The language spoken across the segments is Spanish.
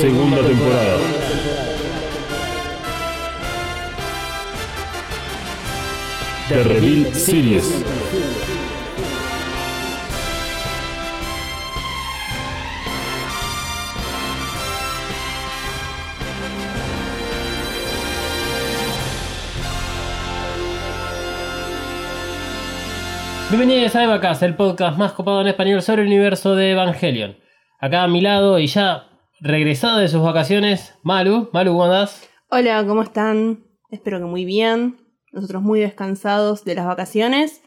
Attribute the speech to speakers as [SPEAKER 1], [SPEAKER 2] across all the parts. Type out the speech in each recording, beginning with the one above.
[SPEAKER 1] Segunda temporada. The Reveal Series.
[SPEAKER 2] Bienvenidos a Evacast, el podcast más copado en español sobre el universo de Evangelion. Acá a mi lado y ya regresado de sus vacaciones, Malu. Malu, ¿cómo andás?
[SPEAKER 3] Hola, ¿cómo están? Espero que muy bien. Nosotros muy descansados de las vacaciones.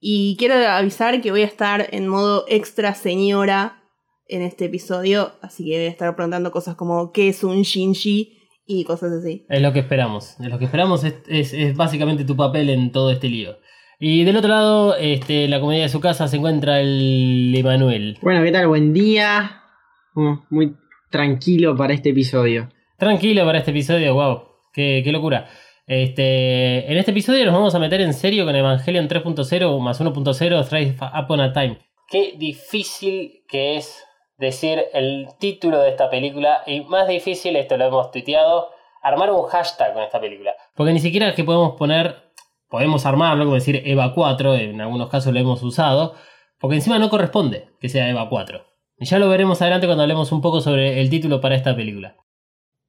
[SPEAKER 3] Y quiero avisar que voy a estar en modo extra señora en este episodio. Así que voy a estar preguntando cosas como qué es un Shinji y cosas así.
[SPEAKER 2] Es lo que esperamos. Es lo que esperamos es, es- es básicamente tu papel en todo este lío. Y del otro lado, este, la comedia de su casa se encuentra el Emanuel.
[SPEAKER 4] Bueno, ¿qué tal? Buen día. Oh, muy tranquilo para este episodio.
[SPEAKER 2] Tranquilo para este episodio, wow, qué, qué locura. Este, en este episodio nos vamos a meter en serio con Evangelion 3.0 más 1.0 Thrice Upon a Time. Qué difícil que es decir el título de esta película y más difícil, esto lo hemos tuiteado, armar un hashtag con esta película. Porque ni siquiera es que podemos poner, podemos armarlo, como decir Eva 4, en algunos casos lo hemos usado, porque encima no corresponde que sea Eva 4. Y ya lo veremos adelante cuando hablemos un poco sobre el título para esta película.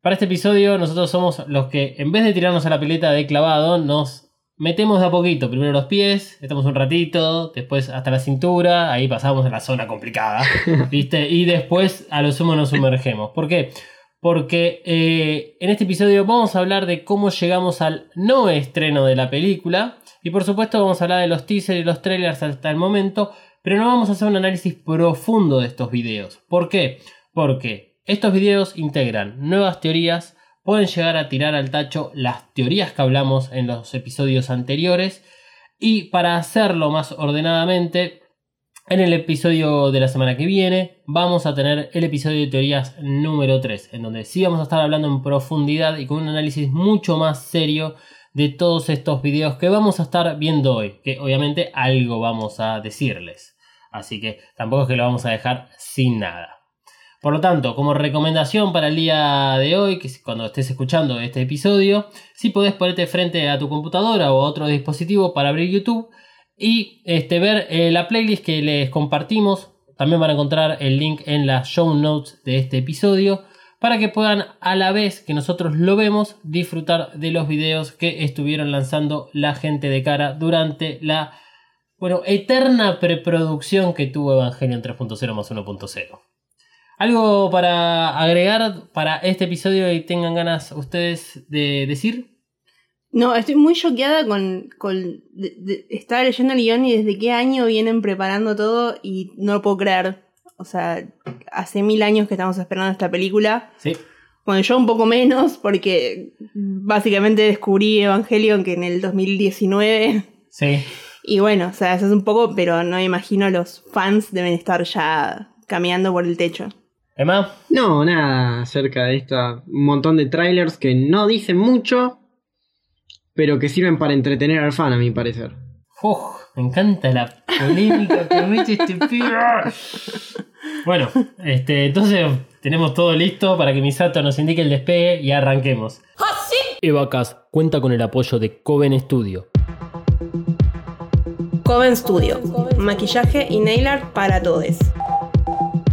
[SPEAKER 2] Para este episodio nosotros somos los que en vez de tirarnos a la pileta de clavado nos metemos de a poquito. Primero los pies, estamos un ratito, después hasta la cintura, ahí pasamos a la zona complicada, ¿viste? Y después a lo sumo nos sumergemos. ¿Por qué? Porque eh, en este episodio vamos a hablar de cómo llegamos al no estreno de la película. Y por supuesto vamos a hablar de los teasers y los trailers hasta el momento. Pero no vamos a hacer un análisis profundo de estos videos. ¿Por qué? Porque estos videos integran nuevas teorías, pueden llegar a tirar al tacho las teorías que hablamos en los episodios anteriores. Y para hacerlo más ordenadamente, en el episodio de la semana que viene vamos a tener el episodio de teorías número 3, en donde sí vamos a estar hablando en profundidad y con un análisis mucho más serio de todos estos videos que vamos a estar viendo hoy, que obviamente algo vamos a decirles. Así que tampoco es que lo vamos a dejar sin nada. Por lo tanto, como recomendación para el día de hoy, que cuando estés escuchando este episodio, si podés ponerte frente a tu computadora o a otro dispositivo para abrir YouTube y este, ver eh, la playlist que les compartimos. También van a encontrar el link en las show notes de este episodio para que puedan a la vez que nosotros lo vemos disfrutar de los videos que estuvieron lanzando la gente de cara durante la bueno, eterna preproducción que tuvo Evangelion 3.0 más 1.0. ¿Algo para agregar para este episodio y tengan ganas ustedes de decir?
[SPEAKER 3] No, estoy muy choqueada con. con de- de- estaba leyendo el guion y desde qué año vienen preparando todo y no lo puedo creer. O sea, hace mil años que estamos esperando esta película.
[SPEAKER 2] Sí.
[SPEAKER 3] Bueno, yo un poco menos, porque básicamente descubrí Evangelion que en el 2019.
[SPEAKER 2] Sí.
[SPEAKER 3] Y bueno, o sea, eso es un poco, pero no me imagino los fans deben estar ya caminando por el techo.
[SPEAKER 2] Emma,
[SPEAKER 4] No, nada acerca de esta. Un montón de trailers que no dicen mucho, pero que sirven para entretener al fan, a mi parecer.
[SPEAKER 2] Uf, me encanta la polémica que mete este pibe. Bueno, este, entonces tenemos todo listo para que Misato nos indique el despegue y arranquemos. Evacas cuenta con el apoyo de Coven Studio.
[SPEAKER 3] Coven Studio, maquillaje y nail art para todos.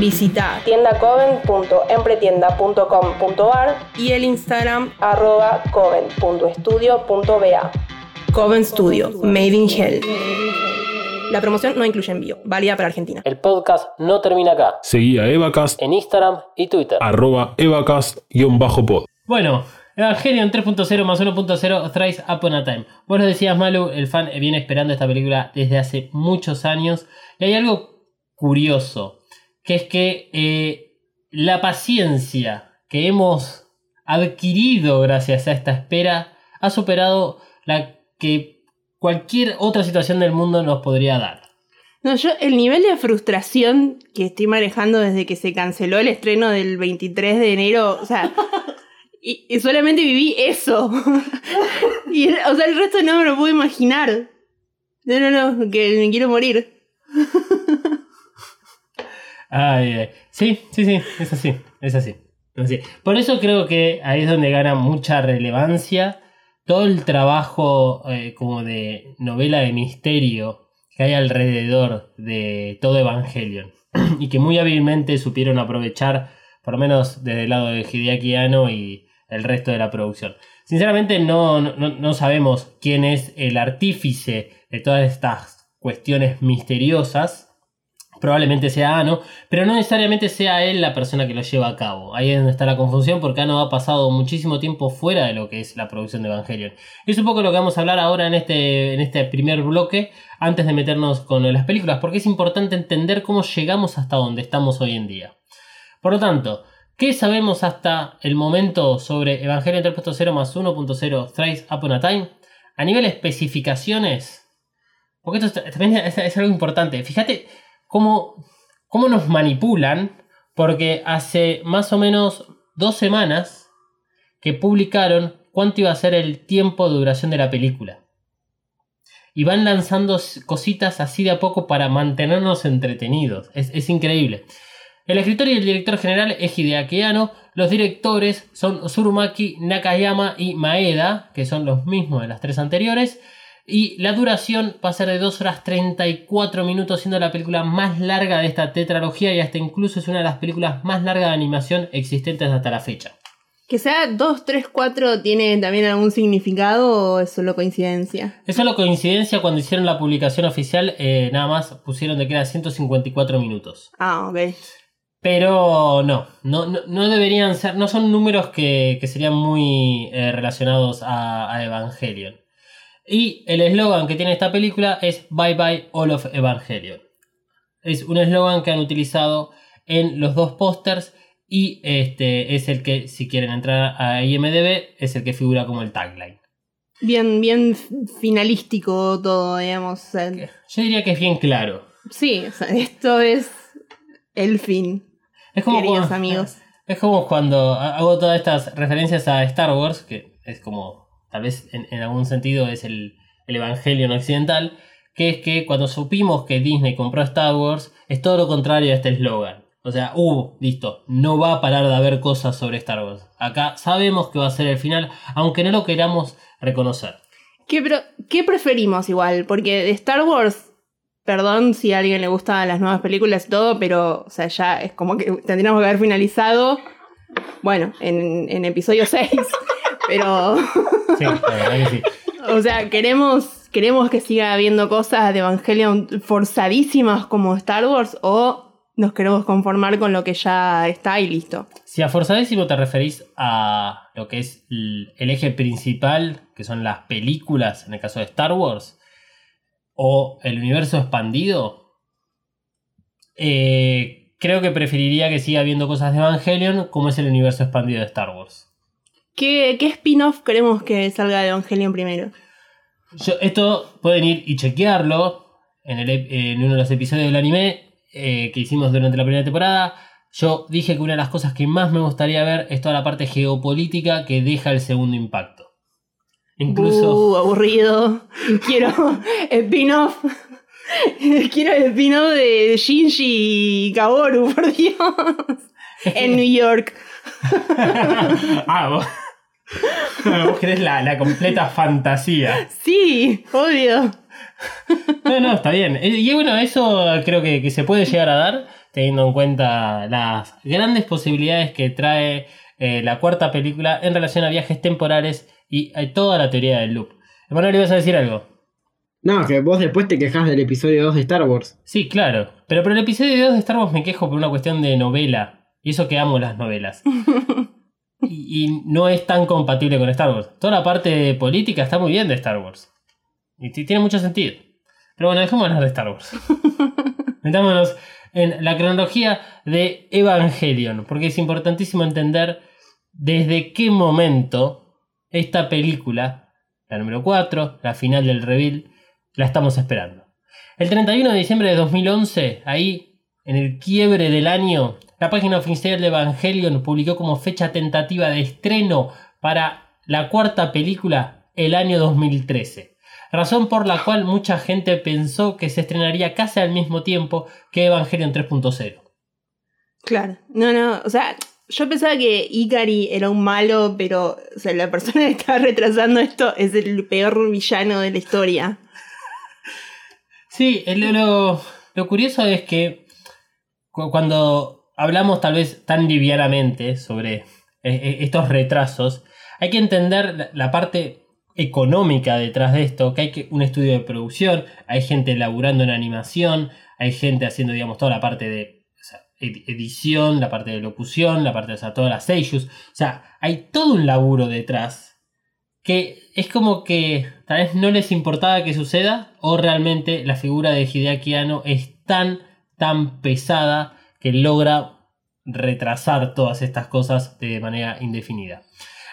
[SPEAKER 3] Visita tiendacoven.empretienda.com.ar y el Instagram arroba coven.estudio.ba. Coven Studio, Made in Hell. La promoción no incluye envío, válida para Argentina.
[SPEAKER 2] El podcast no termina acá.
[SPEAKER 1] Seguí a Evacast,
[SPEAKER 2] En Instagram y Twitter.
[SPEAKER 1] arroba evacast-pod.
[SPEAKER 2] Bueno, Evangelion 3.0 más 1.0 Thrice Upon a Time. Vos lo decías, Malu, el fan viene esperando esta película desde hace muchos años. Y hay algo curioso, que es que eh, la paciencia que hemos adquirido gracias a esta espera ha superado la que cualquier otra situación del mundo nos podría dar.
[SPEAKER 3] No, yo el nivel de frustración que estoy manejando desde que se canceló el estreno del 23 de enero, o sea, y, y solamente viví eso. y, o sea, el resto no me lo puedo imaginar. No, no, no, que me quiero morir.
[SPEAKER 2] Ay, ay. Sí, sí, sí, es así, es así. Por eso creo que ahí es donde gana mucha relevancia todo el trabajo eh, como de novela de misterio que hay alrededor de todo Evangelion. y que muy hábilmente supieron aprovechar, por lo menos desde el lado de Hideaki Anno y el resto de la producción. Sinceramente no, no, no sabemos quién es el artífice de todas estas cuestiones misteriosas. Probablemente sea Ano, pero no necesariamente sea él la persona que lo lleva a cabo. Ahí es donde está la confusión, porque Ano ha pasado muchísimo tiempo fuera de lo que es la producción de Evangelion. Y es un poco lo que vamos a hablar ahora en este, en este primer bloque, antes de meternos con las películas, porque es importante entender cómo llegamos hasta donde estamos hoy en día. Por lo tanto, ¿qué sabemos hasta el momento sobre Evangelion 3.0 más 1.0 Thrice Upon a Time? A nivel especificaciones, porque esto es- es, es algo importante. Fíjate cómo, cómo nos manipulan, porque hace más o menos dos semanas que publicaron cuánto iba a ser el tiempo de duración de la película. Y van lanzando cositas así de a poco para mantenernos entretenidos. Es, es increíble. El escritor y el director general es Hideaki Anno. Los directores son Surumaki Nakayama y Maeda, que son los mismos de las tres anteriores. Y la duración va a ser de 2 horas 34 minutos, siendo la película más larga de esta tetralogía y hasta incluso es una de las películas más largas de animación existentes hasta la fecha.
[SPEAKER 3] Que sea 2, 3, 4 tiene también algún significado o es solo coincidencia.
[SPEAKER 2] Es solo coincidencia cuando hicieron la publicación oficial, eh, nada más pusieron de que era 154 minutos.
[SPEAKER 3] Ah, ok.
[SPEAKER 2] Pero no, no, no, deberían ser, no son números que, que serían muy eh, relacionados a, a Evangelion. Y el eslogan que tiene esta película es Bye Bye All of Evangelion. Es un eslogan que han utilizado en los dos pósters y este es el que, si quieren entrar a IMDB, es el que figura como el tagline.
[SPEAKER 3] Bien, bien finalístico todo, digamos.
[SPEAKER 2] Yo diría que es bien claro.
[SPEAKER 3] sí, o sea, esto es el fin,
[SPEAKER 2] Es como
[SPEAKER 3] queridos
[SPEAKER 2] cuando-
[SPEAKER 3] amigos.
[SPEAKER 2] Es como cuando hago todas estas referencias a Star Wars, que es como, tal vez en, algún sentido es el, el Evangelion occidental, que es que cuando supimos que Disney compró Star Wars, es todo lo contrario a este eslogan. O sea, uh, listo, no va a parar de haber cosas sobre Star Wars. Acá sabemos que va a ser el final, aunque no lo queramos reconocer.
[SPEAKER 3] ¿Qué, pero, ¿Qué preferimos igual? Porque de Star Wars, perdón si a alguien le gustan las nuevas películas y todo, pero o sea, ya es como que tendríamos que haber finalizado, bueno, en, en episodio 6. Pero,
[SPEAKER 2] Sí, la verdad que sí.
[SPEAKER 3] o sea, queremos, queremos que siga habiendo cosas de Evangelion forzadísimas como Star Wars o nos queremos conformar con lo que ya está y listo.
[SPEAKER 2] Si a forzadísimo te referís a lo que es el eje principal, que son las películas, en el caso de Star Wars, o el universo expandido, eh, creo que preferiría que siga habiendo cosas de Evangelion como es el universo expandido de Star Wars.
[SPEAKER 3] ¿Qué, qué spin-off queremos que salga de Evangelion primero?
[SPEAKER 2] Yo- esto pueden ir y chequearlo en, el ep- en uno de los episodios del anime eh, que hicimos durante la primera temporada. Yo dije que una de las cosas que más me gustaría ver es toda la parte geopolítica que deja el segundo impacto. Incluso.
[SPEAKER 3] Uh, aburrido. Quiero spin-off. Quiero el spin-off de Shinji y Kaoru, por Dios. En New York.
[SPEAKER 2] ah, vos. vos querés la, la completa fantasía.
[SPEAKER 3] Sí, obvio.
[SPEAKER 2] No, no, está bien. Eh, Y bueno, eso creo que, que se puede llegar a dar, teniendo en cuenta las grandes posibilidades que trae eh, la cuarta película en relación a viajes temporales y a toda la teoría del loop. Emanuel, ¿ibas a decir algo?
[SPEAKER 4] No, que vos después te quejas del episodio 2 de Star Wars.
[SPEAKER 2] Sí, claro. Pero por el episodio 2 de Star Wars me quejo por una cuestión de novela. Y eso que amo las novelas. y, y no es tan compatible con Star Wars. Toda la parte política está muy bien de Star Wars. Y tiene mucho sentido. Pero bueno, dejemos de hablar de Star Wars. Metámonos en la cronología de Evangelion. Porque es importantísimo entender desde qué momento esta película, la número 4, la final del reveal, la estamos esperando. El 31 de diciembre de 2011, ahí en el quiebre del año, la página oficial de Evangelion publicó como fecha tentativa de estreno para la cuarta película el año 2013. Razón por la cual mucha gente pensó que se estrenaría casi al mismo tiempo que Evangelion 3.0.
[SPEAKER 3] Claro. No, no. O sea, yo pensaba que Ikari era un malo, pero o sea, la persona que estaba retrasando esto es el peor villano de la historia.
[SPEAKER 2] Sí, el- lo, lo curioso es que cu- cuando hablamos tal vez tan livianamente sobre eh, eh, estos retrasos, hay que entender la, parte económica detrás de esto, que hay que, un estudio de producción, hay gente laburando en animación, hay gente haciendo, digamos, toda la parte de edición, la parte de locución, la parte de o sea, todas las seiyus, o sea, hay todo un laburo detrás que es como que tal vez no les importaba que suceda o realmente la figura de Hideaki Anno es tan, tan pesada que logra retrasar todas estas cosas de manera indefinida.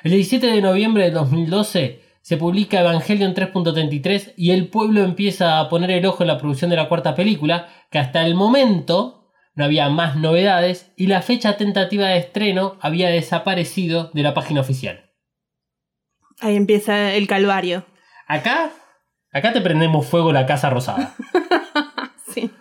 [SPEAKER 2] El 17 de noviembre de 2012 se publica Evangelion 3.33 y el pueblo empieza a poner el ojo en la producción de la cuarta película, que hasta el momento no había más novedades y la fecha tentativa de estreno había desaparecido de la página oficial.
[SPEAKER 3] Ahí empieza el calvario.
[SPEAKER 2] Acá, acá te prendemos fuego la casa rosada.
[SPEAKER 3] Sí.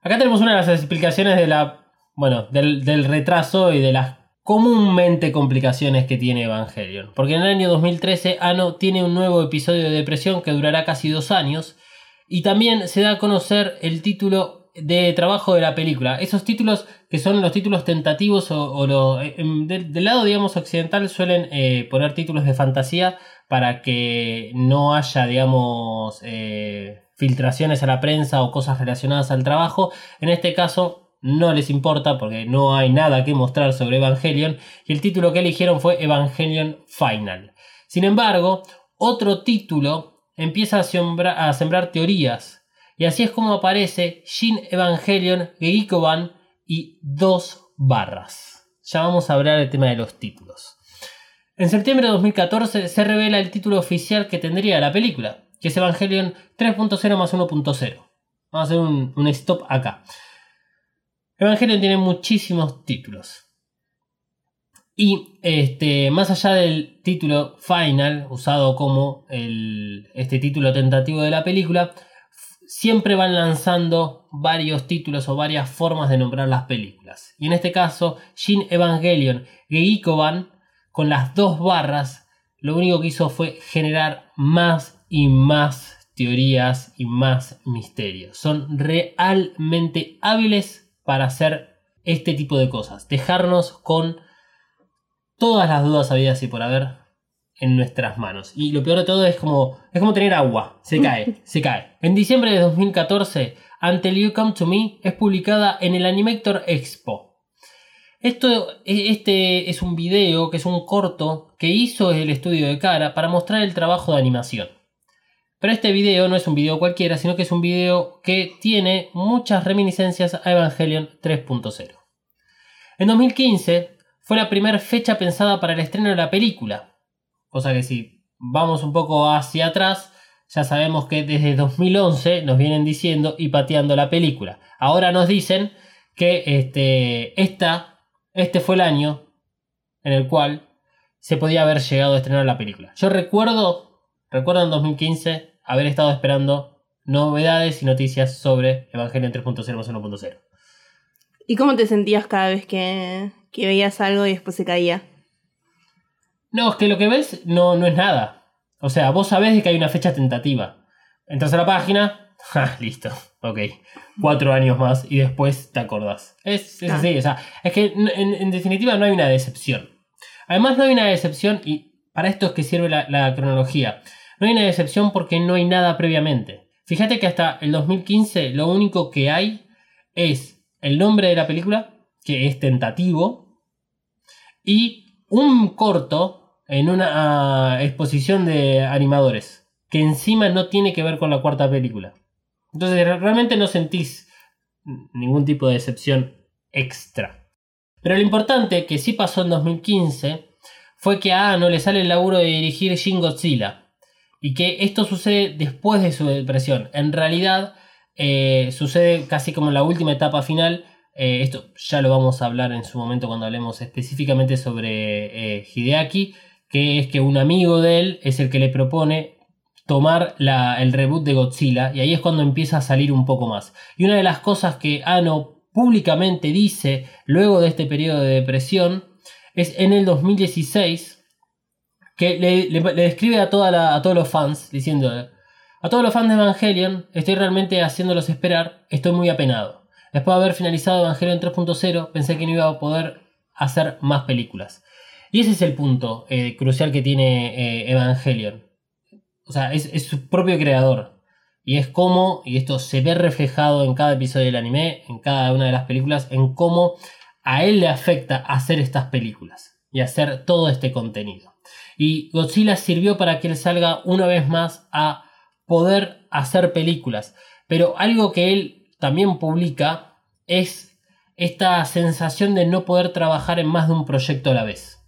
[SPEAKER 2] Acá tenemos una de las explicaciones de la, bueno, del, del retraso y de las comúnmente complicaciones que tiene Evangelion. Porque en el año 2013 Ano tiene un nuevo episodio de depresión que durará casi dos años. Y también se da a conocer el título de trabajo de la película. Esos títulos que son los títulos tentativos o, o lo- del, del lado, digamos, occidental suelen eh, poner títulos de fantasía para que no haya, digamos, eh, filtraciones a la prensa o cosas relacionadas al trabajo. En este caso no les importa porque no hay nada que mostrar sobre Evangelion y el título que eligieron fue Evangelion Final. Sin embargo, otro título empieza a, sembra- a sembrar teorías y así es como aparece Shin Evangelion Geikoban y dos barras. Ya vamos a hablar del tema de los títulos. En septiembre de 2014 se revela el título oficial que tendría la película, que es Evangelion 3.0 más 1.0. Vamos a hacer un stop acá. Evangelion tiene muchísimos títulos. Y este, más allá del título final, usado como el, este título tentativo de la película, siempre van lanzando varios títulos o varias formas de nombrar las películas. Y en este caso, Shin Evangelion Geikoban, con las dos barras, lo único que hizo fue generar más y más teorías y más misterios. Son realmente hábiles para hacer este tipo de cosas. Dejarnos con todas las dudas habidas y por haber en nuestras manos. Y lo peor de todo es como, es como tener agua. Se cae, se cae. En diciembre de 2014, Until You Come to Me es publicada en el Animator Expo. Esto, este es un video que es un corto que hizo el estudio de cara para mostrar el trabajo de animación. Pero este video no es un video cualquiera, sino que es un video que tiene muchas reminiscencias a Evangelion 3.0. En 2015 fue la primera fecha pensada para el estreno de la película. Cosa que si vamos un poco hacia atrás, ya sabemos que desde 2011 nos vienen diciendo y pateando la película. Ahora nos dicen que este, esta, este fue el año en el cual se podía haber llegado a estrenar la película. Yo recuerdo, recuerdo en 2015 haber estado esperando novedades y noticias sobre Evangelion 3.0 más 1.0.
[SPEAKER 3] ¿Y cómo te sentías cada vez que, que veías algo y después se caía?
[SPEAKER 2] No, es que lo que ves no, no es nada. O sea, vos sabés de que hay una fecha tentativa. Entras a la página, ja, listo, ok. Cuatro años más y después te acordás. Es, es
[SPEAKER 3] Ah.
[SPEAKER 2] así, o sea, es que en, en definitiva no hay una decepción. Además no hay una decepción y para esto es que sirve la, la cronología. No hay una decepción porque no hay nada previamente. Fíjate que hasta el 2015 lo único que hay es el nombre de la película, que es tentativo, y un corto en una ah, exposición de animadores, que encima no tiene que ver con la cuarta película. Entonces re- realmente no sentís ningún tipo de decepción extra. Pero lo importante que sí pasó en 2015 fue que a no le sale el laburo de dirigir Shin Godzilla. Y que esto sucede después de su depresión. En realidad, eh, sucede casi como en la última etapa final. Eh, esto ya lo vamos a hablar en su momento cuando hablemos específicamente sobre eh, Hideaki. Que es que un amigo de él es el que le propone tomar la- el reboot de Godzilla. Y ahí es cuando empieza a salir un poco más. Y una de las cosas que Ano públicamente dice luego de este periodo de depresión es en el 2016 que le, describe a, todos los fans diciendo a todos los fans de Evangelion estoy realmente haciéndolos esperar, estoy muy apenado. Después de haber finalizado Evangelion 3.0 pensé que no iba a poder hacer más películas. Y ese es el punto eh, crucial que tiene eh, Evangelion. O sea, es, su propio creador. Y es como, y esto se ve reflejado en cada episodio del anime, en cada una de las películas, en cómo a él le afecta hacer estas películas y hacer todo este contenido. Y Godzilla sirvió para que él salga una vez más a poder hacer películas. Pero algo que él también publica es esta sensación de no poder trabajar en más de un proyecto a la vez.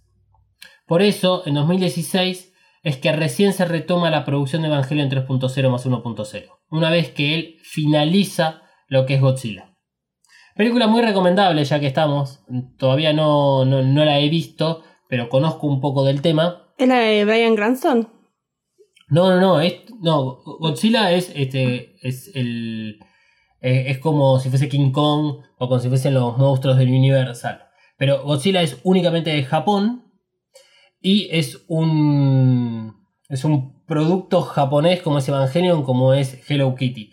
[SPEAKER 2] Por eso, en 2016 es que recién se retoma la producción de Evangelion 3.0 más 1.0, una vez que él finaliza lo que es Godzilla. Película muy recomendable ya que estamos, todavía no, no, no la he visto, pero conozco un poco del tema.
[SPEAKER 3] ¿Es la de Brian Cranston?
[SPEAKER 2] No, no, no, es, no Godzilla es, este, es el... es como si fuese King Kong o como si fuesen los monstruos del Universal. Pero Godzilla es únicamente de Japón y es un es un producto japonés como es Evangelion, como es Hello Kitty,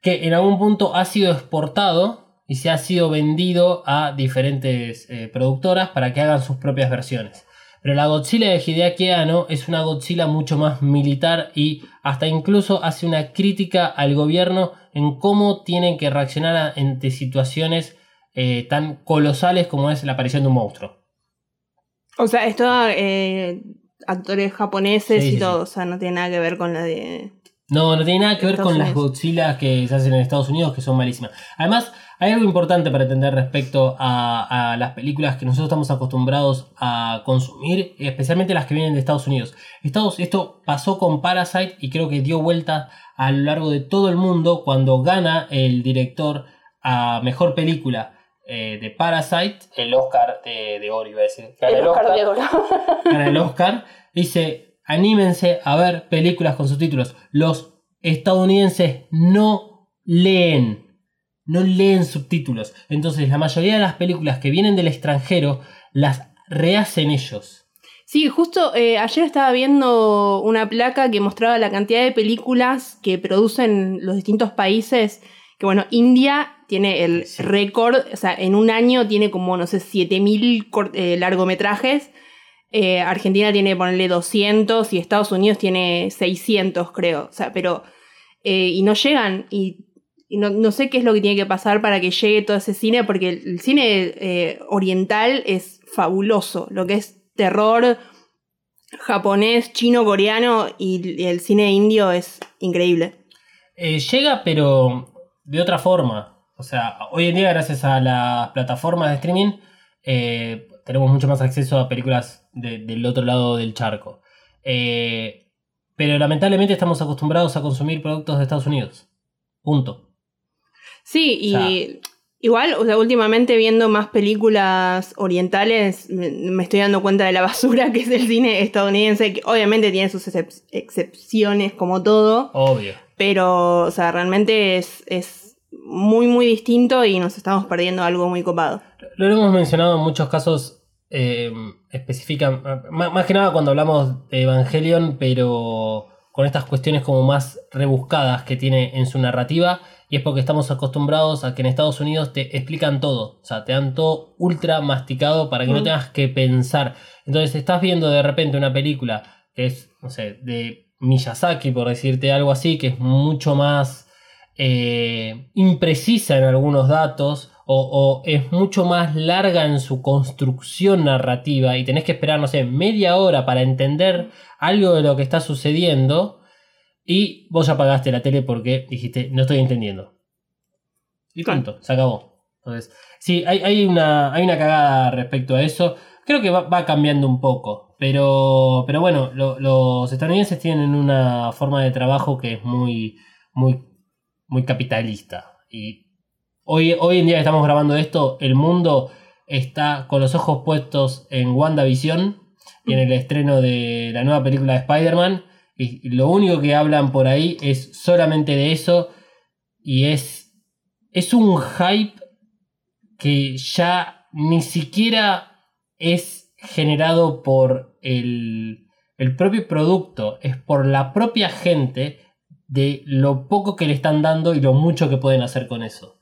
[SPEAKER 2] que en algún punto ha sido exportado y se ha sido vendido a diferentes eh, productoras para que hagan sus propias versiones. Pero la Godzilla de Hideaki Anno es una Godzilla mucho más militar y hasta incluso hace una crítica al gobierno en cómo tienen que reaccionar ante situaciones eh, tan colosales como es la aparición de un monstruo.
[SPEAKER 3] O sea, es todo eh, actores japoneses
[SPEAKER 2] Sí,
[SPEAKER 3] y
[SPEAKER 2] sí,
[SPEAKER 3] todo.
[SPEAKER 2] sí.
[SPEAKER 3] O sea, no tiene nada que ver con la de.
[SPEAKER 2] No, no tiene nada que ver
[SPEAKER 3] Estados
[SPEAKER 2] con las
[SPEAKER 3] Unidos.
[SPEAKER 2] Godzilla que se hacen en Estados Unidos, que son malísimas. Además, hay algo importante para entender respecto a, a las películas que nosotros estamos acostumbrados a consumir, especialmente las que vienen de Estados Unidos. Estados, esto pasó con Parasite y creo que dio vuelta a lo largo de todo el mundo cuando gana el director a mejor película eh, de Parasite, el Oscar de, de Oro, iba a decir. Gana
[SPEAKER 3] oro.
[SPEAKER 2] gana el Oscar, dice, anímense a ver películas con subtítulos. Los estadounidenses no leen, no leen subtítulos. Entonces la mayoría de las películas que vienen del extranjero las rehacen ellos.
[SPEAKER 3] Sí, justo eh, ayer estaba viendo una placa que mostraba la cantidad de películas que producen los distintos países. Que bueno, India tiene el
[SPEAKER 2] Sí.
[SPEAKER 3] récord, o sea, en un año tiene como, no sé, 7000 cor- eh, largometrajes. Eh, Argentina tiene, ponerle 200 y Estados Unidos tiene 600, creo. O sea, pero. y no llegan. Y no, no sé qué es lo que tiene que pasar para que llegue todo ese cine, porque el, cine eh, oriental es fabuloso. Lo que es terror japonés, chino, coreano y, el cine indio es increíble.
[SPEAKER 2] Eh, llega, pero de otra forma. O sea, hoy en día, gracias a las plataformas de streaming, eh, tenemos mucho más acceso a películas de- del otro lado del charco. Pero lamentablemente estamos acostumbrados a consumir productos de Estados Unidos. Punto.
[SPEAKER 3] Sí, y
[SPEAKER 2] O sea-
[SPEAKER 3] igual, o sea, últimamente viendo más películas orientales, me, estoy dando cuenta de la basura que es el cine estadounidense, que obviamente tiene sus excep- excepciones como todo,
[SPEAKER 2] Obvio.
[SPEAKER 3] pero, o sea, realmente es, es muy, muy distinto y nos estamos perdiendo algo muy copado.
[SPEAKER 2] Lo hemos mencionado en muchos casos eh, especifican, más, más que nada cuando hablamos de Evangelion, pero con estas cuestiones como más rebuscadas que tiene en su narrativa, y es porque estamos acostumbrados a que en Estados Unidos te explican todo, o sea, te dan todo ultra masticado para que no tengas que pensar. Entonces estás viendo de repente una película que es, no sé, de Miyazaki, por decirte algo así, que es mucho más eh, imprecisa en algunos datos o, o es mucho más larga en su construcción narrativa y tenés que esperar, no sé, media hora para entender algo de lo que está sucediendo y vos apagaste la tele porque dijiste, no estoy entendiendo. Y tanto, se acabó. Entonces, sí, hay, hay una, hay una cagada respecto a eso. Creo que va, va cambiando un poco. Pero, pero bueno, lo- los estadounidenses tienen una forma de trabajo que es muy, muy, muy capitalista. Y hoy, hoy en día que estamos grabando esto, el mundo está con los ojos puestos en WandaVision y en el estreno de la nueva película de Spider-Man. Y lo único que hablan por ahí es solamente de eso. Y es, es un hype que ya ni siquiera es generado por el, el propio producto, es por la propia gente de lo poco que le están dando y lo mucho que pueden hacer con eso.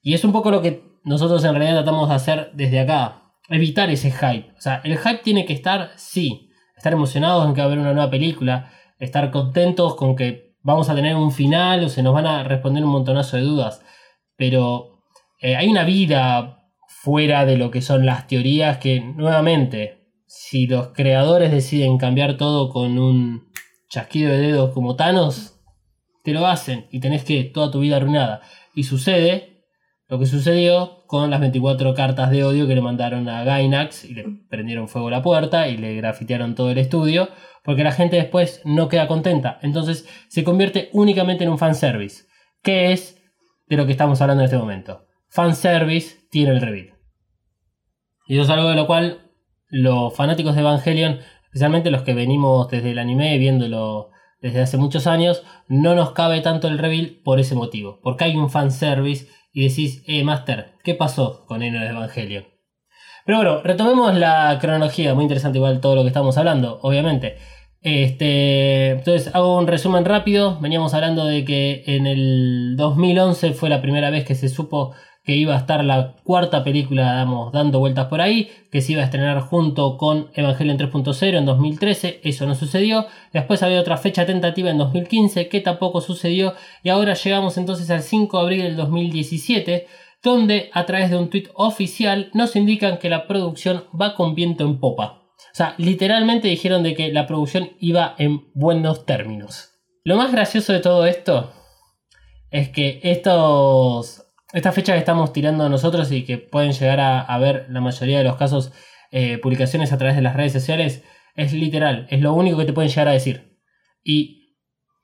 [SPEAKER 2] Y es un poco lo que nosotros en realidad tratamos de hacer desde acá, evitar ese hype. O sea, el hype tiene que estar, sí, estar emocionados en que va a haber una nueva película, estar contentos con que vamos a tener un final o se nos van a responder un montonazo de dudas. Pero eh, hay una vida fuera de lo que son las teorías que, nuevamente, si los creadores deciden cambiar todo con un chasquido de dedos como Thanos, te lo hacen y tenés que toda tu vida arruinada. Y sucede lo que sucedió con las 24 cartas de odio que le mandaron a Gainax y le prendieron fuego a la puerta y le grafitearon todo el estudio, porque la gente después no queda contenta. Entonces se convierte únicamente en un fanservice, que es de lo que estamos hablando en este momento. Fanservice tiene el reveal. Y eso es algo de lo cual los fanáticos de Evangelion, especialmente los que venimos desde el anime viéndolo desde hace muchos años, no nos cabe tanto el reveal por ese motivo. Porque hay un fanservice y decís, eh, Master, ¿qué pasó con Eno de Evangelion? Pero bueno, retomemos la cronología, muy interesante igual todo lo que estamos hablando, obviamente. Este, entonces hago un resumen rápido. Veníamos hablando de que en el 2011 fue la primera vez que se supo que iba a estar la cuarta película, dando vueltas por ahí, que se iba a estrenar junto con Evangelion 3.0 en 2013, eso no sucedió. Después había otra fecha tentativa en 2015, que tampoco sucedió. Y ahora llegamos entonces al 5 de abril del 2017, donde a través de un tweet oficial nos indican que la producción va con viento en popa. O sea, literalmente dijeron de que la producción iba en buenos términos. Lo más gracioso de todo esto es que estos, esta fecha que estamos tirando nosotros y que pueden llegar a, ver la mayoría de los casos eh, publicaciones a través de las redes sociales es literal, es lo único que te pueden llegar a decir. Y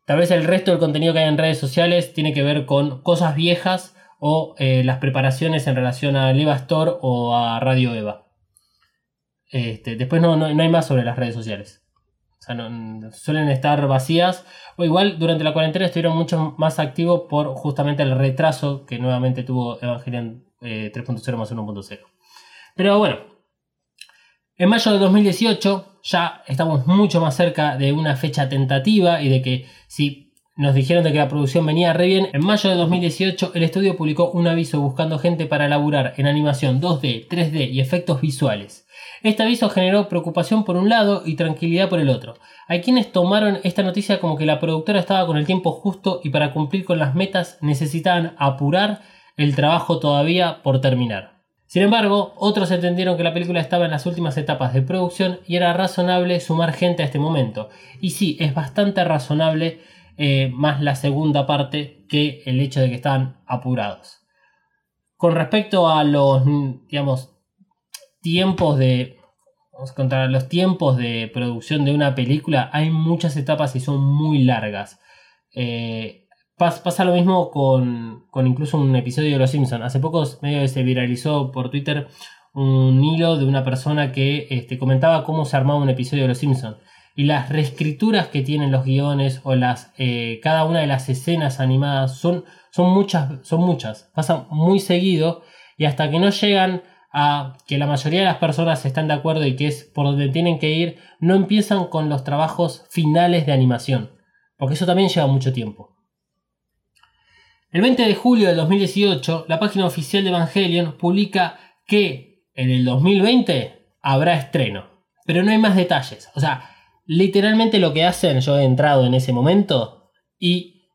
[SPEAKER 2] tal vez el resto del contenido que hay en redes sociales tiene que ver con cosas viejas o eh, las preparaciones en relación a Leva Store o a Radio Eva. Este, después no, no, no hay más sobre las redes sociales. Sea, suelen estar vacías. O igual durante la cuarentena estuvieron mucho más activos por justamente el retraso que nuevamente tuvo Evangelion eh, 3.0 más 1.0. Pero bueno, en mayo de 2018 ya estamos mucho más cerca de una fecha tentativa y de que si nos dijeron de que la producción venía re bien, en mayo de 2018 el estudio publicó un aviso buscando gente para laburar en animación 2D, 3D y efectos visuales. Este aviso generó preocupación por un lado y tranquilidad por el otro. Hay quienes tomaron esta noticia como que la productora estaba con el tiempo justo y para cumplir con las metas necesitaban apurar el trabajo todavía por terminar. Sin embargo, otros entendieron que la película estaba en las últimas etapas de producción y era razonable sumar gente a este momento. Y sí, es bastante razonable eh, más la segunda parte que el hecho de que estaban apurados. Con respecto a los, digamos, tiempos de... Vamos a contar los tiempos de producción de una película, hay muchas etapas y son muy largas. Eh, pas- pasa lo mismo con, con incluso un episodio de Los Simpsons. Hace poco medio se viralizó por Twitter un hilo de una persona que este, comentaba cómo se armaba un episodio de Los Simpsons. Y las reescrituras que tienen los guiones o las eh, cada una de las escenas animadas son, son muchas, son muchas. Pasan muy seguido y hasta que no llegan a que la mayoría de las personas están de acuerdo y que es por donde tienen que ir, no empiezan con los trabajos finales de animación. Porque eso también lleva mucho tiempo. El 20 de julio del 2018, la página oficial de Evangelion publica que en el 2020 habrá estreno. Pero no hay más detalles. O sea, literalmente lo que hacen, yo he entrado en ese momento y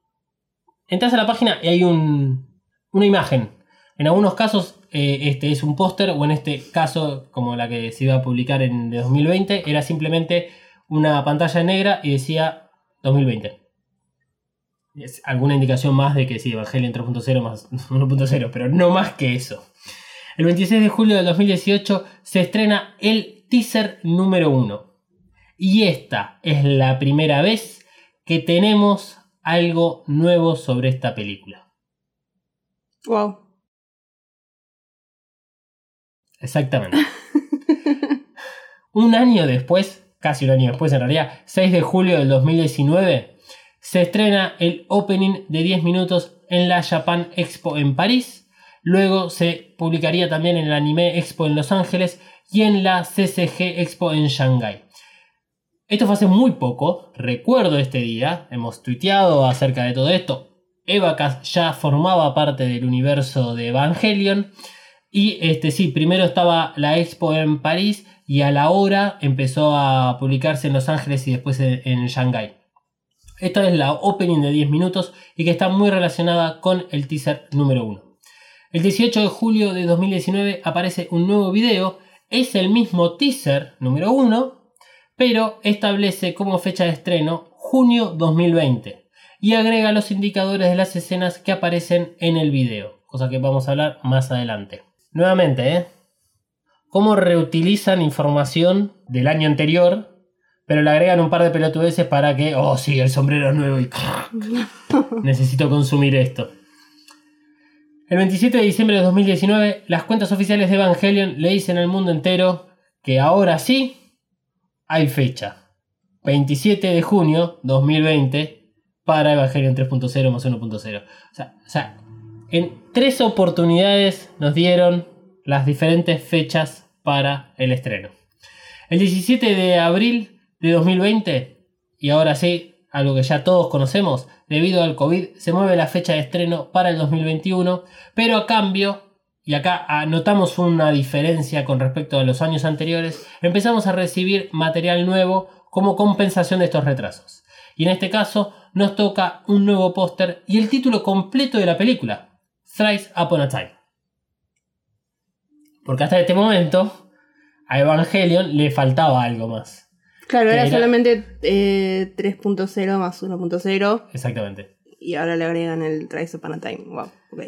[SPEAKER 2] entras a la página y hay un, una imagen. En algunos casos eh, este es un póster o en este caso, como la que se iba a publicar en de 2020, era simplemente una pantalla negra y decía 2020. Es alguna indicación más de que sí, Evangelion 3.0 más 1.0, pero no más que eso. El 26 de julio del 2018 se estrena el teaser número 1. Y esta es la primera vez que tenemos algo nuevo sobre esta película.
[SPEAKER 3] Wow.
[SPEAKER 2] Exactamente. un año después, casi un año después en realidad, 6 de julio del 2019, se estrena el opening de 10 minutos en la Japan Expo en París. Luego se publicaría también en el Anime Expo en Los Ángeles y en la CCG Expo en Shanghai. Esto fue hace muy poco, recuerdo este día, hemos tuiteado acerca de todo esto. Evacas ya formaba parte del universo de Evangelion. Y este sí, primero estaba la expo en París y a la hora empezó a publicarse en Los Ángeles y después en, en Shanghai. Esta es la opening de 10 minutos y que está muy relacionada con el teaser número 1. El 18 de julio de 2019 aparece un nuevo video, es el mismo teaser número 1, pero establece como fecha de estreno junio 2020 y agrega los indicadores de las escenas que aparecen en el video, cosa que vamos a hablar más adelante. Nuevamente, ¿eh? ¿Cómo reutilizan información del año anterior, pero le agregan un par de pelotudeces para que, oh sí, el sombrero es nuevo y necesito consumir esto? El 27 de diciembre de 2019, las cuentas oficiales de Evangelion le dicen al mundo entero que ahora sí hay fecha. 27 de junio 2020 para Evangelion 3.0 más 1.0. O sea, o sea, en tres oportunidades nos dieron las diferentes fechas para el estreno. El 17 de abril de 2020, y ahora sí, algo que ya todos conocemos, debido al COVID, se mueve la fecha de estreno para el 2021, pero a cambio, y acá notamos una diferencia con respecto a los años anteriores, empezamos a recibir material nuevo como compensación de estos retrasos. Y en este caso nos toca un nuevo póster y el título completo de la película, Thrice Upon a Time. Porque hasta este momento a Evangelion le faltaba algo más.
[SPEAKER 3] Claro, era,
[SPEAKER 2] era-
[SPEAKER 3] solamente eh, 3.0 más 1.0
[SPEAKER 2] Exactamente.
[SPEAKER 3] y ahora le agregan el Rise Upon a Time. Wow, ok.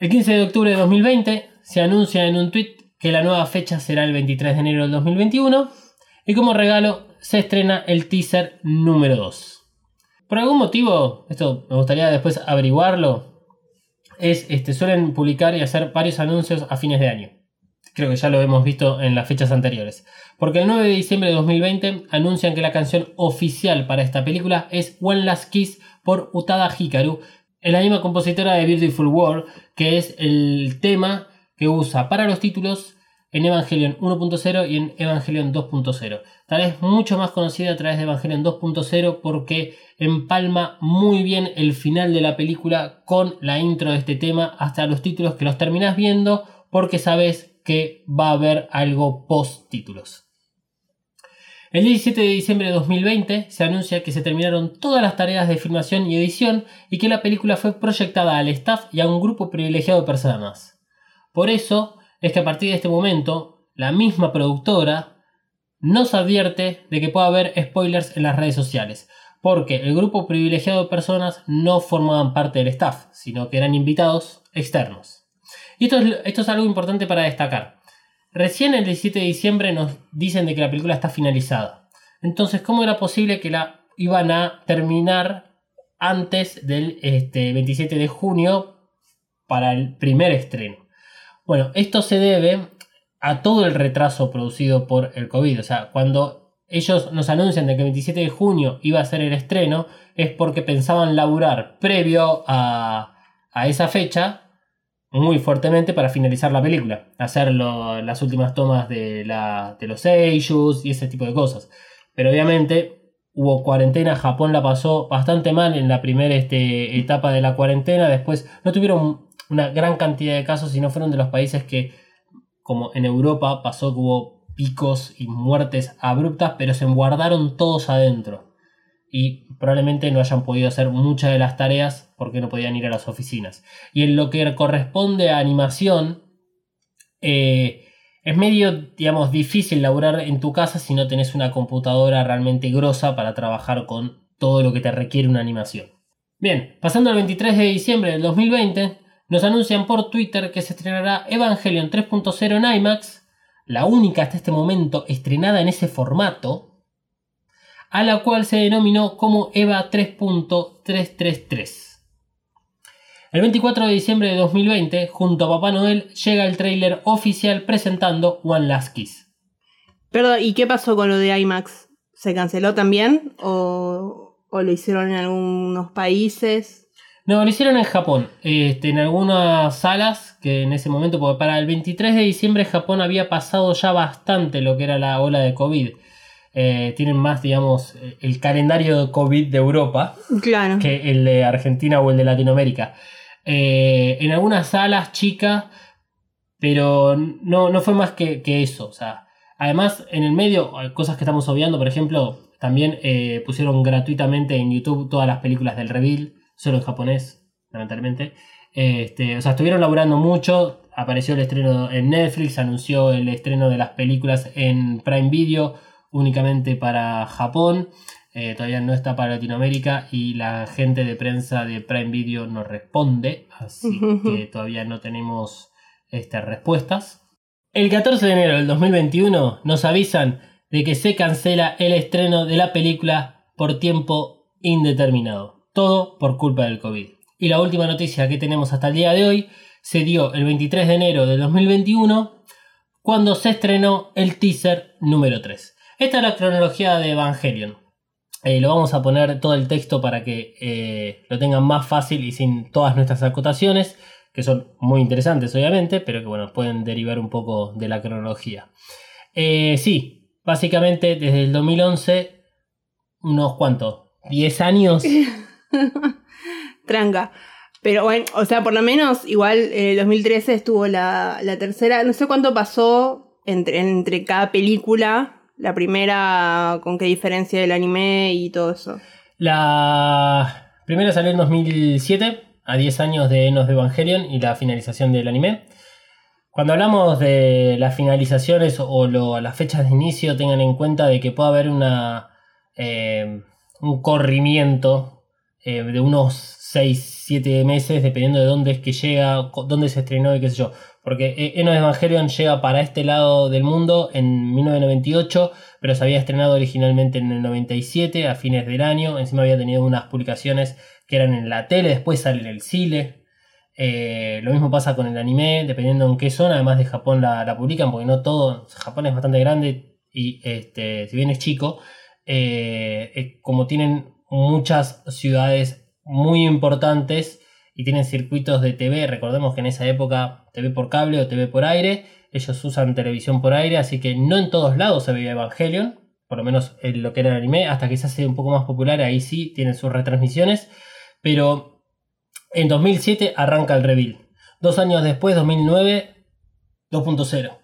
[SPEAKER 2] El 15 de octubre de 2020 se anuncia en un tweet que la nueva fecha será el 23 de enero del 2021 y como regalo se estrena el teaser número 2. Por algún motivo, esto me gustaría después averiguarlo, es este, suelen publicar y hacer varios anuncios a fines de año. Creo que ya lo hemos visto en las fechas anteriores. Porque el 9 de diciembre de 2020 anuncian que la canción oficial para esta película es One Last Kiss por Utada Hikaru, la misma compositora de Beautiful World, que es el tema que usa para los títulos en Evangelion 1.0 y en Evangelion 2.0. Tal vez mucho más conocida a través de Evangelion 2.0 porque empalma muy bien el final de la película con la intro de este tema hasta los títulos que los terminas viendo porque sabes que va a haber algo post títulos. El 17 de diciembre de 2020 se anuncia que se terminaron todas las tareas de filmación y edición y que la película fue proyectada al staff y a un grupo privilegiado de personas. Por eso es que a partir de este momento, la misma productora nos advierte de que puede haber spoilers en las redes sociales, porque el grupo privilegiado de personas no formaban parte del staff, sino que eran invitados externos. Y esto es, algo importante para destacar. Recién el 17 de diciembre nos dicen de que la película está finalizada. Entonces, ¿cómo era posible que la iban a terminar antes del este, 27 de junio para el primer estreno? Bueno, esto se debe a todo el retraso producido por el COVID. O sea, cuando ellos nos anuncian de que el 27 de junio iba a ser el estreno, es porque pensaban laburar previo a, a esa fecha muy fuertemente para finalizar la película. Hacer las últimas tomas de, la, de los Seiyus y ese tipo de cosas. Pero obviamente hubo cuarentena, Japón la pasó bastante mal en la primera este, etapa de la cuarentena, después no tuvieron una gran cantidad de casos y no fueron de los países que, como en Europa, pasó que hubo picos y muertes abruptas, pero se guardaron todos adentro. y probablemente no hayan podido hacer muchas de las tareas porque no podían ir a las oficinas. Y en lo que corresponde a animación, eh, es medio, digamos, difícil laburar en tu casa si no tenés una computadora realmente grosa para trabajar con todo lo que te requiere una animación. Bien, pasando al 23 de diciembre del 2020, nos anuncian por Twitter que se estrenará Evangelion 3.0 en IMAX, la única hasta este momento estrenada en ese formato, a la cual se denominó como EVA 3.333. El 24 de diciembre de 2020, junto a Papá Noel, llega el tráiler oficial presentando One Last Kiss.
[SPEAKER 3] Perdón, ¿y qué pasó con lo de IMAX? ¿Se canceló también? ¿O, o lo hicieron en algunos países?
[SPEAKER 2] No, lo hicieron en Japón, este, en algunas salas, que en ese momento, porque para el 23 de diciembre Japón había pasado ya bastante lo que era la ola de COVID. Eh, tienen más, digamos, el calendario de COVID de Europa
[SPEAKER 3] Claro.
[SPEAKER 2] que el de Argentina o el de Latinoamérica. Eh, en algunas salas chicas, pero no, no fue más que, que eso. O sea, además, en el medio, hay cosas que estamos obviando, por ejemplo, también eh, pusieron gratuitamente en YouTube todas las películas del Reveal, solo en japonés, lamentablemente. Este, o sea, estuvieron laburando mucho. Apareció el estreno en Netflix, anunció el estreno de las películas en Prime Video únicamente para Japón. Eh, todavía no está para Latinoamérica y la gente de prensa de Prime Video no responde, así que todavía no tenemos este, respuestas. El 14 de enero del 2021 nos avisan de que se cancela el estreno de la película por tiempo indeterminado. Todo por culpa del COVID. Y la última noticia que tenemos hasta el día de hoy se dio el 23 de enero del 2021 cuando se estrenó el teaser número 3. Esta es la cronología de Evangelion. Eh, lo vamos a poner todo el texto para que eh, lo tengan más fácil y sin todas nuestras acotaciones, que son muy interesantes obviamente, pero que bueno, pueden derivar un poco de la cronología. Eh, sí, básicamente desde el 2011, unos cuantos, 10 años.
[SPEAKER 3] Tranca. Pero bueno, o sea, por lo menos igual eh, 2013 estuvo la, la tercera. No sé cuánto pasó entre, entre cada película. La primera, con qué diferencia del anime y todo eso.
[SPEAKER 2] La primera salió en 2007, a 10 años de Enos de Evangelion y la finalización del anime. Cuando hablamos de las finalizaciones o las fechas de inicio, tengan en cuenta de que puede haber una, eh, un corrimiento eh, de unos 6-7 meses, dependiendo de dónde es que llega, dónde se estrenó y qué sé yo. Porque eh, Enos de Evangelion llega para este lado del mundo en 1998, pero se había estrenado originalmente en el 97, a fines del año. Encima había tenido unas publicaciones que eran en la tele, después sale en el cine. Eh, lo mismo pasa con el anime, dependiendo en qué zona, además de Japón la, la publican, porque no todo, Japón es bastante grande y este, si bien es chico, como tienen muchas ciudades muy importantes y tienen circuitos de TV, recordemos que en esa época TV por cable o TV por aire, ellos usan televisión por aire, así que no en todos lados se veía Evangelion, por lo menos en lo que era el anime, hasta que se hace un poco más popular, ahí sí tienen sus retransmisiones, pero en 2007 arranca el reveal. Dos años después, 2009, 2.0.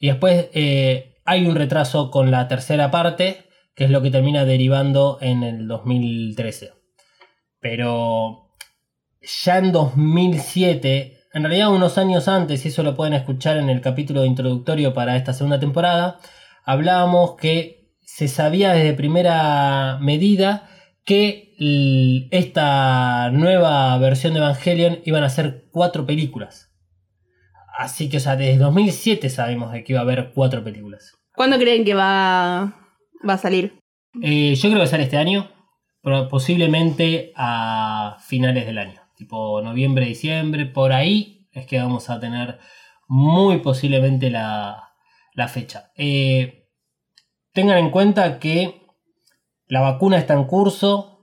[SPEAKER 2] Y después eh, hay un retraso con la tercera parte, que es lo que termina derivando en el 2013. Pero ya en 2007, en realidad unos años antes, y eso lo pueden escuchar en el capítulo introductorio para esta segunda temporada, hablábamos que se sabía desde primera medida que esta nueva versión de Evangelion iban a ser cuatro películas. Así que, o sea, desde 2007 sabemos de que iba a haber cuatro películas.
[SPEAKER 3] ¿Cuándo creen que va, va a salir?
[SPEAKER 2] Eh, yo creo que sale este año, pero posiblemente a finales del año, tipo noviembre, diciembre, por ahí es que vamos a tener muy posiblemente la, la fecha. Eh, tengan en cuenta que la vacuna está en curso,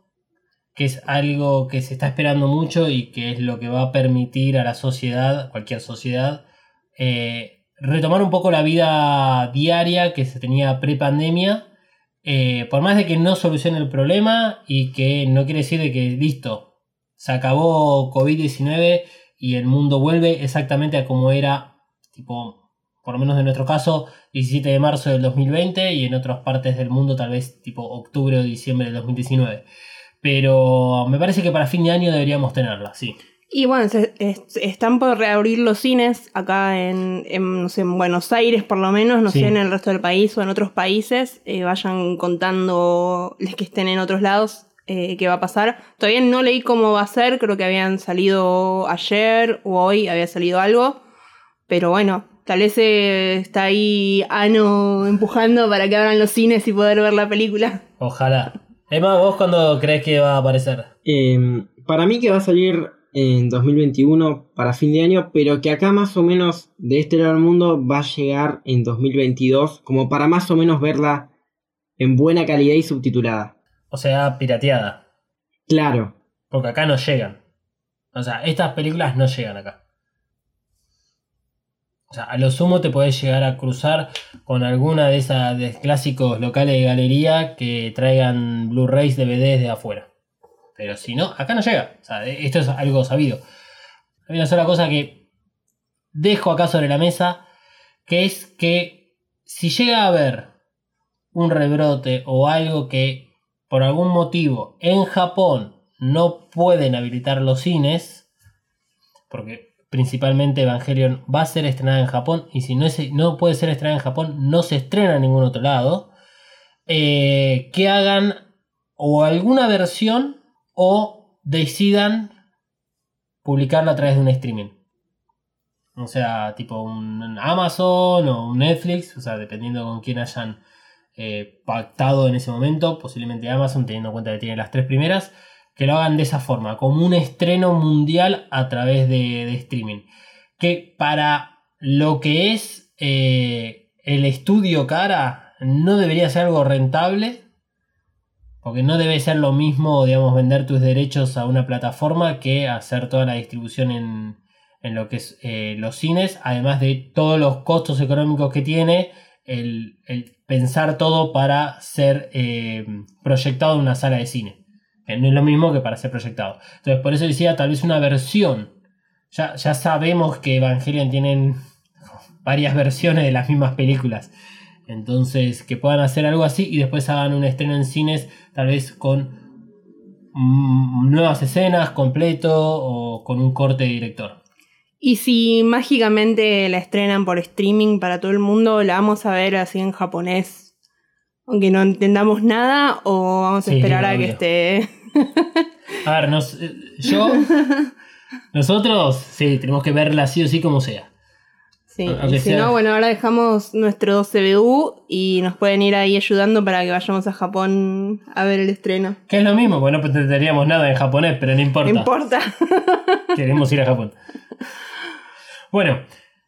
[SPEAKER 2] que es algo que se está esperando mucho y que es lo que va a permitir a la sociedad, cualquier sociedad, eh, retomar un poco la vida diaria que se tenía pre-pandemia. Eh, por más de que no solucione el problema y que no quiere decir de que listo, se acabó COVID-19 y el mundo vuelve exactamente a como era tipo por lo menos en nuestro caso, 17 de marzo del 2020 y en otras partes del mundo tal vez tipo octubre o diciembre del 2019. Pero me parece que para fin de año deberíamos tenerla, sí.
[SPEAKER 3] Y bueno, se- es- están por reabrir los cines acá en, en, no sé, en Buenos Aires por lo menos, no
[SPEAKER 2] Sí.
[SPEAKER 3] sé en el resto del país o en otros países. eh, vayan contando los que estén en otros lados eh, qué va a pasar. Todavía no leí cómo va a ser, creo que habían salido ayer o hoy, había salido algo. Pero bueno, tal vez eh, está ahí Ano empujando para que abran los cines y poder ver la película.
[SPEAKER 2] Ojalá. Emma, ¿vos cuándo crees que va a aparecer?
[SPEAKER 4] Eh, para mí que va a salir en 2021 para fin de año, pero que acá más o menos de este lado del mundo va a llegar en 2022, como para más o menos verla en buena calidad y subtitulada.
[SPEAKER 2] O sea, pirateada.
[SPEAKER 4] Claro,
[SPEAKER 2] Porque acá no llegan. O sea, estas películas no llegan acá. O sea, a lo sumo te podés llegar a cruzar con alguna de esas de clásicos locales de galería que traigan Blu-rays, DVDs de afuera. Pero si no, acá no llega. Esto es algo sabido. Hay una sola cosa que dejo acá sobre la mesa, que es que si llega a haber un rebrote o algo que por algún motivo en Japón no pueden habilitar los cines, porque principalmente Evangelion va a ser estrenada en Japón y si no, es- no puede ser estrenada en Japón no se estrena en ningún otro lado, eh, que hagan o alguna versión o decidan publicarla a través de un streaming. O sea, tipo un Amazon o un Netflix, o sea, dependiendo con quién hayan eh, pactado en ese momento, posiblemente Amazon, teniendo en cuenta que tiene las tres primeras, que lo hagan de esa forma, como un estreno mundial a través de, de streaming. Que para lo que es eh, el estudio cara, no debería ser algo rentable, porque no debe ser lo mismo, digamos, vender tus derechos a una plataforma que hacer toda la distribución en, en lo que es eh, los cines, además de todos los costos económicos que tiene el, el pensar todo para ser eh, proyectado en una sala de cine. Que no es lo mismo que para ser proyectado. Entonces, por eso decía, tal vez una versión. Ya, ya sabemos que Evangelion tienen varias versiones de las mismas películas. Entonces, que puedan hacer algo así y después hagan un estreno en cines, tal vez con mm, nuevas escenas, completo o con un corte de director.
[SPEAKER 3] Y si mágicamente la estrenan por streaming para todo el mundo, la vamos a ver así en japonés, aunque no entendamos nada, o vamos a
[SPEAKER 2] Sí,
[SPEAKER 3] esperar a que esté.
[SPEAKER 2] A ver, nos- eh, yo, nosotros, sí, tenemos que verla sí o sí como sea.
[SPEAKER 3] Sí, y si
[SPEAKER 2] sea-
[SPEAKER 3] no, bueno, ahora dejamos nuestro CBU y nos pueden ir ahí ayudando para que vayamos a Japón a ver el estreno.
[SPEAKER 2] Que es lo mismo, porque no pretenderíamos nada en japonés, pero no importa.
[SPEAKER 3] No importa.
[SPEAKER 2] Queremos ir a Japón. Bueno,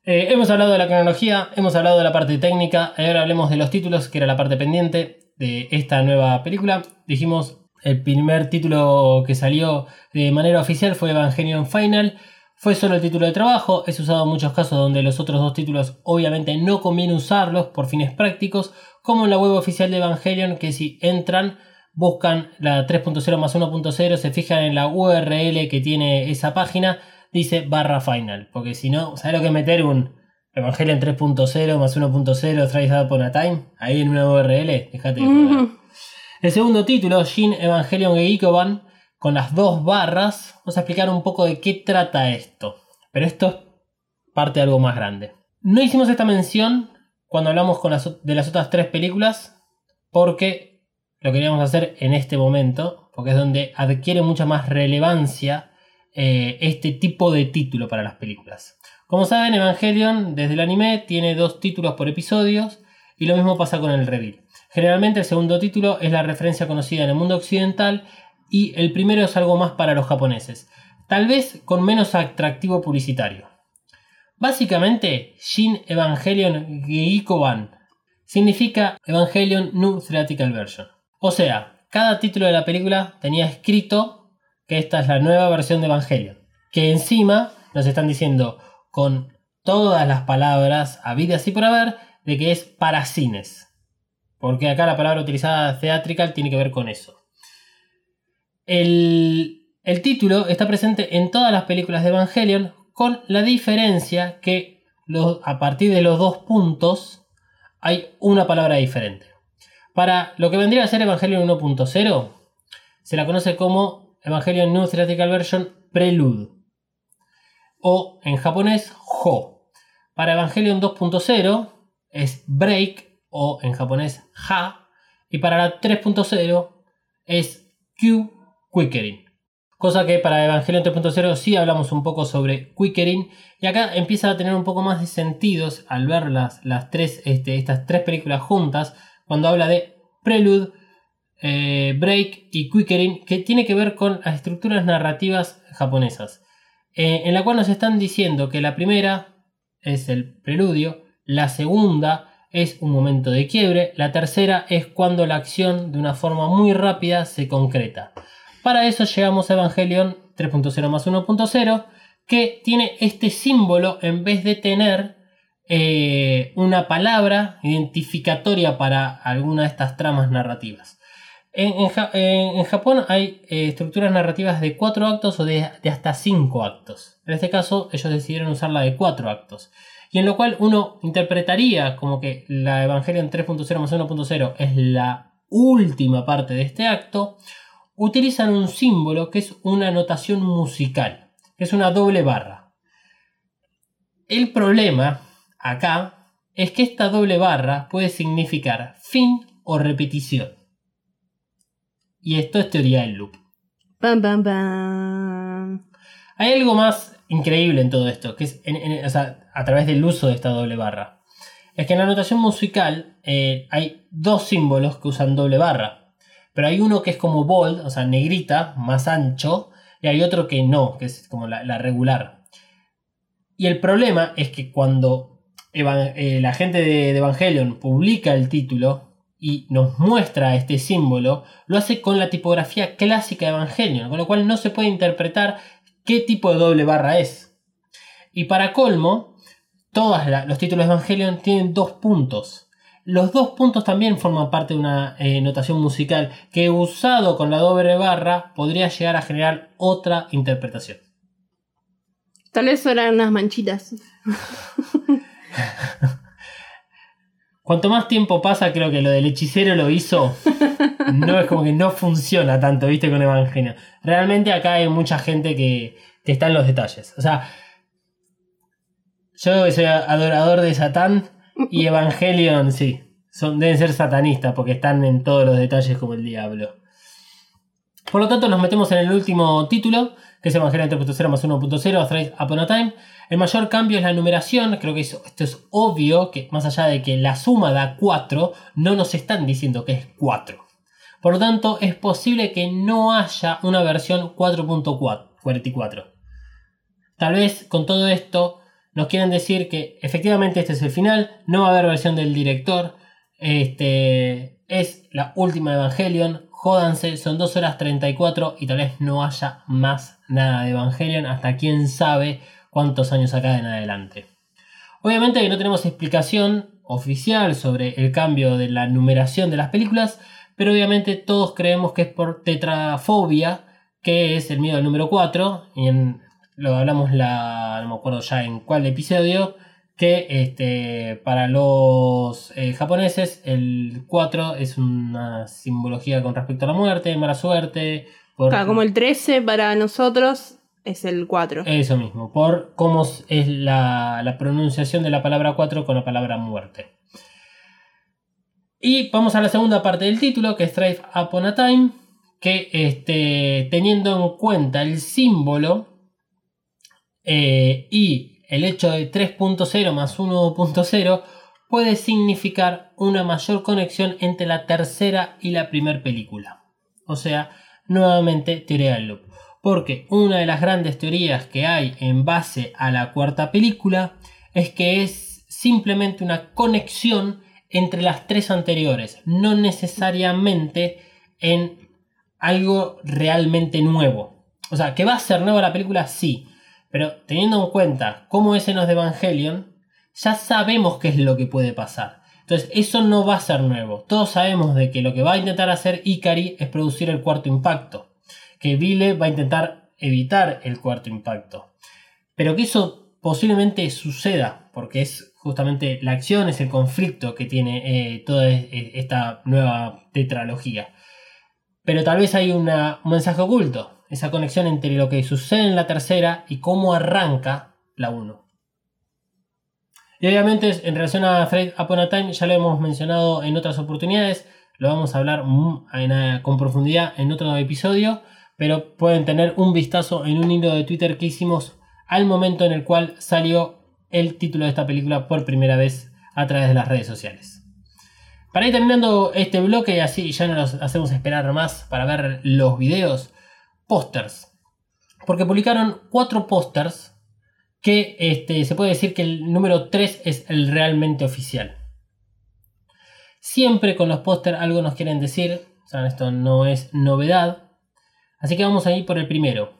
[SPEAKER 2] eh, hemos hablado de la cronología, hemos hablado de la parte técnica, ahora hablemos de los títulos, que era la parte pendiente de esta nueva película. Dijimos, el primer título que salió de manera oficial fue Evangelion Final. Fue solo el título de trabajo, es usado en muchos casos donde los otros dos títulos obviamente no conviene usarlos por fines prácticos, como en la web oficial de Evangelion, que si entran, buscan la 3.0 más 1.0, se fijan en la URL que tiene esa página, dice barra final, porque si no, ¿sabes lo que es meter un Evangelion 3.0 más 1.0 Thrice Upon a Time? Ahí en una URL, déjate de joder.
[SPEAKER 3] Ujú.
[SPEAKER 2] El segundo título, Shin Evangelion Geikoban, con las dos barras, vamos a explicar un poco de qué trata esto. Pero esto es parte de algo más grande. No hicimos esta mención cuando hablamos con las de las otras tres películas, porque lo queríamos hacer en este momento, porque es donde adquiere mucha más relevancia eh, este tipo de título para las películas. Como saben, Evangelion desde el anime tiene dos títulos por episodios y lo mismo pasa con el reveal. Generalmente el segundo título es la referencia conocida en el mundo occidental y el primero es algo más para los japoneses, tal vez con menos atractivo publicitario. Básicamente, Shin Evangelion Geikoban significa Evangelion New Theatrical Version. O sea, cada título de la película tenía escrito que esta es la nueva versión de Evangelion. Que encima nos están diciendo con todas las palabras habidas y por haber de que es para cines. Porque acá la palabra utilizada theatrical tiene que ver con eso. El, el título está presente en todas las películas de Evangelion con la diferencia que los- a partir de los dos puntos hay una palabra diferente. Para lo que vendría a ser Evangelion 1.0, se la conoce como Evangelion New Theatrical Version Prelude. O en japonés, Ho. Para Evangelion 2.0 es Break o en japonés Ha. Y para la 3.0 es Q Quickering. Cosa que para Evangelion 3.0 sí hablamos un poco sobre Quickering. Y acá empieza a tener un poco más de sentidos al ver las, las tres, este, estas tres películas juntas. Cuando habla de Prelude, eh, Break y Quickering. Que tiene que ver con las estructuras narrativas japonesas. eh, en la cual nos están diciendo que la primera es el preludio. La segunda es un momento de quiebre. La tercera es cuando la acción de una forma muy rápida se concreta. Para eso llegamos a Evangelion 3.0 más 1.0, que tiene este símbolo en vez de tener eh, una palabra identificatoria para alguna de estas tramas narrativas. En, en Ja- en- en Japón hay eh, estructuras narrativas de 4 actos o de, de hasta 5 actos. En este caso, ellos decidieron usar la de 4 actos. Y en lo cual uno interpretaría como que la Evangelion 3.0 más 1.0 es la última parte de este acto, utilizan un símbolo que es una notación musical, que es una doble barra. El problema acá es que esta doble barra puede significar fin o repetición. Y esto es teoría del loop. Hay algo más increíble en todo esto, que es en- en- o sea, a través del uso de esta doble barra. Es que en la notación musical eh, hay dos símbolos que usan doble barra. Pero hay uno que es como bold, o sea, negrita, más ancho, y hay otro que no, que es como la, la regular. Y el problema es que cuando eh, la gente de, de Evangelion publica el título y nos muestra este símbolo, lo hace con la tipografía clásica de Evangelion, con lo cual no se puede interpretar qué tipo de doble barra es. Y para colmo, todos los títulos de Evangelion tienen dos puntos. Los dos puntos también forman parte de una eh, notación musical que usado con la doble barra podría llegar a generar otra interpretación.
[SPEAKER 3] Tal vez eran unas manchitas.
[SPEAKER 2] Cuanto más tiempo pasa, creo que lo del hechicero lo hizo. No es como que no funciona tanto, viste, con Evangelion. Realmente acá hay mucha gente que, que está en los detalles. O sea, yo soy adorador de Satán y Evangelion, sí. Son, deben ser satanistas porque están en todos los detalles como el diablo. Por lo tanto, nos metemos en el último título, que es Evangelion 3.0 más 1.0, Thrice Upon a Time. El mayor cambio es la numeración. Creo que esto es obvio, que más allá de que la suma da 4, no nos están diciendo que es 4. Por lo tanto, es posible que no haya una versión 4.44. Tal vez con todo esto nos quieren decir que efectivamente este es el final, no va a haber versión del director, este es la última Evangelion, jódanse, son 2 horas 34 y tal vez no haya más nada de Evangelion hasta quién sabe cuántos años acá en adelante. Obviamente que no tenemos explicación oficial sobre el cambio de la numeración de las películas, pero obviamente todos creemos que es por tetrafobia, que es el miedo al número 4, y en- lo hablamos la, no me acuerdo ya en cuál episodio, que este, para los eh, japoneses el 4 es una simbología con respecto a la muerte, mala suerte. Por,
[SPEAKER 3] Claro, como el 13 para nosotros es el 4.
[SPEAKER 2] Eso mismo, por cómo es la, la pronunciación de la palabra 4 con la palabra muerte. Y vamos a la segunda parte del título, que es Strive Upon a Time, que este, teniendo en cuenta el símbolo eh, y el hecho de 3.0 más 1.0, puede significar una mayor conexión entre la tercera y la primera película. O sea, nuevamente teoría del loop. Porque una de las grandes teorías que hay en base a la cuarta película es que es simplemente una conexión entre las tres anteriores, no necesariamente en algo realmente nuevo. O sea, que va a ser nueva la película, sí, pero teniendo en cuenta cómo es en los de Evangelion, ya sabemos qué es lo que puede pasar. Entonces, eso no va a ser nuevo. Todos sabemos de que lo que va a intentar hacer Ikari es producir el cuarto impacto. Que Vile va a intentar evitar el cuarto impacto. Pero que eso posiblemente suceda, porque es justamente la acción, es el conflicto que tiene eh, toda esta nueva tetralogía. Pero tal vez hay un mensaje oculto, esa conexión entre lo que sucede en la tercera y cómo arranca la 1. Y obviamente en relación a Fred Upon a Time ya lo hemos mencionado en otras oportunidades, lo vamos a hablar eh, con profundidad en otro episodio, pero pueden tener un vistazo en un hilo de Twitter que hicimos al momento en el cual salió el título de esta película por primera vez a través de las redes sociales. Para ir terminando este bloque, así ya no nos hacemos esperar más para ver los videos, pósters. Porque publicaron cuatro pósters que este, se puede decir que el número 3 es el realmente oficial. Siempre con los pósters algo nos quieren decir, o esto no es novedad. Así que vamos a ir por el primero.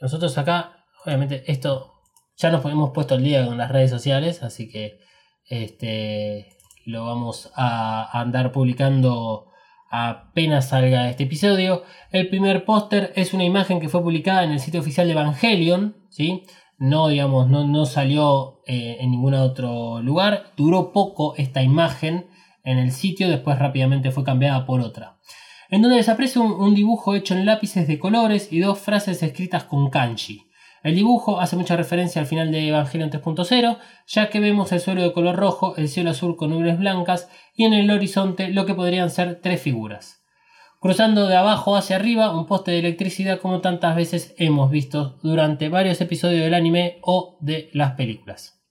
[SPEAKER 2] Nosotros acá, obviamente, esto ya nos hemos puesto al día con las redes sociales, así que este, lo vamos a andar publicando apenas salga este episodio. El primer póster es una imagen que fue publicada en el sitio oficial de Evangelion, ¿sí? No, digamos, no, no salió eh, en ningún otro lugar. Duró poco esta imagen en el sitio, después rápidamente fue cambiada por otra. En donde desaparece un, un dibujo hecho en lápices de colores y dos frases escritas con kanji. El dibujo hace mucha referencia al final de Evangelion 3.0, ya que vemos el suelo de color rojo, el cielo azul con nubes blancas y en el horizonte lo que podrían ser tres figuras. Cruzando de abajo hacia arriba un poste de electricidad como tantas veces hemos visto durante varios episodios del anime o de las películas.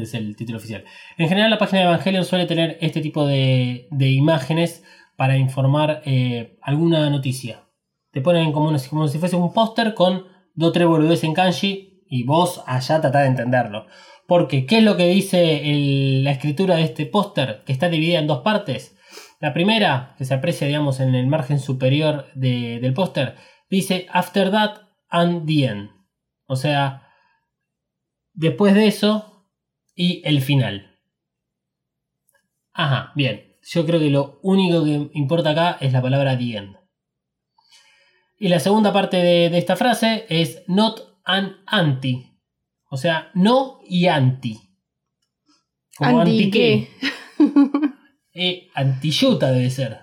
[SPEAKER 2] Es el título oficial. En general la página de Evangelion suele tener este tipo de, de imágenes para informar eh, alguna noticia. Te ponen como, una- como si fuese un póster con dos tres boludeces en kanji y vos allá tratás de entenderlo. Porque, ¿qué es lo que dice la escritura de este póster? Que está dividida en dos partes. La primera, que se aprecia, digamos, en el margen superior de- del póster, dice After that and the end. O sea, después de eso y el final. Ajá, bien. Yo creo que lo único que importa acá es la palabra the end. Y la segunda parte de, de esta frase es not an anti. O sea, no y anti. Como
[SPEAKER 3] ¿Anti
[SPEAKER 2] anti
[SPEAKER 3] qué?
[SPEAKER 2] Eh, antiyuta debe ser.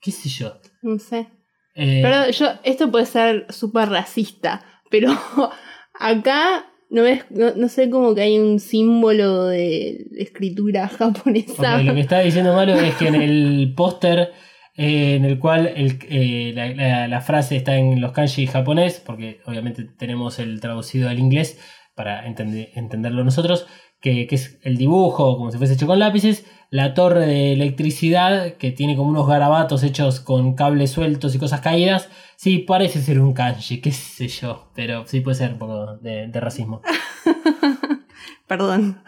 [SPEAKER 2] ¿Qué sé yo?
[SPEAKER 3] No sé.
[SPEAKER 2] Eh,
[SPEAKER 3] Pero yo, esto puede ser súper racista, pero acá no ves, no, no sé como que hay un símbolo de escritura japonesa.
[SPEAKER 2] ok, lo que está diciendo Malo es que en el póster eh, en el cual el- eh, la, la- la frase está en los kanji japonés, porque obviamente tenemos el traducido al inglés para entende- entenderlo nosotros, que, que es el dibujo como si fuese hecho con lápices, la torre de electricidad que tiene como unos garabatos hechos con cables sueltos y cosas caídas. Sí, parece ser un kanji, qué sé yo, pero sí puede ser un poco de, de racismo.
[SPEAKER 3] Perdón.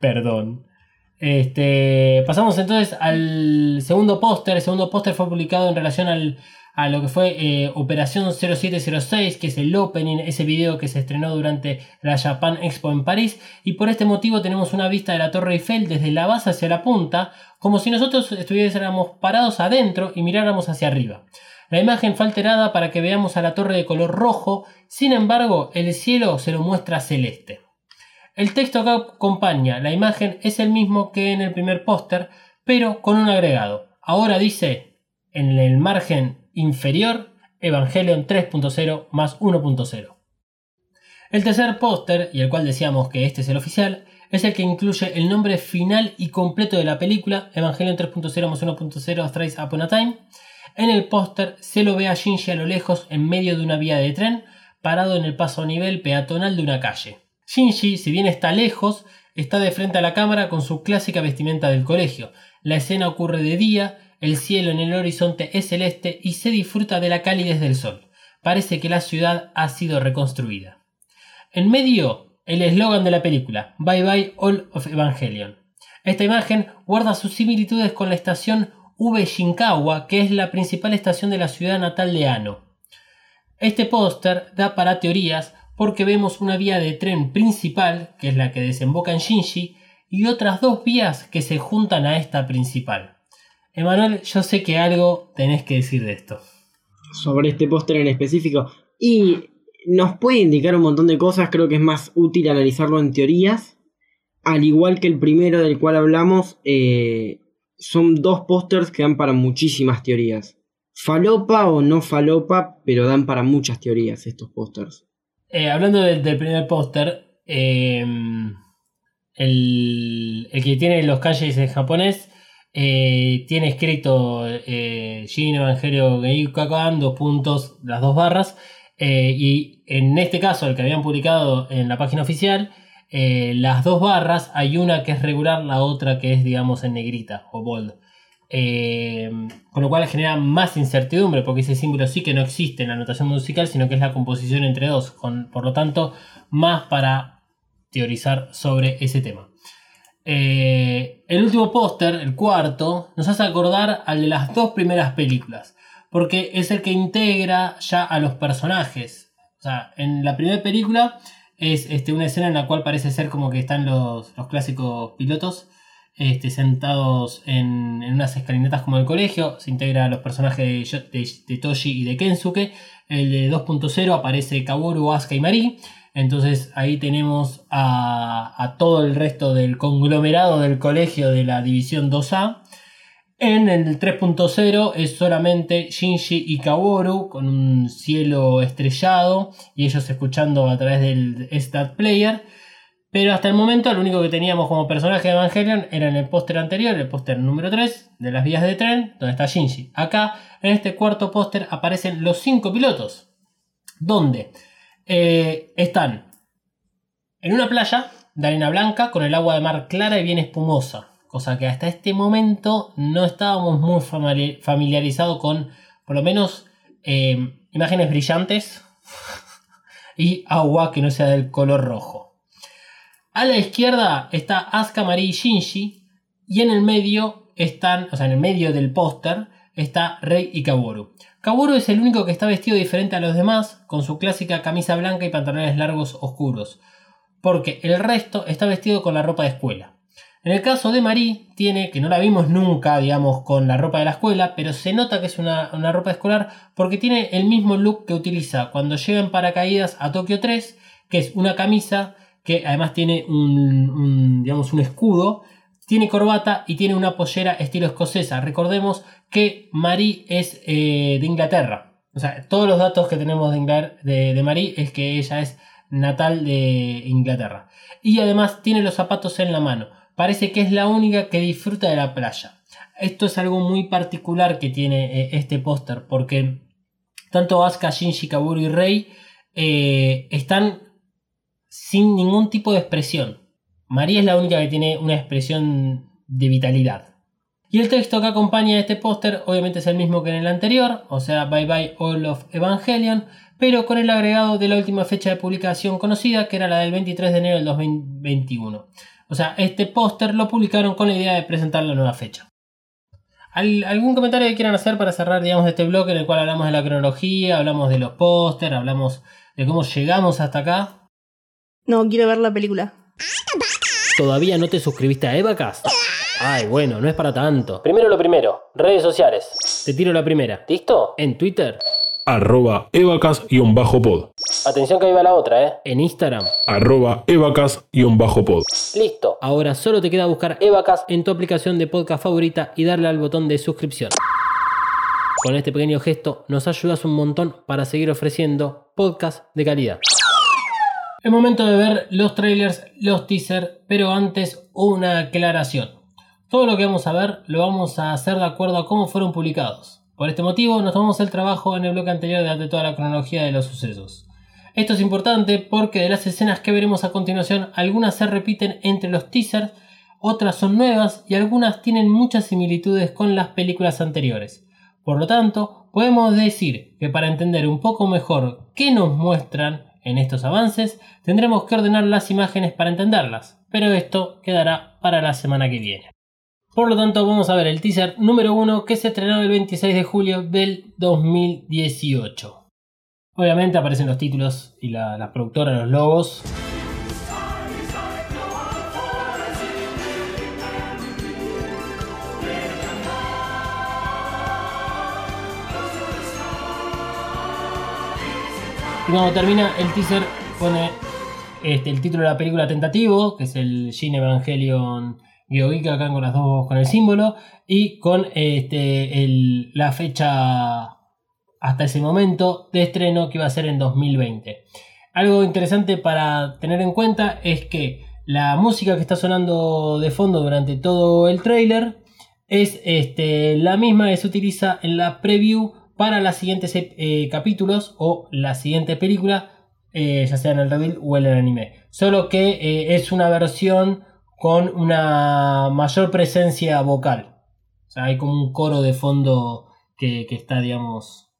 [SPEAKER 2] Perdón. Este, pasamos entonces al segundo póster. El segundo póster fue publicado en relación al, a lo que fue eh, Operación 0706, que es el opening, ese video que se estrenó durante la Japan Expo en París. Y por este motivo tenemos una vista de la Torre Eiffel desde la base hacia la punta, como si nosotros estuviésemos parados adentro y miráramos hacia arriba. La imagen fue alterada para que veamos a la torre de color rojo, sin embargo el cielo se lo muestra celeste. El texto que acompaña la imagen es el mismo que en el primer póster, pero con un agregado. Ahora dice en el margen inferior Evangelion 3.0 más 1.0. El tercer póster, y el cual decíamos que este es el oficial, es el que incluye el nombre final y completo de la película, Evangelion 3.0 más 1.0 Thrice Upon a Time. En el póster se lo ve a Shinji a lo lejos en medio de una vía de tren, parado en el paso a nivel peatonal de una calle. Shinji, si bien está lejos, está de frente a la cámara con su clásica vestimenta del colegio. La escena ocurre de día, el cielo en el horizonte es celeste y se disfruta de la calidez del sol. Parece que la ciudad ha sido reconstruida. En medio, el eslogan de la película, Bye Bye All of Evangelion. Esta imagen guarda sus similitudes con la estación V Shinkawa, que es la principal estación de la ciudad natal de Ano. Este póster da para teorías porque vemos una vía de tren principal, que es la que desemboca en Shinji, y otras dos vías que se juntan a esta principal. Emanuel, yo sé que algo tenés que decir de esto.
[SPEAKER 4] sobre este póster en específico. Y nos puede indicar un montón de cosas, creo que es más útil analizarlo en teorías. Al igual que el primero del cual hablamos, eh, son dos pósters que dan para muchísimas teorías. Falopa o no falopa, pero dan para muchas teorías estos pósters.
[SPEAKER 2] Eh, hablando del, del primer póster, eh, el, el que tiene los kanjis en japonés eh, tiene escrito eh, Shin Evangelio Geikakan, dos puntos, las dos barras. eh, y en este caso, el que habían publicado en la página oficial, eh, las dos barras, hay una que es regular, la otra que es, digamos, en negrita o bold. Eh, con lo cual genera más incertidumbre, porque ese símbolo sí que no existe en la notación musical, sino que es la composición entre dos. Por lo tanto, más para teorizar sobre ese tema. Eh, el último póster, el cuarto, nos hace acordar al de las dos primeras películas, porque es el que integra ya a los personajes. O sea, en la primera película es este, una escena en la cual parece ser como que están los, los clásicos pilotos este, sentados en, en unas escalinatas como el colegio. Se integra a los personajes de, de Toshi y de Kensuke. El de 2.0 aparece Kaworu, Asuka y Mari. Entonces ahí tenemos a, a todo el resto del conglomerado del colegio de la división 2A. En el 3.0 es solamente Shinji y Kaworu con un cielo estrellado y ellos escuchando a través del Stat Player. Pero hasta el momento lo único que teníamos como personaje de Evangelion era en el póster anterior, el póster número 3 de las vías de tren, donde está Shinji. Acá, en este cuarto póster, aparecen los 5 pilotos. ¿Dónde? Eh, están en una playa de arena blanca con el agua de mar clara y bien espumosa. Cosa que hasta este momento no estábamos muy famili- familiarizados con, por lo menos, eh, imágenes brillantes y agua que no sea del color rojo. A la izquierda está Asuka, Mari y Shinji. Y en el medio están, o sea, en el medio del póster está Rei y Kaworu. Kaworu es el único que está vestido diferente a los demás, con su clásica camisa blanca y pantalones largos oscuros. Porque el resto está vestido con la ropa de escuela. En el caso de Mari, tiene, que no la vimos nunca, digamos, con la ropa de la escuela, pero se nota que es una, una ropa escolar porque tiene el mismo look que utiliza cuando llega en paracaídas a Tokio 3, que es una camisa que además tiene un, digamos, un escudo, tiene corbata y tiene una pollera estilo escocesa. Recordemos que Marie es eh, de Inglaterra. O sea, todos los datos que tenemos de, Inglar- de, de Marie es que ella es natal de Inglaterra. Y además tiene los zapatos en la mano. Parece que es la única que disfruta de la playa. Esto es algo muy particular que tiene eh, este póster porque tanto Asuka, Shinji, Kaworu y Rei eh, están sin ningún tipo de expresión. María es la única que tiene una expresión de vitalidad. Y el texto que acompaña a este póster obviamente es el mismo que en el anterior, o sea, Bye Bye All of Evangelion, pero con el agregado de la última fecha de publicación conocida, que era la del 23 de enero del 2021. O sea, este póster lo publicaron con la idea de presentar la nueva fecha. ¿Al- ¿Algún comentario que quieran hacer para cerrar, digamos, este bloque en el cual hablamos de la cronología, hablamos de los pósters, hablamos de cómo llegamos hasta acá?
[SPEAKER 3] No, quiero ver la película.
[SPEAKER 2] ¿Todavía no te suscribiste a Evacast? Ay, bueno, no es para tanto. Primero lo primero, redes sociales. Te tiro la primera. ¿Listo? En Twitter.
[SPEAKER 1] arroba evacas-pod,
[SPEAKER 2] Atención que ahí va la otra, ¿eh? En Instagram.
[SPEAKER 1] arroba evacas-pod.
[SPEAKER 2] Listo. Ahora solo te queda buscar Evacast en tu aplicación de podcast favorita y darle al botón de suscripción. Con este pequeño gesto nos ayudas un montón para seguir ofreciendo podcast de calidad. Es momento de ver los trailers, los teasers, pero antes una aclaración. Todo lo que vamos a ver lo vamos a hacer de acuerdo a cómo fueron publicados. Por este motivo nos tomamos el trabajo en el bloque anterior de toda la cronología de los sucesos. Esto es importante porque de las escenas que veremos a continuación, algunas se repiten entre los teasers, otras son nuevas y algunas tienen muchas similitudes con las películas anteriores. Por lo tanto, podemos decir que para entender un poco mejor qué nos muestran en estos avances, tendremos que ordenar las imágenes para entenderlas, pero esto quedará para la semana que viene. Por lo tanto, vamos a ver el teaser número 1 que se estrenó el 26 de julio del 2018. Obviamente aparecen los títulos y la, la productora, los logos. Y cuando termina el teaser pone este, el título de la película tentativo, que es el Shin Evangelion Geogeek acá con las dos con el símbolo y con este, la fecha hasta ese momento de estreno que iba a ser en 2020. Algo interesante para tener en cuenta es que la música que está sonando de fondo durante todo el trailer es este, la misma que se utiliza en la preview para los siguientes eh, capítulos o la siguiente película, eh, ya sea en el reveal o en el anime. Solo que eh, es una versión con una mayor presencia vocal. O sea, hay como un coro de fondo que, está, digamos,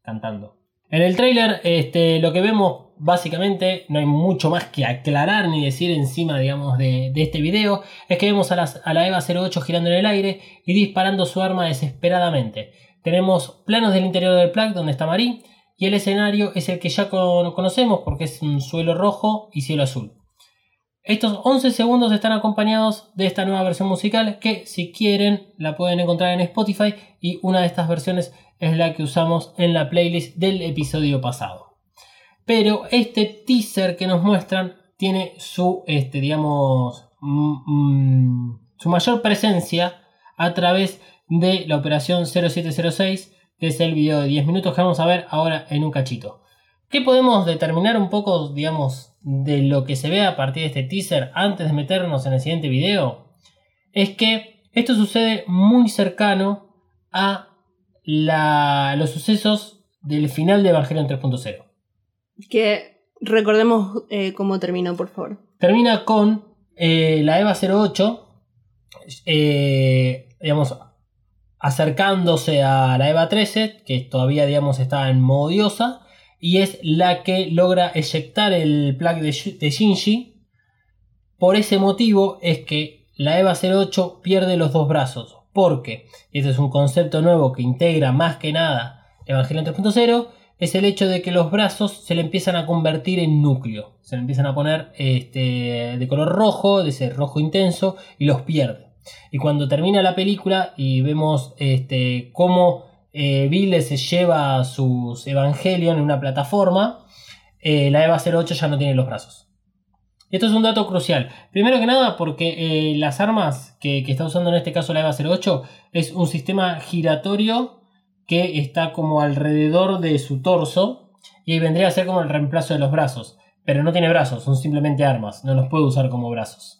[SPEAKER 2] cantando. En el tráiler, este, lo que vemos básicamente, no hay mucho más que aclarar ni decir encima, digamos, de, este video, es que vemos a la EVA 08 girando en el aire y disparando su arma desesperadamente. Tenemos planos del interior del plug donde está Marie y el escenario es el que ya con- conocemos porque es un suelo rojo y cielo azul. Estos 11 segundos están acompañados de esta nueva versión musical que si quieren la pueden encontrar en Spotify y una de estas versiones es la que usamos en la playlist del episodio pasado. Pero este teaser que nos muestran tiene su, este, digamos, mm, mm, su mayor presencia a través de la operación 0706, que es el video de 10 minutos que vamos a ver ahora en un cachito. ¿Qué podemos determinar un poco, digamos, de lo que se ve a partir de este teaser antes de meternos en el siguiente video? Es que esto sucede muy cercano a la- los sucesos del final de Evangelion 3.0.
[SPEAKER 3] Que recordemos eh, cómo terminó, por favor.
[SPEAKER 2] Termina con eh, la EVA 08, eh, digamos, acercándose a la EVA 13, que todavía, digamos, está en modo diosa, y es la que logra eyectar el plug de, Shi- de Shinji. Por ese motivo es que la EVA 08 pierde los dos brazos, porque, y este es un concepto nuevo que integra más que nada Evangelion 3.0, es el hecho de que los brazos se le empiezan a convertir en núcleo. Se le empiezan a poner este, de color rojo, de ese rojo intenso, y los pierde. Y cuando termina la película y vemos este, cómo eh, Vile se lleva sus Evangelion en una plataforma, eh, la EVA 08 ya no tiene los brazos. Esto es un dato crucial. Primero que nada porque eh, las armas que, que está usando en este caso la EVA 08 es un sistema giratorio que está como alrededor de su torso y vendría a ser como el reemplazo de los brazos. Pero no tiene brazos, son simplemente armas, no los puede usar como brazos.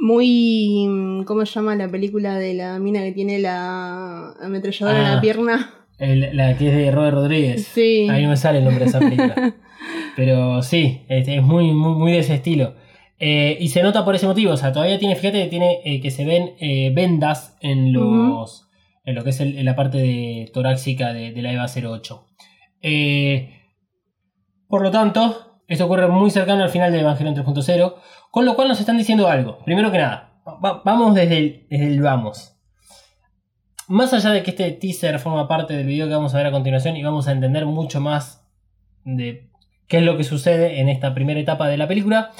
[SPEAKER 3] Muy. mm, ¿Cómo se llama la película de la mina que tiene la ametralladora en
[SPEAKER 2] Ah.
[SPEAKER 3] la pierna?
[SPEAKER 2] El- la que es de Robert Rodríguez.
[SPEAKER 3] Sí.
[SPEAKER 2] Ahí no me sale el nombre de esa película. Pero sí, es muy, muy, muy de ese estilo. Eh, y se nota por ese motivo. O sea, todavía tiene, fíjate que tiene eh, que se ven eh, vendas en los. En lo que es el- en la parte de torácica de, de la EVA 08. Eh, por lo tanto, esto ocurre muy cercano al final de Evangelion 3.0. Con lo cual nos están diciendo algo. Primero que nada, va- vamos desde el, vamos. Más allá de que este teaser forma parte del video que vamos a ver a continuación y vamos a entender mucho más de qué es lo que sucede en esta primera etapa de la película,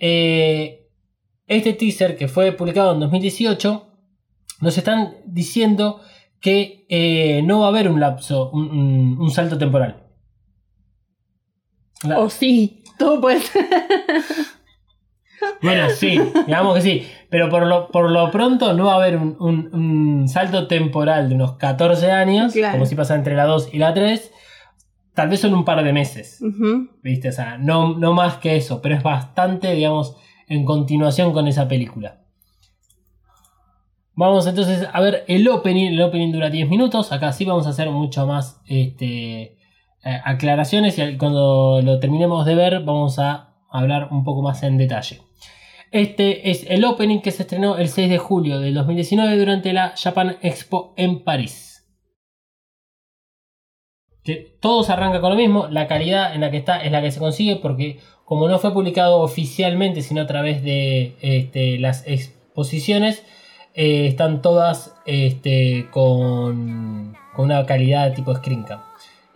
[SPEAKER 2] eh, este teaser que fue publicado en 2018 nos están diciendo que eh, no va a haber un lapso, un salto temporal.
[SPEAKER 3] O sí, todo puede ser.
[SPEAKER 2] Bueno, sí, digamos que sí. Pero por lo, por lo pronto no va a haber un, un- un salto temporal de unos 14 años,
[SPEAKER 3] Claro.
[SPEAKER 2] como si pasa entre la 2 y la 3. Tal vez son un par de meses. ¿viste? O sea, no, no más que eso, pero es bastante, digamos, en continuación con esa película. Vamos entonces a ver el opening. El opening dura 10 minutos. Acá sí vamos a hacer mucho más este, eh, aclaraciones y cuando lo terminemos de ver vamos a hablar un poco más en detalle. Este es el opening que se estrenó el 6 de julio del 2019 durante la Japan Expo en París. Que todo se arranca con lo mismo, la calidad en la que está es la que se consigue porque como no fue publicado oficialmente sino a través de este, las exposiciones, eh, están todas este, con, una calidad tipo screencam.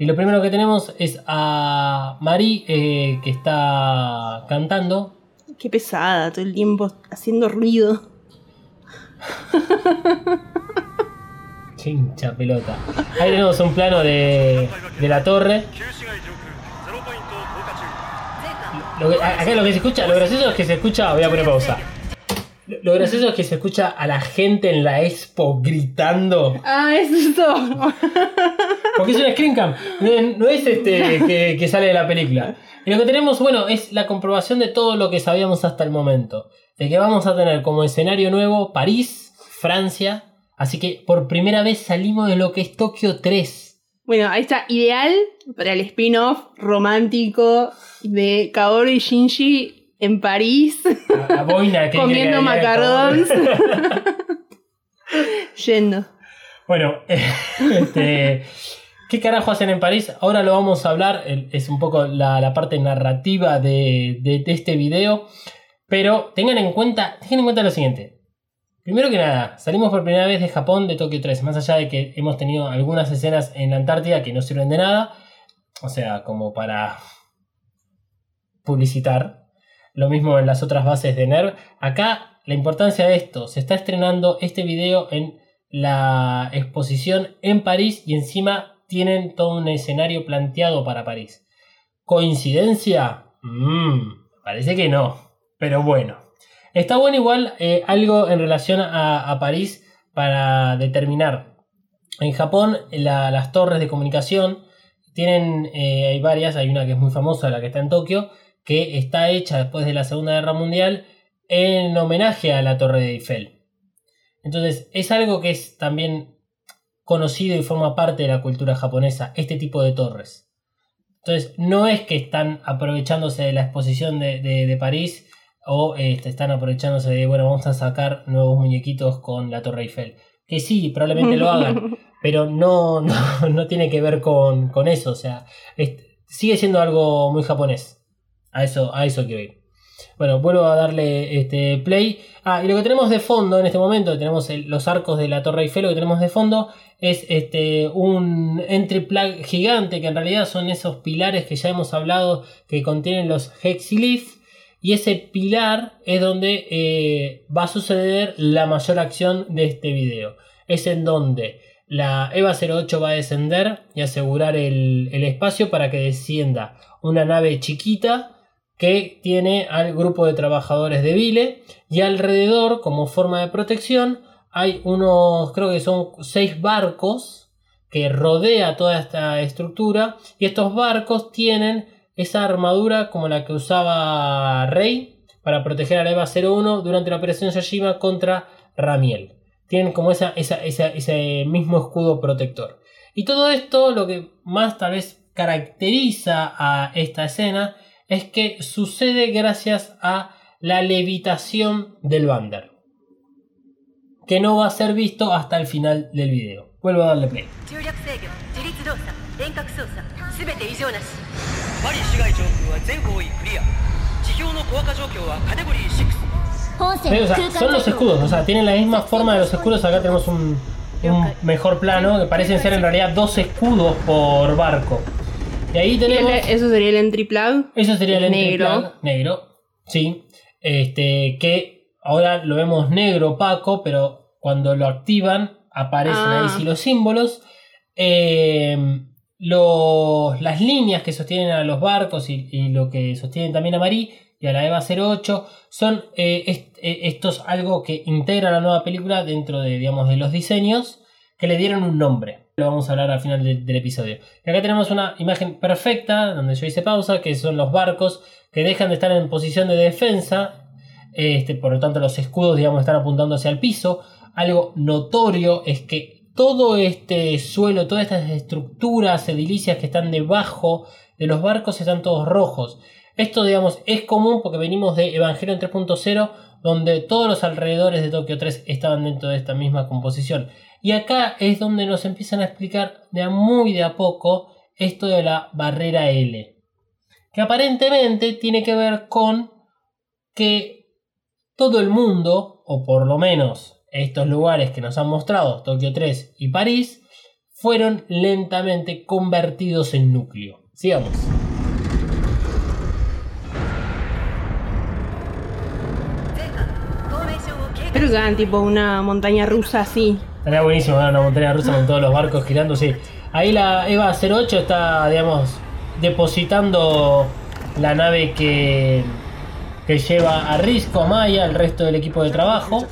[SPEAKER 2] Y lo primero que tenemos es a Marie eh, que está cantando
[SPEAKER 3] Qué pesada, todo el tiempo haciendo ruido.
[SPEAKER 2] Chincha pelota. Ahí tenemos un plano de, de la torre. Lo que- acá lo que se escucha, lo gracioso es que se escucha. Voy a poner pausa. Lo, gracioso es que se escucha a la gente en la expo gritando.
[SPEAKER 3] Ah, es eso.
[SPEAKER 2] Porque es una screen cam. No, es- no es este que, que sale de la película. Y lo que tenemos, bueno, es la comprobación de todo lo que sabíamos hasta el momento. De que vamos a tener como escenario nuevo París, Francia. Así que por primera vez salimos de lo que es Tokio 3.
[SPEAKER 3] Bueno, ahí está, ideal para el spin-off romántico de Kaoru y Shinji en París,
[SPEAKER 2] A, a boina que
[SPEAKER 3] comiendo
[SPEAKER 2] que-
[SPEAKER 3] macarons. Yendo.
[SPEAKER 2] Bueno, este, ¿qué carajo hacen en París? Ahora lo vamos a hablar, es un poco la, la parte narrativa de, de- de este video, pero tengan en cuenta, tengan en cuenta lo siguiente. Primero que nada, salimos por primera vez de Japón de Tokio 3, más allá de que hemos tenido algunas escenas en la Antártida que no sirven de nada, o sea, como para publicitar. Lo mismo en las otras bases de NERV. Acá la importancia de esto, se está estrenando este video en la exposición en París y encima tienen todo un escenario planteado para París. ¿Coincidencia? Mmm, parece que no, pero bueno. Está bueno igual eh, algo en relación a, a París para determinar. En Japón la- las torres de comunicación tienen, eh, hay varias, hay una que es muy famosa, la que está en Tokio, que está hecha después de la Segunda Guerra Mundial en homenaje a la Torre de Eiffel. Entonces es algo que es también conocido y forma parte de la cultura japonesa, este tipo de torres. Entonces no es que están aprovechándose de la exposición de, de- de París o este, están aprovechándose de, bueno, vamos a sacar nuevos muñequitos con la Torre Eiffel. Que sí, probablemente lo hagan, pero no, no, no tiene que ver con, con eso. O sea, es- sigue siendo algo muy japonés. A eso, a eso quiero ir. Bueno, vuelvo a darle este play. Ah, y lo que tenemos de fondo en este momento, tenemos los arcos de la Torre Eiffel, lo que tenemos de fondo es este, un entry plug gigante, que en realidad son esos pilares que ya hemos hablado que contienen los hexilith. Y ese pilar es donde eh, va a suceder la mayor acción de este video. Es en donde la EVA 08 va a descender y asegurar el, el espacio para que descienda una nave chiquita que tiene al grupo de trabajadores de Vile y alrededor como forma de protección hay unos creo que son seis barcos que rodea toda esta estructura y estos barcos tienen esa armadura como la que usaba Rey para proteger a la EVA 01 durante la operación Yashima contra Ramiel. Tienen como esa, esa- ese mismo escudo protector. Y todo esto lo que más tal vez caracteriza a esta escena es que sucede gracias a la levitación del bander. Que no va a ser visto hasta el final del video. Vuelvo a darle play. Son los escudos, o sea, tienen la misma forma de los escudos. Acá tenemos un mejor plano, que parecen ser en realidad dos escudos por barco. Y ahí tenemos.
[SPEAKER 3] el- eso sería el entry plug.
[SPEAKER 2] Eso sería el entry
[SPEAKER 3] negro.
[SPEAKER 2] plug, negro. Sí. Este, que ahora lo vemos negro opaco, pero cuando lo activan aparecen
[SPEAKER 3] Ah.
[SPEAKER 2] ahí sí los símbolos. Eh, los- las líneas que sostienen a los barcos y, y lo que sostienen también a Marí y a la EVA 08 son eh, est- eh, estos algo que integra la nueva película dentro de, digamos, de los diseños que le dieron un nombre. Lo vamos a hablar al final de- del episodio. Y acá tenemos una imagen perfecta donde yo hice pausa, que son los barcos que dejan de estar en posición de defensa. Este, por lo tanto, los escudos, digamos, están apuntando hacia el piso. Algo notorio es que todo este suelo, todas estas estructuras edilicias que están debajo de los barcos están todos rojos. Esto, digamos, es común porque venimos de Evangelion 3.0, donde todos los alrededores de Tokio 3 estaban dentro de esta misma composición. Y acá es donde nos empiezan a explicar de a muy de a poco esto de la barrera L. Que aparentemente tiene que ver con que todo el mundo, o por lo menos estos lugares que nos han mostrado, Tokio 3 y París, fueron lentamente convertidos en núcleo. Sigamos.
[SPEAKER 3] Hagan tipo una montaña rusa así.
[SPEAKER 2] Estaría buenísimo ver una montaña rusa con todos los barcos girando, sí. Ahí la EVA 08 está, digamos, depositando la nave que, que lleva a Risco, a Maya, al resto del equipo de trabajo.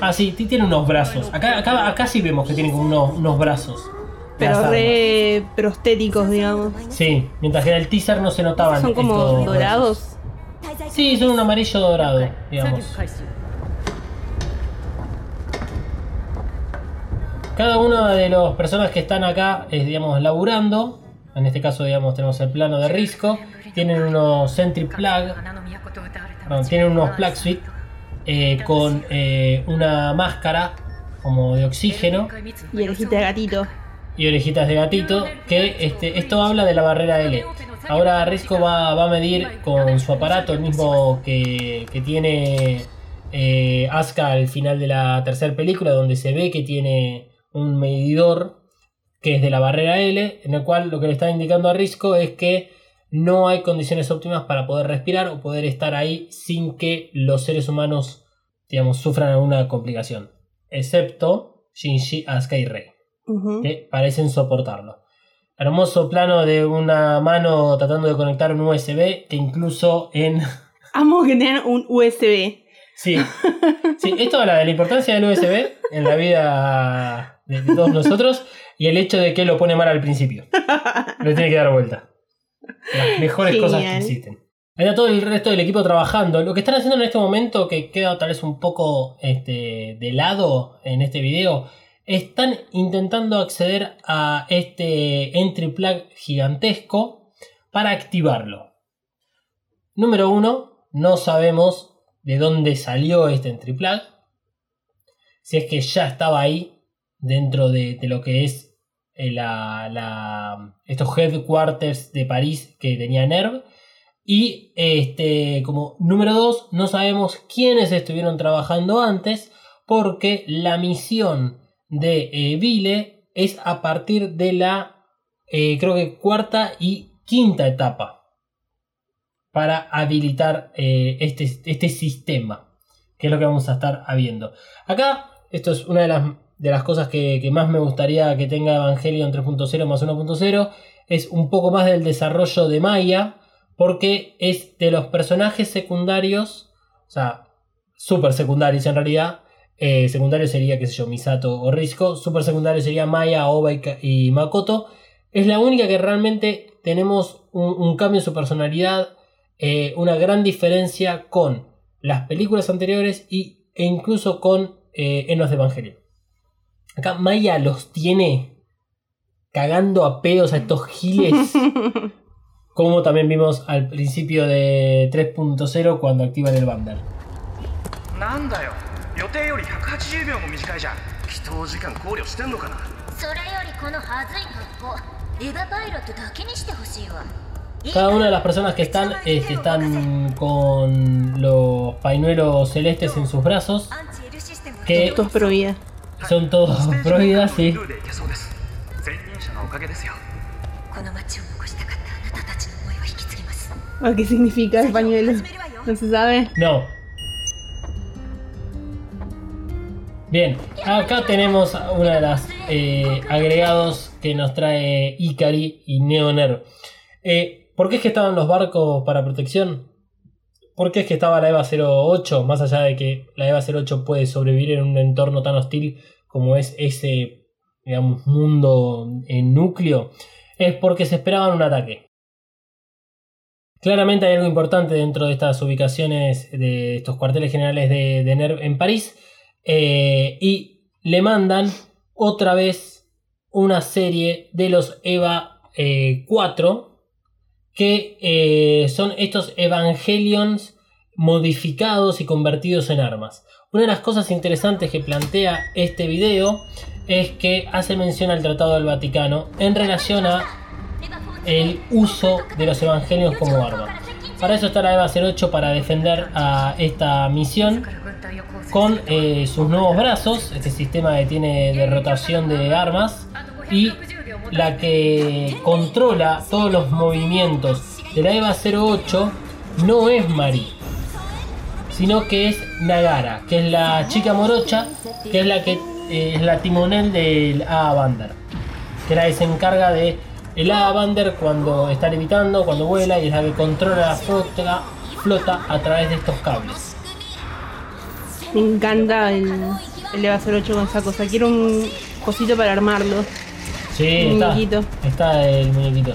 [SPEAKER 2] Ah, sí, ti- tiene unos brazos. Acá, acá, acá sí vemos que tiene como unos, unos brazos.
[SPEAKER 3] Pero re prostéticos, digamos.
[SPEAKER 2] Sí, mientras que en el teaser no se notaban.
[SPEAKER 3] Son como dorados.
[SPEAKER 2] brazos. Sí, son un amarillo dorado, digamos. Cada una de las personas que están acá, es, digamos, laburando, en este caso, digamos, tenemos el plano de Risco, tienen unos Sentry Plug, tienen unos Plug Suite eh, con eh, una máscara como de oxígeno
[SPEAKER 3] Y orejita de gatito.
[SPEAKER 2] y orejitas de gatito, que este, esto habla de la barrera L. Ahora Risco va, va a medir con su aparato, el mismo que, que tiene eh, Asuka al final de la tercera película, donde se ve que tiene un medidor que es de la barrera L, en el cual lo que le está indicando a Risco es que no hay condiciones óptimas para poder respirar o poder estar ahí sin que los seres humanos, digamos, sufran alguna complicación. Excepto Shinji, Asuka y Rei que parecen soportarlo. Hermoso plano de una mano tratando de conectar un USB que incluso en...
[SPEAKER 3] Amo que tengan un USB.
[SPEAKER 2] Sí, sí esto habla de la importancia del USB en la vida de todos nosotros y el hecho de que lo pone mal al principio. Le tiene que dar vuelta. Las mejores cosas que existen. Ahí está todo el resto del equipo trabajando. Lo que están haciendo en este momento, que queda tal vez un poco este, de lado en este video, están intentando acceder a este entry plug gigantesco para activarlo. Número uno, no sabemos de dónde salió este entry plug. Si es que ya estaba ahí dentro de, de lo que es eh, la, la- estos headquarters de París que tenía NERV. Y este, como número dos, no sabemos quiénes estuvieron trabajando antes, porque la misión de eh, Vile es a partir de la, eh, creo que cuarta y quinta etapa, para habilitar eh, este, este sistema, que es lo que vamos a estar viendo. Acá, esto es una de las, de las cosas que, que más me gustaría que tenga Evangelion 3.0 más 1.0, es un poco más del desarrollo de Maya, porque es de los personajes secundarios, o sea, super secundarios en realidad. Eh, secundario sería, qué sé yo, Misato o Risco. Super secundario sería Maya, Oba y, Makoto. Es la única que realmente tenemos un, cambio en su personalidad, eh, una gran diferencia con las películas anteriores y, e incluso con eh, Enos de Evangelion. Acá Maya los tiene cagando a pedos a estos giles. como también vimos al principio de 3.0 cuando activan el
[SPEAKER 5] Vandal.
[SPEAKER 2] Cada una de las personas que están es, este, están con los pañuelos celestes en sus brazos. Que,
[SPEAKER 3] Estos pro
[SPEAKER 2] son todos prohibidas, sí.
[SPEAKER 3] Ah, qué significa español? No se sabe.
[SPEAKER 2] No. Bien, acá tenemos una de las eh, agregados que nos trae Ikari y Neoner. Eh, ¿Por qué es que estaban los barcos para protección? ¿Por qué es que estaba la EVA 08? Más allá de que la EVA 08 puede sobrevivir en un entorno tan hostil como es ese, digamos, mundo en núcleo, es porque se esperaban un ataque. Claramente hay algo importante dentro de estas ubicaciones de estos cuarteles generales de, NERV en París. eh, y le mandan otra vez una serie de los EVA eh, 4 que eh, son estos Evangelions modificados y convertidos en armas. Una de las cosas interesantes que plantea este video es que hace mención al Tratado del Vaticano en relación a el uso de los evangelios como arma. Para eso está la EVA 08 para defender a esta misión con eh, sus nuevos brazos, este sistema que tiene de rotación de armas y la que controla todos los movimientos de la EVA 08 no es Mari, sino que es Nagara, que es la chica morocha, que es la que eh, es la timonel del A Bandar, que la que se encarga de el Avander cuando está levitando, cuando vuela y es la que controla la flota, flota a través de estos cables.
[SPEAKER 3] Me encanta el, el Eva 08 con esa cosa. Quiero un cosito para armarlo.
[SPEAKER 2] Sí, está. Está el muñequito.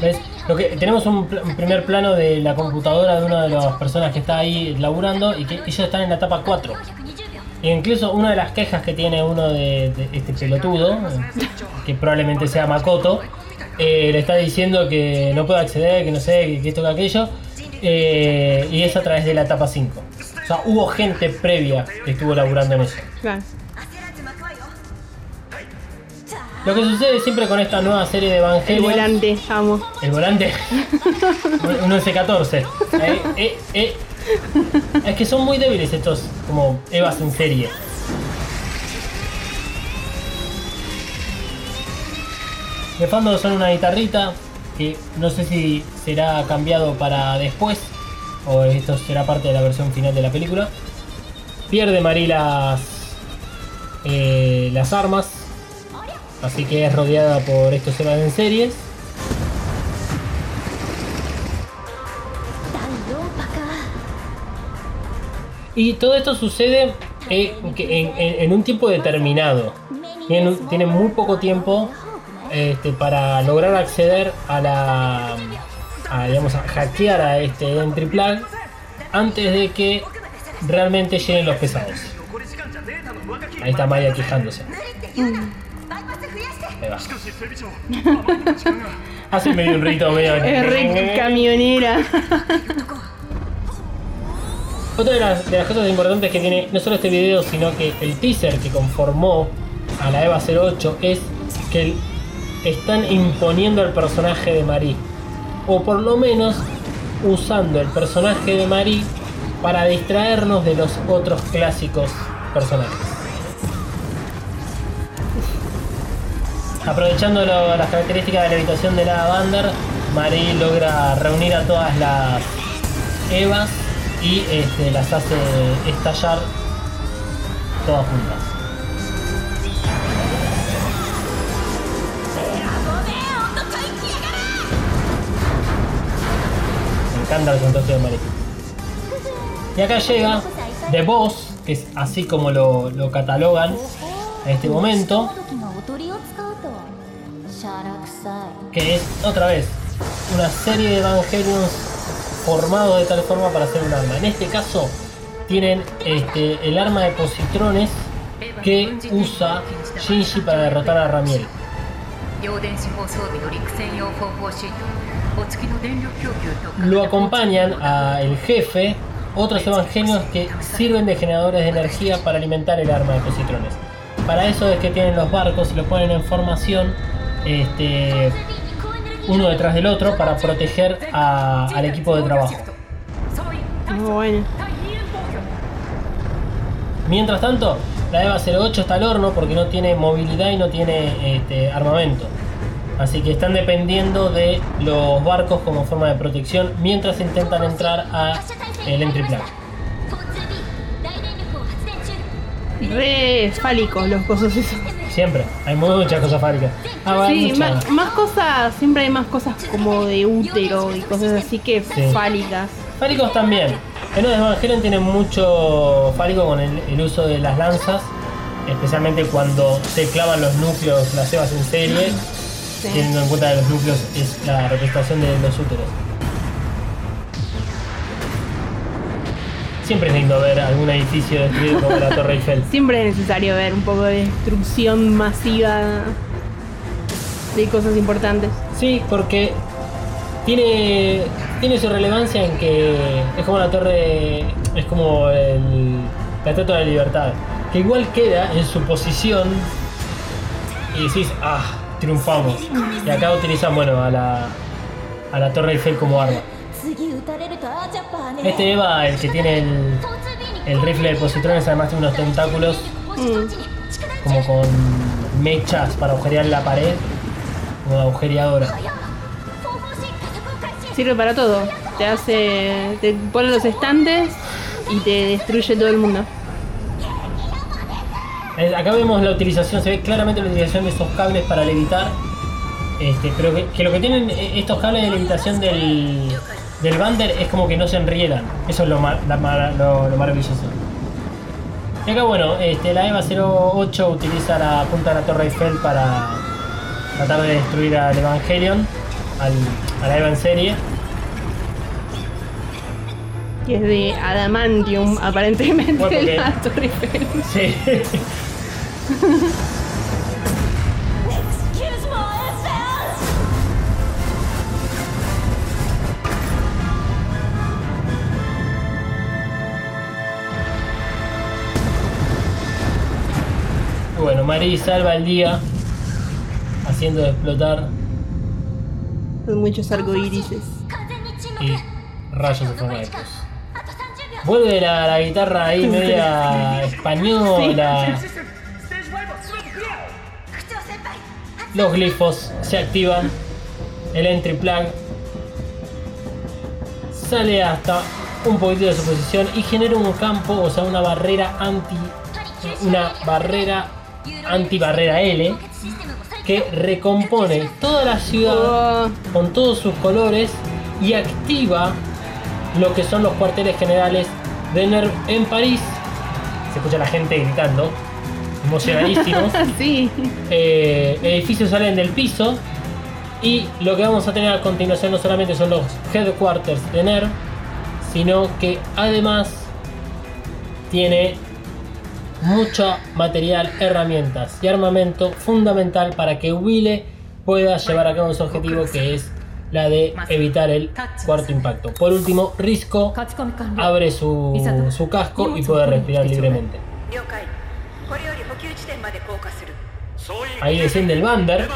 [SPEAKER 2] ¿Ves? Lo que, tenemos un, primer plano de la computadora de una de las personas que está ahí laburando y que ellos están en la etapa 4. E incluso una de las quejas que tiene uno de, este pelotudo, que probablemente sea Makoto, eh, le está diciendo que no puede acceder, que no sé, que, esto, que aquello, eh, y es a través de la etapa 5. O sea, hubo gente previa que estuvo laburando en eso.
[SPEAKER 3] Claro.
[SPEAKER 2] Lo que sucede siempre con esta nueva serie de Evangelion.
[SPEAKER 3] El volante, amo.
[SPEAKER 2] El volante. Un 11-14. Eh, eh, eh. Es que son muy débiles estos, como Evas en serie. De fondo son una guitarrita que no sé si será cambiado para después o esto será parte de la versión final de la película. Pierde Marie las, eh, las armas, así que es rodeada por estos héroes en series. Y todo esto sucede eh, en, un tiempo determinado. Tienen, muy poco tiempo este, para lograr acceder a la, a, digamos, a hackear a este entry plan antes de que realmente lleguen los pesados. Ahí está Maya quejándose.
[SPEAKER 5] Mm.
[SPEAKER 2] Ahí va. Hace medio un rito medio.
[SPEAKER 3] Es camionera.
[SPEAKER 2] Otra de las, de las, cosas importantes que tiene no solo este video, sino que el teaser que conformó a la EVA 08 es que están imponiendo al personaje de Marie. O por lo menos usando el personaje de Marie para distraernos de los otros clásicos personajes. Aprovechando las características de la habitación de la Bander, Marie logra reunir a todas las Evas y este, las hace estallar todas juntas. Alcántara con de María. Y acá llega The Boss, que es así como lo, catalogan en este momento. Que es otra vez una serie de evangelios formados de tal forma para hacer un arma. En este caso tienen este, el arma de positrones que usa Shinji para derrotar a Ramiel. Lo acompañan a el jefe otros evangelios que sirven de generadores de energía para alimentar el arma de positrones. Para eso es que tienen los barcos y los ponen en formación este, uno detrás del otro para proteger al equipo de trabajo.
[SPEAKER 3] Bueno.
[SPEAKER 2] Mientras tanto, la EVA 08 está al horno porque no tiene movilidad y no tiene este, armamento. Así que están dependiendo de los barcos como forma de protección mientras intentan entrar a el entry
[SPEAKER 5] plan.
[SPEAKER 3] Re fálicos los cosas esos.
[SPEAKER 2] Siempre, hay muchas cosas fálicas. Ah,
[SPEAKER 3] sí, más, cosas, siempre hay más cosas como de útero y cosas así que fálicas.
[SPEAKER 2] Fálicos también. En los Evangelion tienen mucho fálico con el, uso de las lanzas, especialmente cuando se clavan los núcleos, las cebas en serie teniendo en cuenta que los núcleos es la representación de los úteros. Siempre es lindo ver algún edificio destruido como la Torre Eiffel.
[SPEAKER 3] Siempre es necesario ver un poco de destrucción masiva de cosas importantes.
[SPEAKER 2] Sí, porque tiene, tiene su relevancia en que es como la torre, es como el, la estatua de la libertad, que igual queda en su posición y decís, ah, triunfamos. Y acá utilizan, bueno, a la, a la Torre Eiffel como arma. Este Eva, el que tiene el, el rifle de positrones, además tiene unos tentáculos
[SPEAKER 5] mm,
[SPEAKER 2] como con mechas para agujerear la pared, como agujereadora.
[SPEAKER 3] Sirve para todo. Te hace. te pone los estantes y te destruye todo el mundo.
[SPEAKER 2] Eh, Acá vemos la utilización, se ve claramente la utilización de esos cables para levitar. Este, pero que, que lo que tienen eh, estos cables de levitación del, del Bander es como que no se enriedan. Eso es lo, ma- la mara- lo- lo maravilloso. Y acá, bueno, este, la EVA 08 utiliza la punta de la Torre Eiffel para tratar de destruir al Evangelion, al, a la EVA en serie.
[SPEAKER 3] Que es de Adamantium, aparentemente,
[SPEAKER 2] Bueno, porque-
[SPEAKER 3] la Torre Eiffel.
[SPEAKER 2] Sí. Bueno, Mari salva el día haciendo explotar.
[SPEAKER 3] Muchos arcoírises.
[SPEAKER 2] Y rayos
[SPEAKER 5] forma
[SPEAKER 2] Vuelve la, guitarra ahí media española. los glifos se activan, el entry plug sale hasta un poquito de su posición y genera un campo, o sea, una barrera anti. una barrera anti-barrera L que recompone toda la ciudad
[SPEAKER 3] oh.
[SPEAKER 2] con todos sus colores y activa lo que son los cuarteles generales de Nerv en París. Se escucha la gente gritando emocionadísimos.
[SPEAKER 3] sí.
[SPEAKER 2] Eh, edificios salen del piso. Y lo que vamos a tener a continuación no solamente son los headquarters de NER, sino que además tiene mucho material, herramientas y armamento fundamental para que Wille pueda llevar a cabo su objetivo que es la de evitar el cuarto impacto. Por último, Risco abre su casco y puede respirar libremente. Ahí desciende el Bander.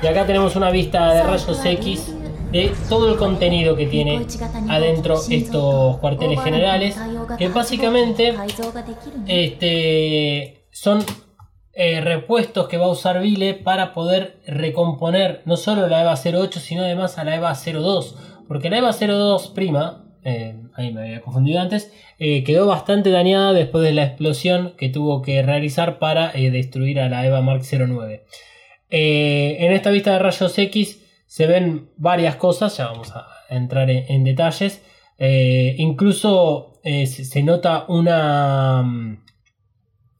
[SPEAKER 2] Y acá tenemos una vista de rayos X de todo el contenido que tiene adentro estos cuarteles generales, que básicamente este, son eh, repuestos que va a usar Vile para poder recomponer no solo la EVA 08, sino además a la EVA 02 porque la EVA 02 prima, eh, ahí me había confundido antes, eh, quedó bastante dañada después de la explosión que tuvo que realizar para eh, destruir a la EVA Mark 09. Eh, en esta vista de rayos X se ven varias cosas, ya vamos a entrar en, detalles. Incluso se, nota una,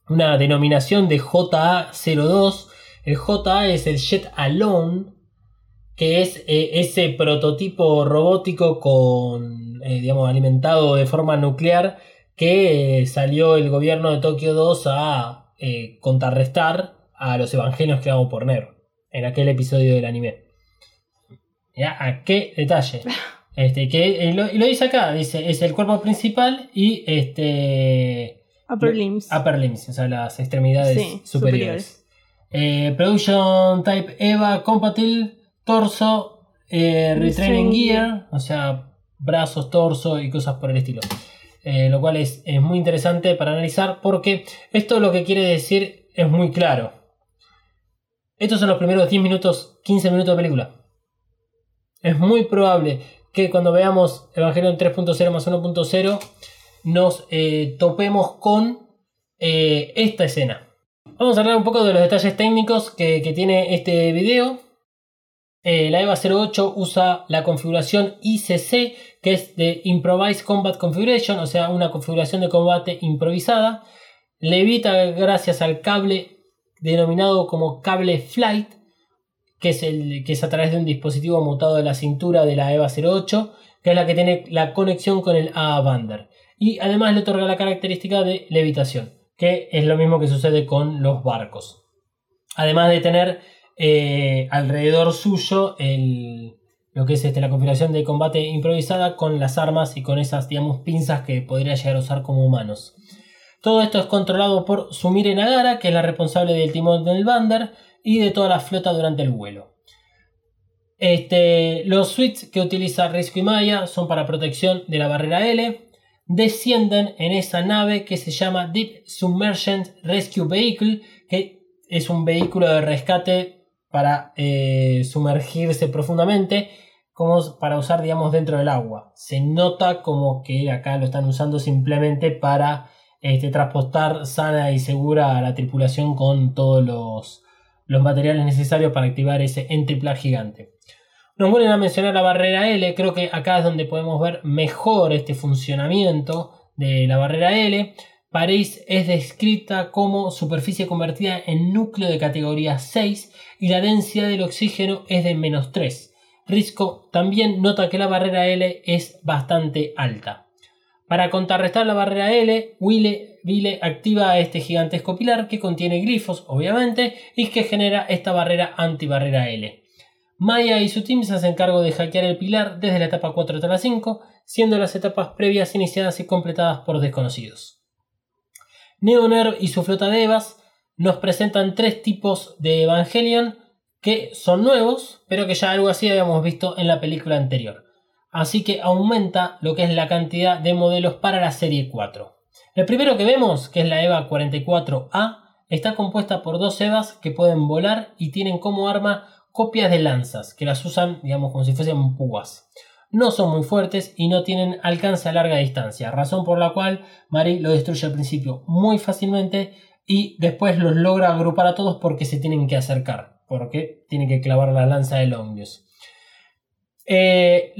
[SPEAKER 2] una denominación de JA02. El JA es el Jet Alone, que es eh, ese prototipo robótico con, eh, digamos, alimentado de forma nuclear que eh, salió el gobierno de Tokio 2 a contrarrestar a los evangelios creados por Nero en aquel episodio del anime. Ya, ¿A qué detalle? Este, que lo, y lo dice acá, dice, es el cuerpo principal y este
[SPEAKER 3] Upper limbs.
[SPEAKER 2] upper limbs, o sea, las extremidades
[SPEAKER 3] Sí,
[SPEAKER 2] superiores. Production Type EVA Compatible, torso, eh, Retraining Gear, o sea, brazos, torso y cosas por el estilo. Eh, lo cual es, es muy interesante para analizar porque esto lo que quiere decir es muy claro. Estos son los primeros 10 minutos, 15 minutos de película. Es muy probable que cuando veamos Evangelion 3.0 más 1.0 nos eh, topemos con eh, esta escena. Vamos a hablar un poco de los detalles técnicos que, que tiene este video. Eh, la EVA 08 usa la configuración ICC, que es de Improvised Combat Configuration, o sea, una configuración de combate improvisada. Levita gracias al cable denominado como cable flight, que es, el, que es a través de un dispositivo mutado de la cintura de la EVA 08, que es la que tiene la conexión con el AA Bander. Y además le otorga la característica de levitación, que es lo mismo que sucede con los barcos. Además de tener eh, alrededor suyo el, lo que es este, la configuración de combate improvisada con las armas y con esas digamos, pinzas que podría llegar a usar como humanos. Todo esto es controlado por Sumire Nagara, que es la responsable del timón del Bander y de toda la flota durante el vuelo. Este, los suites que utiliza Risco y Maya son para protección de la barrera L. Descienden en esa nave que se llama Deep Submergent Rescue Vehicle, que es un vehículo de rescate para eh, sumergirse profundamente como para usar, digamos, dentro del agua. Se nota como que acá lo están usando simplemente para este, transportar sana y segura a la tripulación con todos los, los materiales necesarios para activar ese entry gigante. Nos vuelven a mencionar la barrera L, creo que acá es donde podemos ver mejor este funcionamiento de la barrera L. París es descrita como superficie convertida en núcleo de categoría 6 y la densidad del oxígeno es de menos 3. Risco también nota que la barrera L es bastante alta. Para contrarrestar la barrera L, Wille, Wille activa este gigantesco pilar que contiene glifos, obviamente, y que genera esta barrera antibarrera L. Maya y su team se hacen cargo de hackear el pilar desde la etapa 4 hasta la 5, siendo las etapas previas iniciadas y completadas por desconocidos. Neonerv y su flota de Evas nos presentan tres tipos de Evangelion que son nuevos, pero que ya algo así habíamos visto en la película anterior. Así que aumenta lo que es la cantidad de modelos para la serie 4. El primero que vemos, que es la EVA 44A, está compuesta por dos EVAs que pueden volar y tienen como arma copias de lanzas, que las usan, digamos, como si fuesen púas no son muy fuertes y no tienen alcance a larga distancia, razón por la cual Mari lo destruye al principio muy fácilmente y después los logra agrupar a todos porque se tienen que acercar, porque tienen que clavar la lanza de Longius. Eh,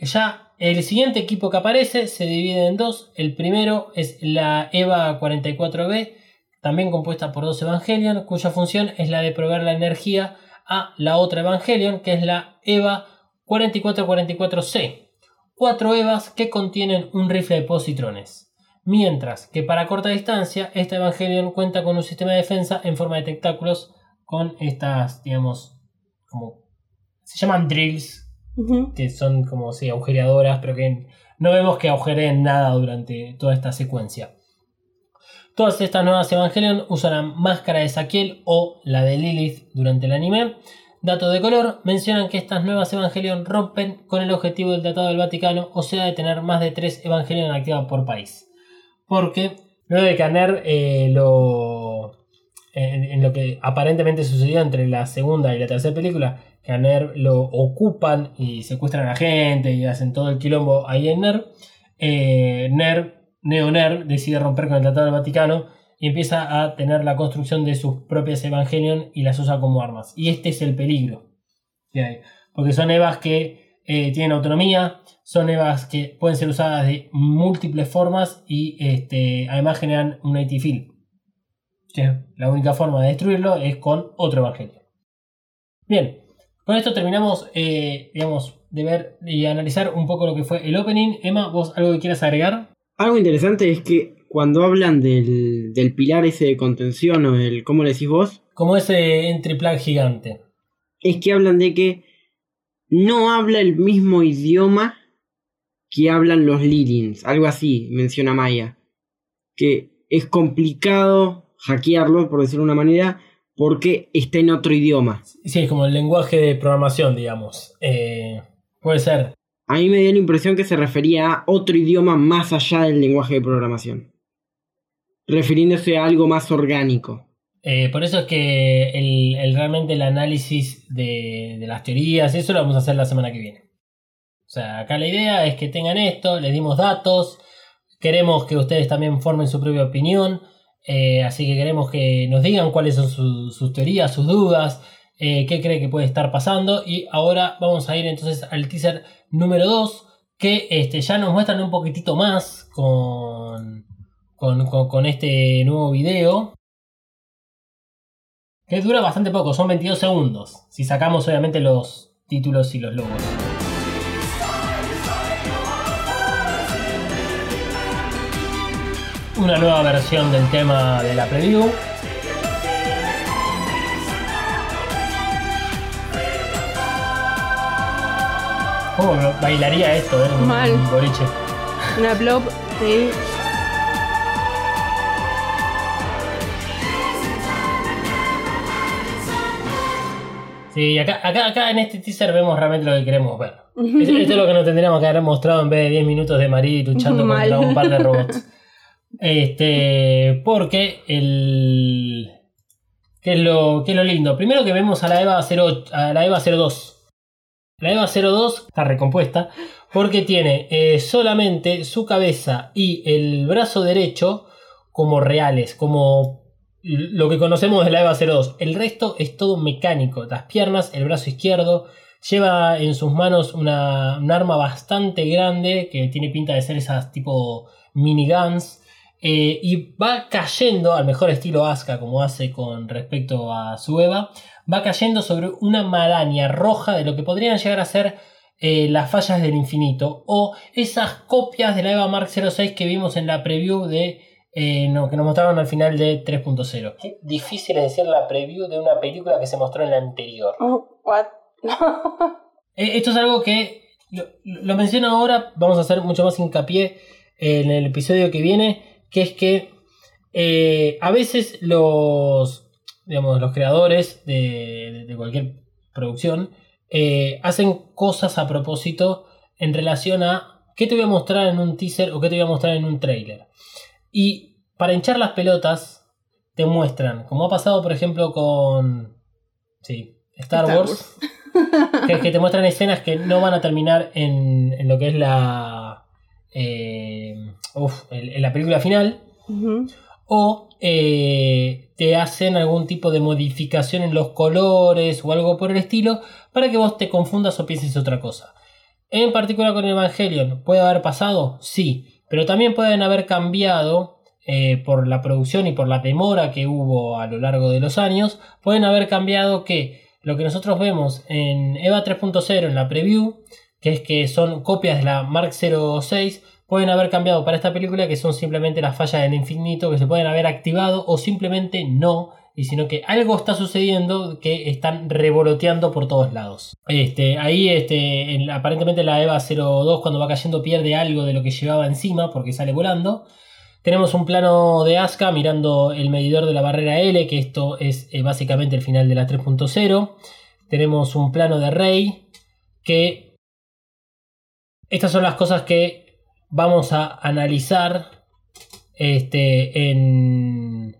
[SPEAKER 2] ya el siguiente equipo que aparece se divide en dos. El primero es la EVA 44B, también compuesta por dos Evangelion, cuya función es la de proveer la energía a la otra Evangelion, que es la EVA 4444C, cuatro EVAs que contienen un rifle de positrones. Mientras que para corta distancia, esta Evangelion cuenta con un sistema de defensa en forma de tentáculos con estas, digamos, como se llaman drills, que son como si agujereadoras, pero que no vemos que agujereen nada durante toda esta secuencia. Todas estas nuevas Evangelion usan la máscara de Saquiel o la de Lilith durante el anime Dato de color, mencionan que estas nuevas Evangelion rompen con el objetivo del Tratado del Vaticano, o sea, de tener más de tres Evangelion activas por país. Porque luego de que eh, lo, en, lo que aparentemente sucedió entre la segunda y la tercera película, que a Ner lo ocupan y secuestran a la gente y hacen todo el quilombo ahí en Ner, eh, Ner, Neo Ner decide romper con el Tratado del Vaticano y empieza a tener la construcción de sus propias Evangelion y las usa como armas. Y este es el peligro Porque son Evas que eh, tienen autonomía, son Evas que pueden ser usadas de múltiples formas y este, además generan un AT field. La única forma de destruirlo es con otro Evangelio. Bien, con esto terminamos, eh, digamos, de ver y analizar un poco lo que fue el opening. Emma, ¿vos algo que quieras agregar?
[SPEAKER 4] Algo interesante es que cuando hablan del, del pilar ese de contención o el, ¿cómo le decís vos?
[SPEAKER 2] Como ese entry gigante.
[SPEAKER 4] Es que hablan de que no habla el mismo idioma que hablan los Lilins, algo así, menciona Maya. Que es complicado hackearlo, por decirlo de una manera, porque está en otro idioma.
[SPEAKER 2] Sí, es como el lenguaje de programación, digamos. Eh, puede ser.
[SPEAKER 4] A mí me dio la impresión que se refería a otro idioma más allá del lenguaje de programación refiriéndose a algo más orgánico.
[SPEAKER 2] Eh, por eso es que el, realmente el análisis de, las teorías, eso lo vamos a hacer la semana que viene. O sea, acá la idea es que tengan esto, les dimos datos, queremos que ustedes también formen su propia opinión, eh, así que queremos que nos digan cuáles son sus teorías, sus dudas, eh, qué cree que puede estar pasando. Y ahora vamos a ir entonces al teaser número 2, que este, ya nos muestran un poquitito más con con, este nuevo video. Que dura bastante poco, son 22 segundos. Si sacamos obviamente los títulos y los logos. Una nueva versión del tema de la preview. ¿Cómo bailaría esto, eh?
[SPEAKER 3] Mal.
[SPEAKER 2] Boliche.
[SPEAKER 3] Una blop, sí.
[SPEAKER 2] Sí, acá, acá, en este teaser vemos realmente lo que queremos ver. Esto, es lo que nos tendríamos que haber mostrado en vez de 10 minutos de Marí luchando contra un par de robots. Este, porque el. ¿Qué es, lo, qué es lo lindo? Primero que vemos a la EVA 08, a la EVA 02. La EVA 02 está recompuesta porque tiene eh, solamente su cabeza y el brazo derecho como reales, como lo que conocemos de la EVA 02. El resto es todo mecánico. Las piernas, el brazo izquierdo. Lleva en sus manos una, un arma bastante grande que tiene pinta de ser esas tipo miniguns. Eh, y va cayendo, al mejor estilo Asuka, como hace con respecto a su Eva, va cayendo sobre una maraña roja de lo que podrían llegar a ser eh, las fallas del infinito o esas copias de la Eva Mark 06 que vimos en la preview de eh, no, que nos mostraron al final de 3.0. Qué difícil es decir la preview de una película que se mostró en la anterior.
[SPEAKER 3] Oh, what?
[SPEAKER 2] Eh, Esto es algo que lo, lo menciono ahora, vamos a hacer mucho más hincapié en el episodio que viene, que es que eh, a veces los, digamos, los creadores de, de cualquier producción eh, hacen cosas a propósito en relación a qué te voy a mostrar en un teaser o qué te voy a mostrar en un trailer. Y para hinchar las pelotas te muestran, como ha pasado por ejemplo con sí, Star,
[SPEAKER 3] Star
[SPEAKER 2] Wars, que, que te muestran escenas que no van a terminar en, en lo que es la eh, uf, en, la película final o eh, te hacen algún tipo de modificación en los colores o algo por el estilo para que vos te confundas o pienses otra cosa. En particular con Evangelion, ¿puede haber pasado? Sí, pero también pueden haber cambiado eh, por la producción y por la demora que hubo a lo largo de los años, pueden haber cambiado que lo que nosotros vemos en EVA 3.0 en la preview, que es que son copias de la Mark 06, pueden haber cambiado para esta película que son simplemente las fallas del infinito que se pueden haber activado o simplemente no y sino que algo está sucediendo que están revoloteando por todos lados. Este, ahí este, en- aparentemente la EVA 02 cuando va cayendo pierde algo de lo que llevaba encima porque sale volando. Tenemos un plano de Asuka mirando el medidor de la barrera L, que esto es eh, básicamente el final de la 3.0. Tenemos un plano de Rey, que estas son las cosas que vamos a analizar este, en,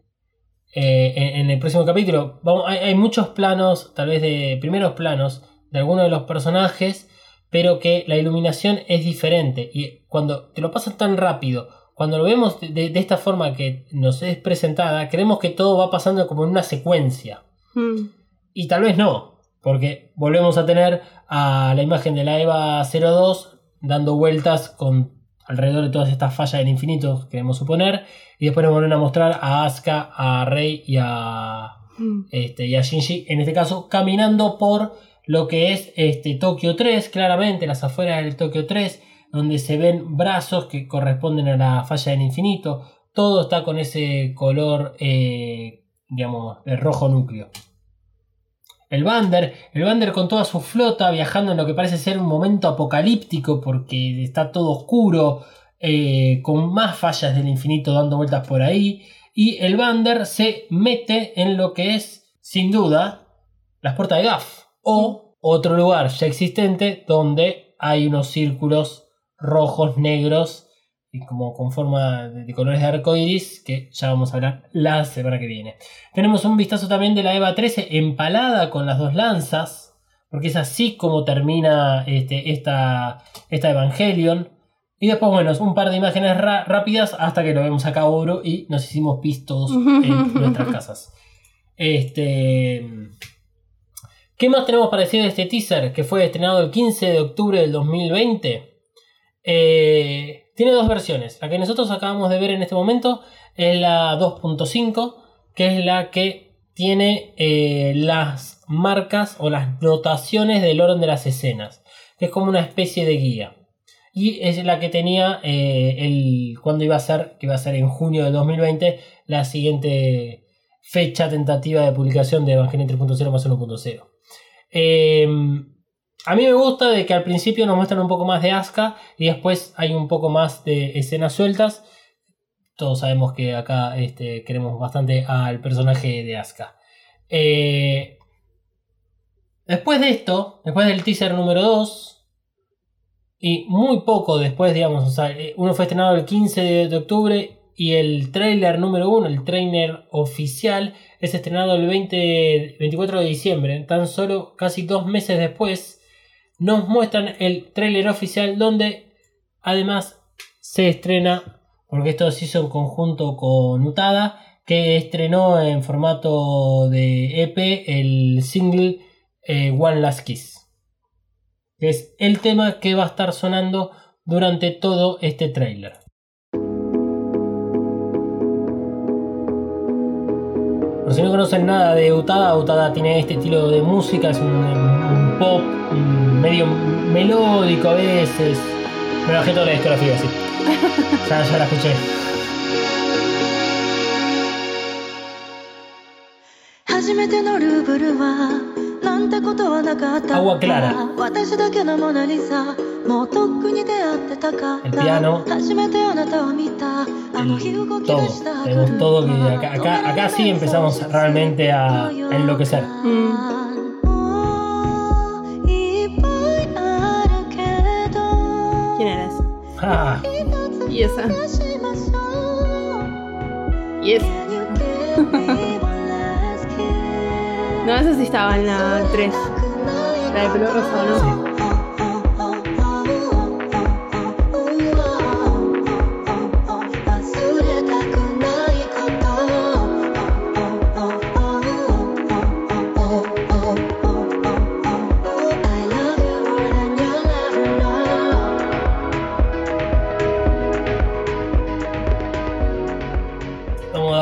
[SPEAKER 2] eh, en, en el próximo capítulo. Vamos, hay, hay muchos planos, tal vez de primeros planos, de algunos de los personajes, pero que la iluminación es diferente. Y cuando te lo pasan tan rápido, cuando lo vemos de, esta forma que nos es presentada, creemos que todo va pasando como en una secuencia.
[SPEAKER 3] Mm.
[SPEAKER 2] Y tal vez no, porque volvemos a tener a la imagen de la EVA 02 dando vueltas con alrededor de todas estas fallas del infinito, queremos suponer, y después nos vuelven a mostrar a Asuka, a Rey y a,
[SPEAKER 3] Mm.
[SPEAKER 2] este, y a Shinji, en este caso, caminando por lo que es este, Tokio 3, claramente, las afueras del Tokio 3, donde se ven brazos que corresponden a la falla del infinito. Todo está con ese color, eh, digamos, de rojo núcleo. El Bander, el Bander con toda su flota viajando en lo que parece ser un momento apocalíptico porque está todo oscuro, eh, con más fallas del infinito dando vueltas por ahí. Y el Bander se mete en lo que es, sin duda, las puertas de Gaff. O otro lugar ya existente donde hay unos círculos rojos, negros y como con forma de, colores de arco iris que ya vamos a hablar la semana que viene. Tenemos un vistazo también de la EVA 13 empalada con las dos lanzas, porque es así como termina este, esta, esta Evangelion. Y después, bueno, un par de imágenes rápidas hasta que lo vemos acá oro y nos hicimos pistos en nuestras casas. Este. ¿Qué más tenemos para decir de este teaser que fue estrenado el 15 de octubre del 2020? Eh, tiene dos versiones. La que nosotros acabamos de ver en este momento es la 2.5, que es la que tiene eh, las marcas o las notaciones del orden de las escenas, que es como una especie de guía. Y es la que tenía eh, el, cuando iba a ser, que iba a ser en junio del 2020, la siguiente fecha tentativa de publicación de Evangelion 3.0 más 1.0. Eh, a mí me gusta de que al principio nos muestran un poco más de Asuka y después hay un poco más de escenas sueltas. Todos sabemos que acá este, queremos bastante al personaje de Asuka. Eh, después de esto, después del teaser número 2, y muy poco después, digamos, o sea, uno fue estrenado el 15 de, de octubre y el trailer número 1, el trailer oficial, es estrenado el 20, 24 de diciembre. Tan solo casi dos meses después nos muestran el tráiler oficial donde además se estrena, porque esto se hizo en conjunto con Utada, que estrenó en formato de EP el single eh, One Last Kiss, que es el tema que va a estar sonando durante todo este tráiler. Por si no conocen nada de Utada, Utada tiene este estilo de música, es un, pop medio melódico a veces. Me bajé toda la discografía así. ya, la escuché. Agua clara. El piano.
[SPEAKER 6] El
[SPEAKER 2] todo. Tenemos todo acá, acá, sí empezamos realmente a, enloquecer. Ah.
[SPEAKER 3] Y esa. Y esa. no, esa sí estaba en la 3. La de pelo rosa, ¿no?
[SPEAKER 2] Sí.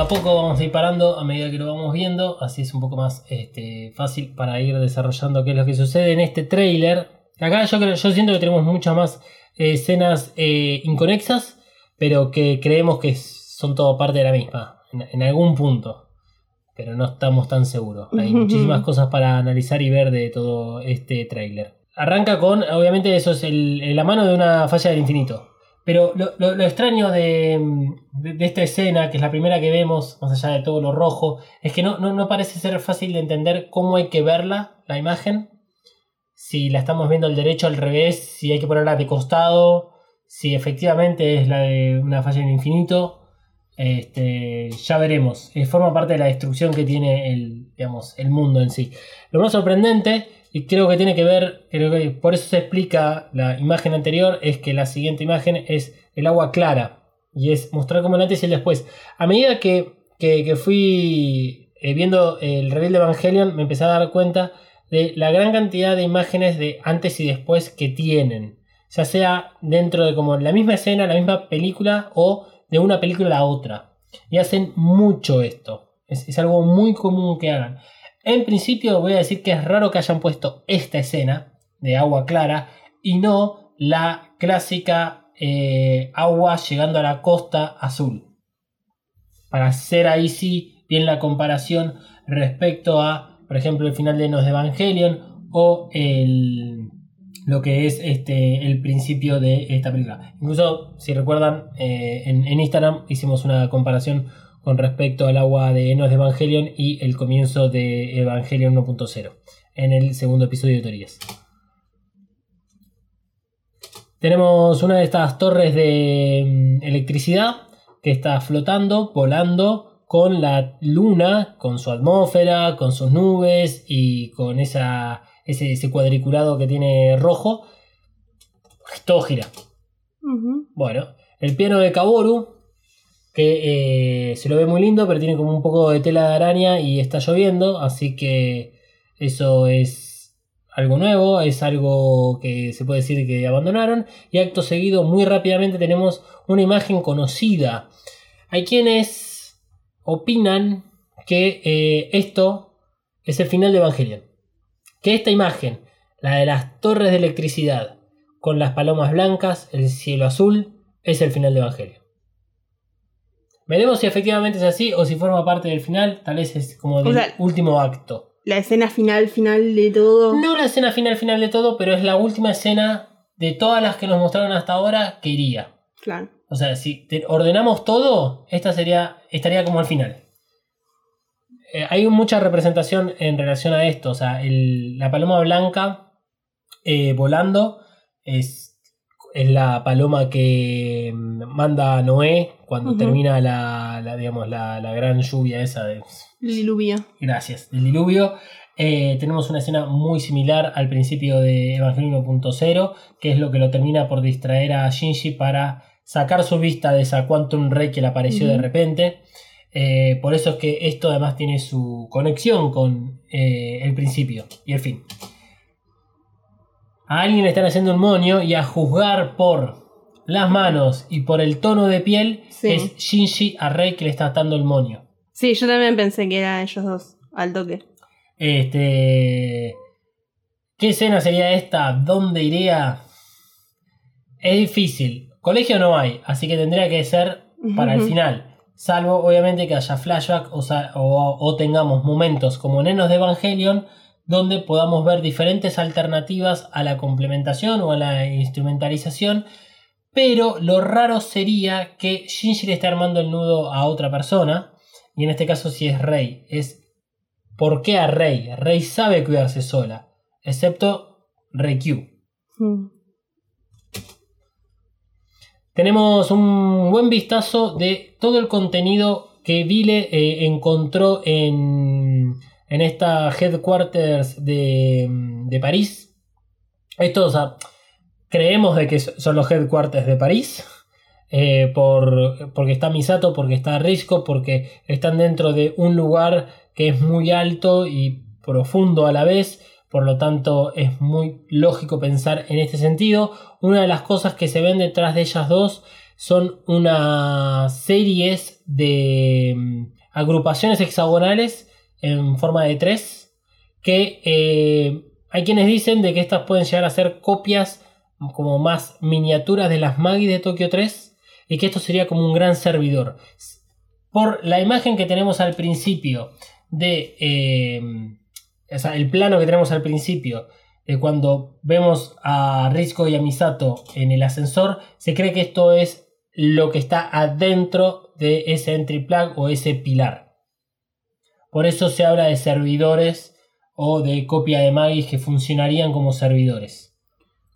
[SPEAKER 2] A poco, vamos a ir parando a medida que lo vamos viendo, así es un poco más este, fácil para ir desarrollando qué es lo que sucede en este trailer. Acá yo, creo, yo siento que tenemos muchas más eh, escenas eh, inconexas, pero que creemos que son todo parte de la misma, en, en algún punto. Pero no estamos tan seguros. Hay muchísimas cosas para analizar y ver de todo este trailer. Arranca con, obviamente, eso es el- la mano de una falla del infinito. Pero lo, lo- lo extraño de, de- esta escena, que es la primera que vemos, más allá de todo lo rojo, es que no, no, no parece ser fácil de entender cómo hay que verla, la imagen. Si la estamos viendo al derecho, al revés, si hay que ponerla de costado, si efectivamente es la de una falla en infinito. Este, ya veremos. Eh, forma parte de la destrucción que tiene el, digamos, el mundo en sí. Lo más sorprendente, y creo que tiene que ver, creo que por eso se explica la imagen anterior, es que la siguiente imagen es el agua clara. Y es mostrar como el antes y el después. A medida que, que- que fui eh, viendo el reveal de Evangelion, me empecé a dar cuenta de la gran cantidad de imágenes de antes y después que tienen. Ya sea dentro de como la misma escena, la misma película o de una película a otra. Y hacen mucho esto. Es, es algo muy común que hagan. En principio voy a decir que es raro que hayan puesto esta escena de agua clara y no la clásica eh, agua llegando a la costa azul. Para hacer ahí sí bien la comparación respecto a, por ejemplo, el final de Nos de Evangelion o el, lo que es este, el principio de esta película. Incluso, si recuerdan, eh, en, en Instagram hicimos una comparación con respecto al agua de Enos de Evangelion y el comienzo de Evangelion 1.0 en el segundo episodio de teorías. Tenemos una de estas torres de mm, electricidad que está flotando, volando con la luna, con su atmósfera, con sus nubes y con esa, ese, ese cuadriculado que tiene rojo. Todo gira. Bueno, el piano de Kaboru, que eh, se lo ve muy lindo, pero tiene como un poco de tela de araña y está lloviendo, así que eso es algo nuevo, es algo que se puede decir que abandonaron. Y acto seguido, muy rápidamente, tenemos una imagen conocida. Hay quienes opinan que eh, esto es el final de Evangelion. Que esta imagen, la de las torres de electricidad, con las palomas blancas, el cielo azul, es el final de Evangelion. Veremos si efectivamente es así o si forma parte del final, tal vez es como del
[SPEAKER 3] O sea-
[SPEAKER 2] último acto.
[SPEAKER 3] La escena final, final de todo.
[SPEAKER 2] No la escena final final de todo, pero es la última escena de todas las que nos mostraron hasta ahora que iría.
[SPEAKER 3] Claro.
[SPEAKER 2] O sea, si te- ordenamos todo, esta sería estaría como al final. Eh, hay mucha representación en relación a esto. O sea, el- la paloma blanca eh, volando es, es la paloma que mm, manda a Noé cuando termina la, la, digamos, la, la gran lluvia esa de,
[SPEAKER 3] Diluvio.
[SPEAKER 2] Gracias. Del diluvio. Eh, tenemos una escena muy similar al principio de Evangelion 1.0, que es lo que lo termina por distraer a Shinji para sacar su vista de esa Quantum Ray que le apareció de repente. Eh, por eso es que esto además tiene su conexión con eh, el principio y el fin. A alguien le están haciendo un monio y a juzgar por las manos y por el tono de piel
[SPEAKER 3] Sí.
[SPEAKER 2] es Shinji a Rey que le está atando el monio.
[SPEAKER 3] Sí, yo también pensé que eran ellos dos, al toque.
[SPEAKER 2] Este. ¿Qué escena sería esta? ¿Dónde iría? Es difícil. Colegio no hay, así que tendría que ser para el final. Salvo, obviamente, que haya flashback o, o- o tengamos momentos como Nenos de Evangelion donde podamos ver diferentes alternativas a la complementación o a la instrumentalización. Pero lo raro sería que Shinji le esté armando el nudo a otra persona. Y en este caso, si es Rey, es ¿Por qué a Rey? Rey sabe cuidarse sola, excepto Reikyu.
[SPEAKER 3] Mm.
[SPEAKER 2] Tenemos un buen vistazo de todo el contenido que Vile eh, encontró en, en esta headquarters de, de París. Esto, creemos de que son los headquarters de París. eh, por, porque está Misato, porque está Risco, porque están dentro de un lugar que es muy alto y profundo a la vez. Por lo tanto, es muy lógico pensar en este sentido. Una de las cosas que se ven detrás de ellas dos son unas series de mm, agrupaciones hexagonales en forma de tres. Que eh, hay quienes dicen de que estas pueden llegar a ser copias como más miniaturas de las Magi de Tokio 3 y que esto sería como un gran servidor. Por la imagen que tenemos al principio de eh, o sea, el plano que tenemos al principio de cuando vemos a Risco y a Misato en el ascensor, se cree que esto es lo que está adentro de ese entry plug o ese pilar. Por eso se habla de servidores o de copia de Magis que funcionarían como servidores.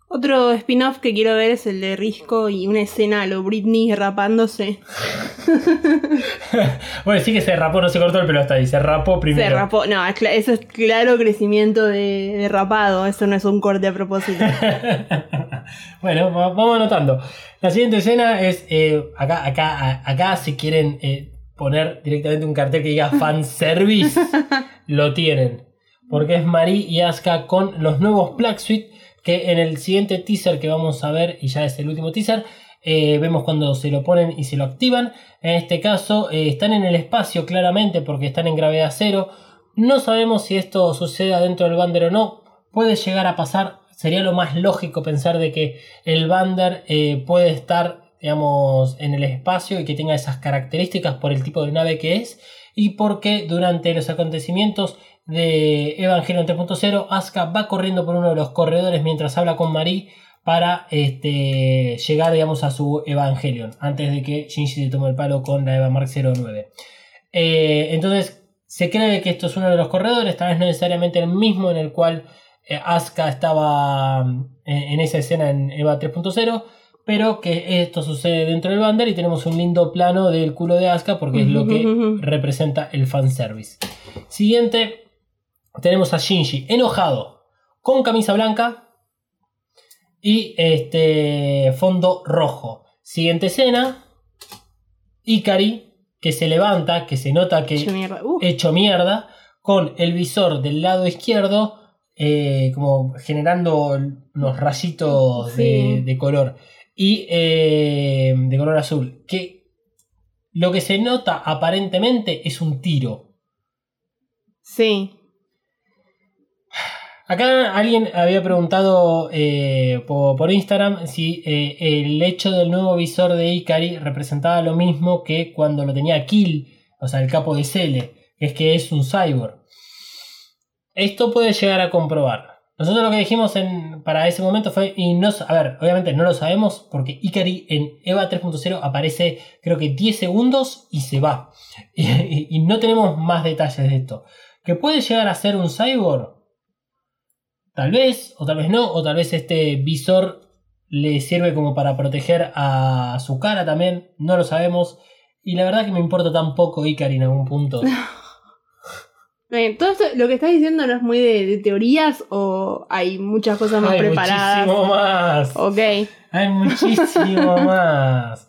[SPEAKER 3] Otro spin-off que quiero ver es el de Risco y una escena a lo Britney rapándose.
[SPEAKER 2] bueno, sí que se rapó, no se cortó el pelo hasta ahí, se rapó primero.
[SPEAKER 3] Se rapó. No, eso es claro crecimiento de, de rapado. Eso no es un corte a propósito.
[SPEAKER 2] bueno, va- vamos anotando. La siguiente escena es eh, acá, acá, acá si quieren eh, poner directamente un cartel que diga fanservice, lo tienen. Porque es Marie y Asuka con los nuevos Black Suite que en el siguiente teaser que vamos a ver, y ya es el último teaser, eh, vemos cuando se lo ponen y se lo activan. En este caso eh, están en el espacio claramente porque están en gravedad cero. No sabemos si esto sucede dentro del Bander o no. Puede llegar a pasar. Sería lo más lógico pensar de que el Bander eh, puede estar digamos, en el espacio y que tenga esas características por el tipo de nave que es y porque durante los acontecimientos de Evangelion 3.0 Asuka va corriendo por uno de los corredores mientras habla con Marie para este, llegar digamos, a su Evangelion antes de que Shinji le tome el palo con la Eva Mark 09. Eh, entonces se cree que esto es uno de los corredores, tal vez no necesariamente el mismo en el cual eh, Asuka estaba eh, en esa escena en Eva 3.0, pero que esto sucede dentro del Bander y tenemos un lindo plano del culo de Asuka porque es lo que representa el fanservice. Siguiente, tenemos a Shinji enojado con camisa blanca y este fondo rojo. Siguiente escena, Ikari que se levanta, que se nota que
[SPEAKER 3] Hecho mierda. Uh.
[SPEAKER 2] hecho mierda, con el visor del lado izquierdo, eh, como generando unos rayitos de, color y eh, de color azul. Que lo que se nota aparentemente es un tiro.
[SPEAKER 3] Sí.
[SPEAKER 2] Acá alguien había preguntado eh, por, por Instagram si eh, el hecho del nuevo visor de Ikari representaba lo mismo que cuando lo tenía Kill, o sea, el capo de Cele, es que es un cyborg. Esto puede llegar a comprobar. Nosotros lo que dijimos en, para ese momento fue, y no, a ver, obviamente no lo sabemos porque Ikari en EVA 3.0 aparece creo que 10 segundos y se va. Y, no tenemos más detalles de esto. ¿Que puede llegar a ser un cyborg? Tal vez, o tal vez no, o tal vez este visor le sirve como para proteger a su cara también, no lo sabemos. Y la verdad que me importa tan poco Ikari en algún punto.
[SPEAKER 3] Bien, todo esto, lo que estás diciendo no es muy de, de teorías o hay muchas cosas más
[SPEAKER 2] Hay
[SPEAKER 3] preparadas.
[SPEAKER 2] muchísimo más.
[SPEAKER 3] Ok.
[SPEAKER 2] Hay muchísimo más.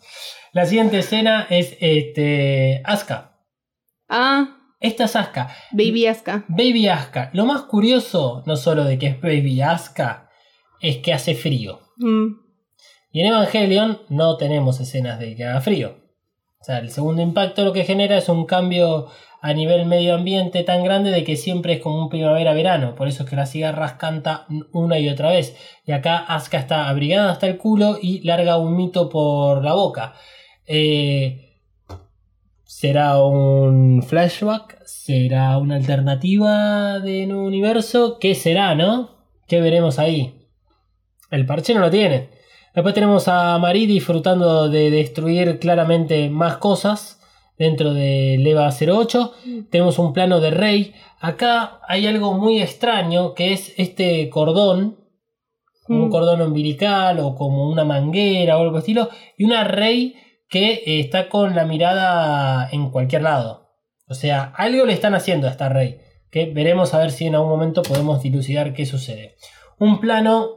[SPEAKER 2] La siguiente escena es este Asuka.
[SPEAKER 3] Ah,
[SPEAKER 2] Esta es Asuka.
[SPEAKER 3] Baby Asuka.
[SPEAKER 2] Baby Asuka. Lo más curioso, no solo de que es Baby Asuka, es que hace frío.
[SPEAKER 3] Mm.
[SPEAKER 2] Y en Evangelion no tenemos escenas de que haga frío. O sea, el segundo impacto lo que genera es un cambio a nivel medio ambiente tan grande de que siempre es como un primavera-verano. Por eso es que las cigarras canta una y otra vez. Y acá Asuka está abrigada hasta el culo y larga un mito por la boca. Eh, ¿Será un flashback? ¿Será una alternativa de un universo? ¿Qué será, no? ¿Qué veremos ahí? El parche no lo tiene. Después tenemos a Marie disfrutando de destruir claramente más cosas dentro de Leva 08. Tenemos un plano de Rey. Acá hay algo muy extraño que es este cordón. Un
[SPEAKER 3] Mm.
[SPEAKER 2] cordón umbilical o como una manguera o algo estilo. Y una Rey que eh, está con la mirada en cualquier lado. O sea, algo le están haciendo a esta Rey. Que veremos a ver si en algún momento podemos dilucidar qué sucede. Un plano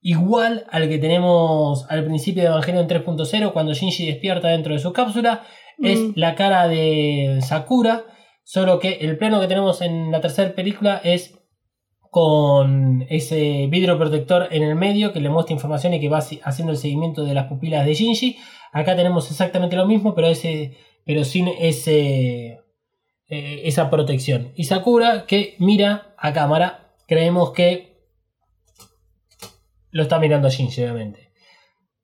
[SPEAKER 2] igual al que tenemos al principio de Evangelion 3.0 cuando Shinji despierta dentro de su cápsula. Es
[SPEAKER 3] Mm.
[SPEAKER 2] la cara de Sakura. Solo que el plano que tenemos en la tercera película es con ese vidrio protector en el medio que le muestra información y que va haciendo el seguimiento de las pupilas de Shinji. Acá tenemos exactamente lo mismo, pero, ese, pero sin ese, eh, esa protección. Y Sakura que mira a cámara. Creemos que lo está mirando a Shinji, obviamente.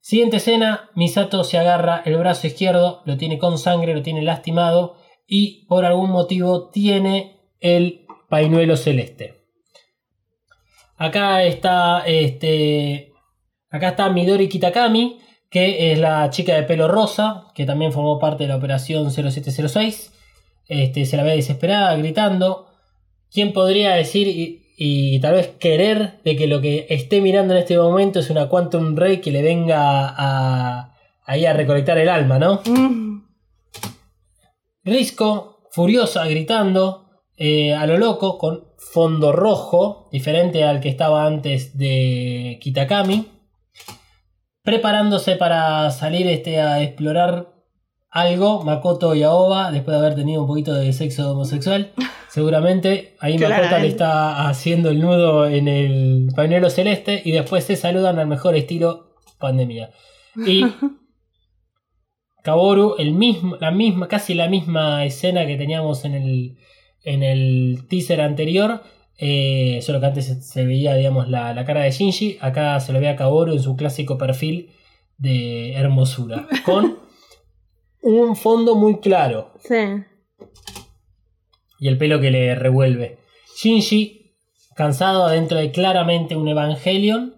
[SPEAKER 2] Siguiente escena, Misato se agarra el brazo izquierdo, lo tiene con sangre, lo tiene lastimado y por algún motivo tiene el pañuelo celeste. Acá está este acá está Midori Kitakami, que es la chica de pelo rosa, que también formó parte de la operación 0706. Este, se la ve desesperada, gritando. ¿Quién podría decir y, tal vez querer de que lo que esté mirando en este momento es una Quantum Ray que le venga a, ahí a recolectar el alma, ¿no?
[SPEAKER 3] Mm.
[SPEAKER 2] Risco, furiosa, gritando eh, a lo loco, con fondo rojo, diferente al que estaba antes de Kitakami, preparándose para salir este, a explorar algo, Makoto y Aoba, después de haber tenido un poquito de sexo homosexual, seguramente ahí Makoto le está haciendo el nudo en el pañuelo celeste y después se saludan al mejor estilo pandemia. Y Kaboru, el mismo, la misma, casi la misma escena que teníamos en el, en el teaser anterior. eh, solo que antes se, se veía, digamos, la, la cara de Shinji. Acá se lo ve a Kaboru en su clásico perfil de hermosura. Con un fondo muy claro.
[SPEAKER 3] Sí.
[SPEAKER 2] Y el pelo que le revuelve. Shinji, cansado adentro de claramente un Evangelion.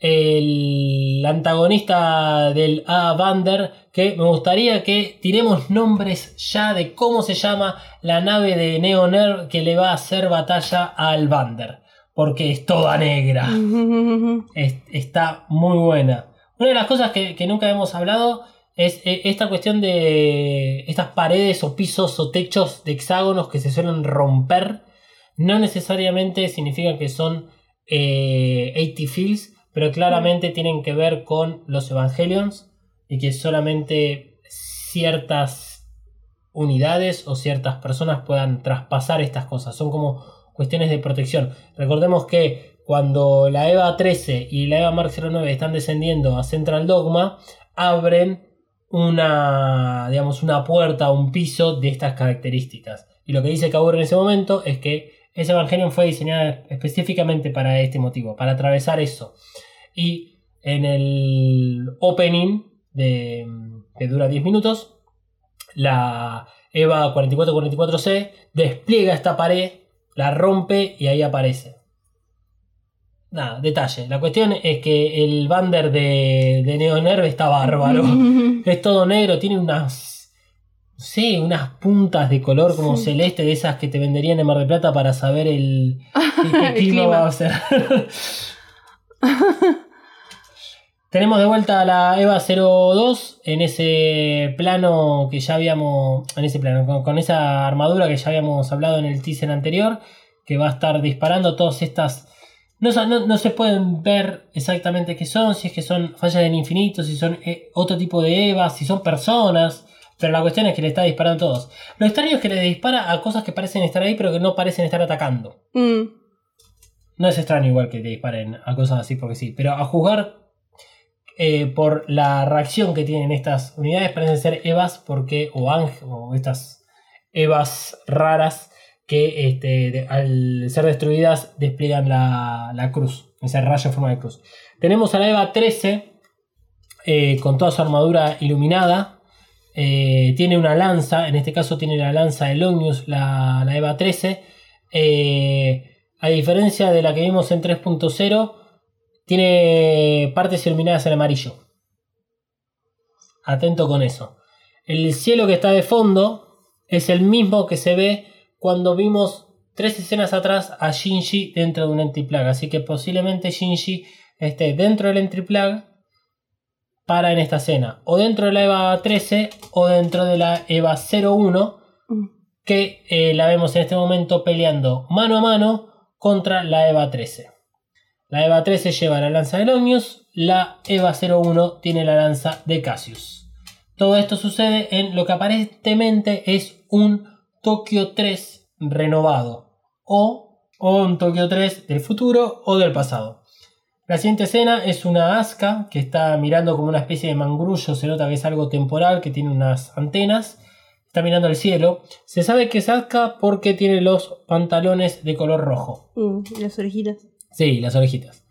[SPEAKER 2] El antagonista del A Vander, que me gustaría que tiremos nombres ya de cómo se llama la nave de Neoner que le va a hacer batalla al Vander. Porque es toda negra. Es- está muy buena. Una de las cosas que, que nunca hemos hablado eh, esta cuestión de estas paredes o pisos o techos de hexágonos que se suelen romper. No necesariamente significa que son eh, 80 fields, pero claramente tienen que ver con los Evangelions y que solamente ciertas unidades o ciertas personas puedan traspasar estas cosas. Son como cuestiones de protección. Recordemos que cuando la EVA 13 y la EVA Mark 09 están descendiendo a Central Dogma, abren una, digamos, una puerta, un piso de estas características. Y lo que dice Kaworu en ese momento es que ese Evangelion fue diseñado específicamente para este motivo, para atravesar eso. Y en el opening, de, que dura 10 minutos, la EVA 4444C despliega esta pared, la rompe y ahí aparece. Nada, detalle. La cuestión es que el bander de, de Neonerve está bárbaro. es todo negro, tiene unas. Sé, unas puntas de color como
[SPEAKER 3] Sí.
[SPEAKER 2] celeste de esas que te venderían en Mar del Plata para saber el, el qué
[SPEAKER 3] El
[SPEAKER 2] clima
[SPEAKER 3] clima.
[SPEAKER 2] va a ser. Tenemos de vuelta a la EVA 02 en ese plano que ya habíamos. En ese plano, con, con esa armadura que ya habíamos hablado en el teaser anterior. Que va a estar disparando todas estas. No, sa- no- no se pueden ver exactamente qué son, si es que son fallas del infinito, si son eh, otro tipo de EVAs, si son personas. Pero la cuestión es que le está disparando a todos. Lo extraño es que le dispara a cosas que parecen estar ahí, pero que no parecen estar atacando.
[SPEAKER 3] Mm,
[SPEAKER 2] No es extraño igual que te disparen a cosas así porque sí, pero a juzgar eh, por la reacción que tienen estas unidades parecen ser Evas porque o ángel o estas Evas raras que este, de- al ser destruidas despliegan la, la cruz, ese rayo en forma de cruz. Tenemos a la Eva 13 eh, con toda su armadura iluminada. Eh, tiene una lanza, en este caso tiene la lanza de Lognius, la, la Eva 13. Eh, a diferencia de la que vimos en 3.0, tiene partes iluminadas en amarillo. Atento con eso. El cielo que está de fondo es el mismo que se ve cuando vimos tres escenas atrás a Shinji dentro de un Entry Plug. Así que posiblemente Shinji esté dentro del Entry Plug para en esta escena. O dentro de la EVA 13 o dentro de la EVA 01 que eh, la vemos en este momento peleando mano a mano contra la EVA 13. La EVA 13 lleva la lanza de Lognius, la EVA 01 tiene la lanza de Cassius. Todo esto sucede en lo que aparentemente es un Tokio 3 renovado o, o un Tokio 3 del futuro o del pasado. La siguiente escena es una Asuka que está mirando como una especie de mangrullo, se nota que es algo temporal, que tiene unas antenas, está mirando al cielo. Se sabe que es Asuka porque tiene los pantalones de color rojo.
[SPEAKER 3] mm, las orejitas.
[SPEAKER 2] Sí, las orejitas.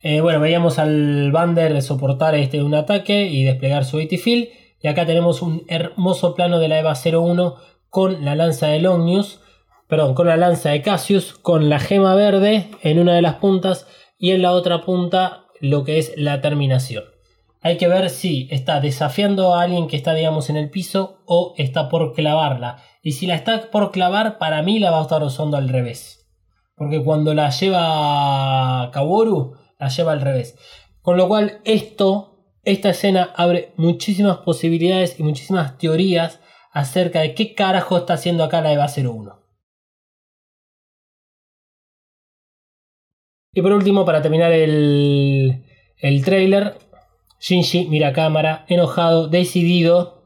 [SPEAKER 2] Eh, bueno, veíamos al Bander soportar este un ataque y desplegar su AT Field. Y acá tenemos un hermoso plano de la EVA 01 con la lanza de Longnews, perdón, con la lanza de Cassius, con la gema verde en una de las puntas y en la otra punta lo que es la terminación. Hay que ver si está desafiando a alguien que está, digamos, en el piso o está por clavarla. Y si la está por clavar, para mí la va a estar usando al revés. Porque cuando la lleva Kaworu, la lleva al revés. Con lo cual, esto, esta escena abre muchísimas posibilidades y muchísimas teorías acerca de qué carajo está haciendo acá la EVA 01. Y por último, para terminar el, el trailer, Shinji mira a cámara, enojado, decidido,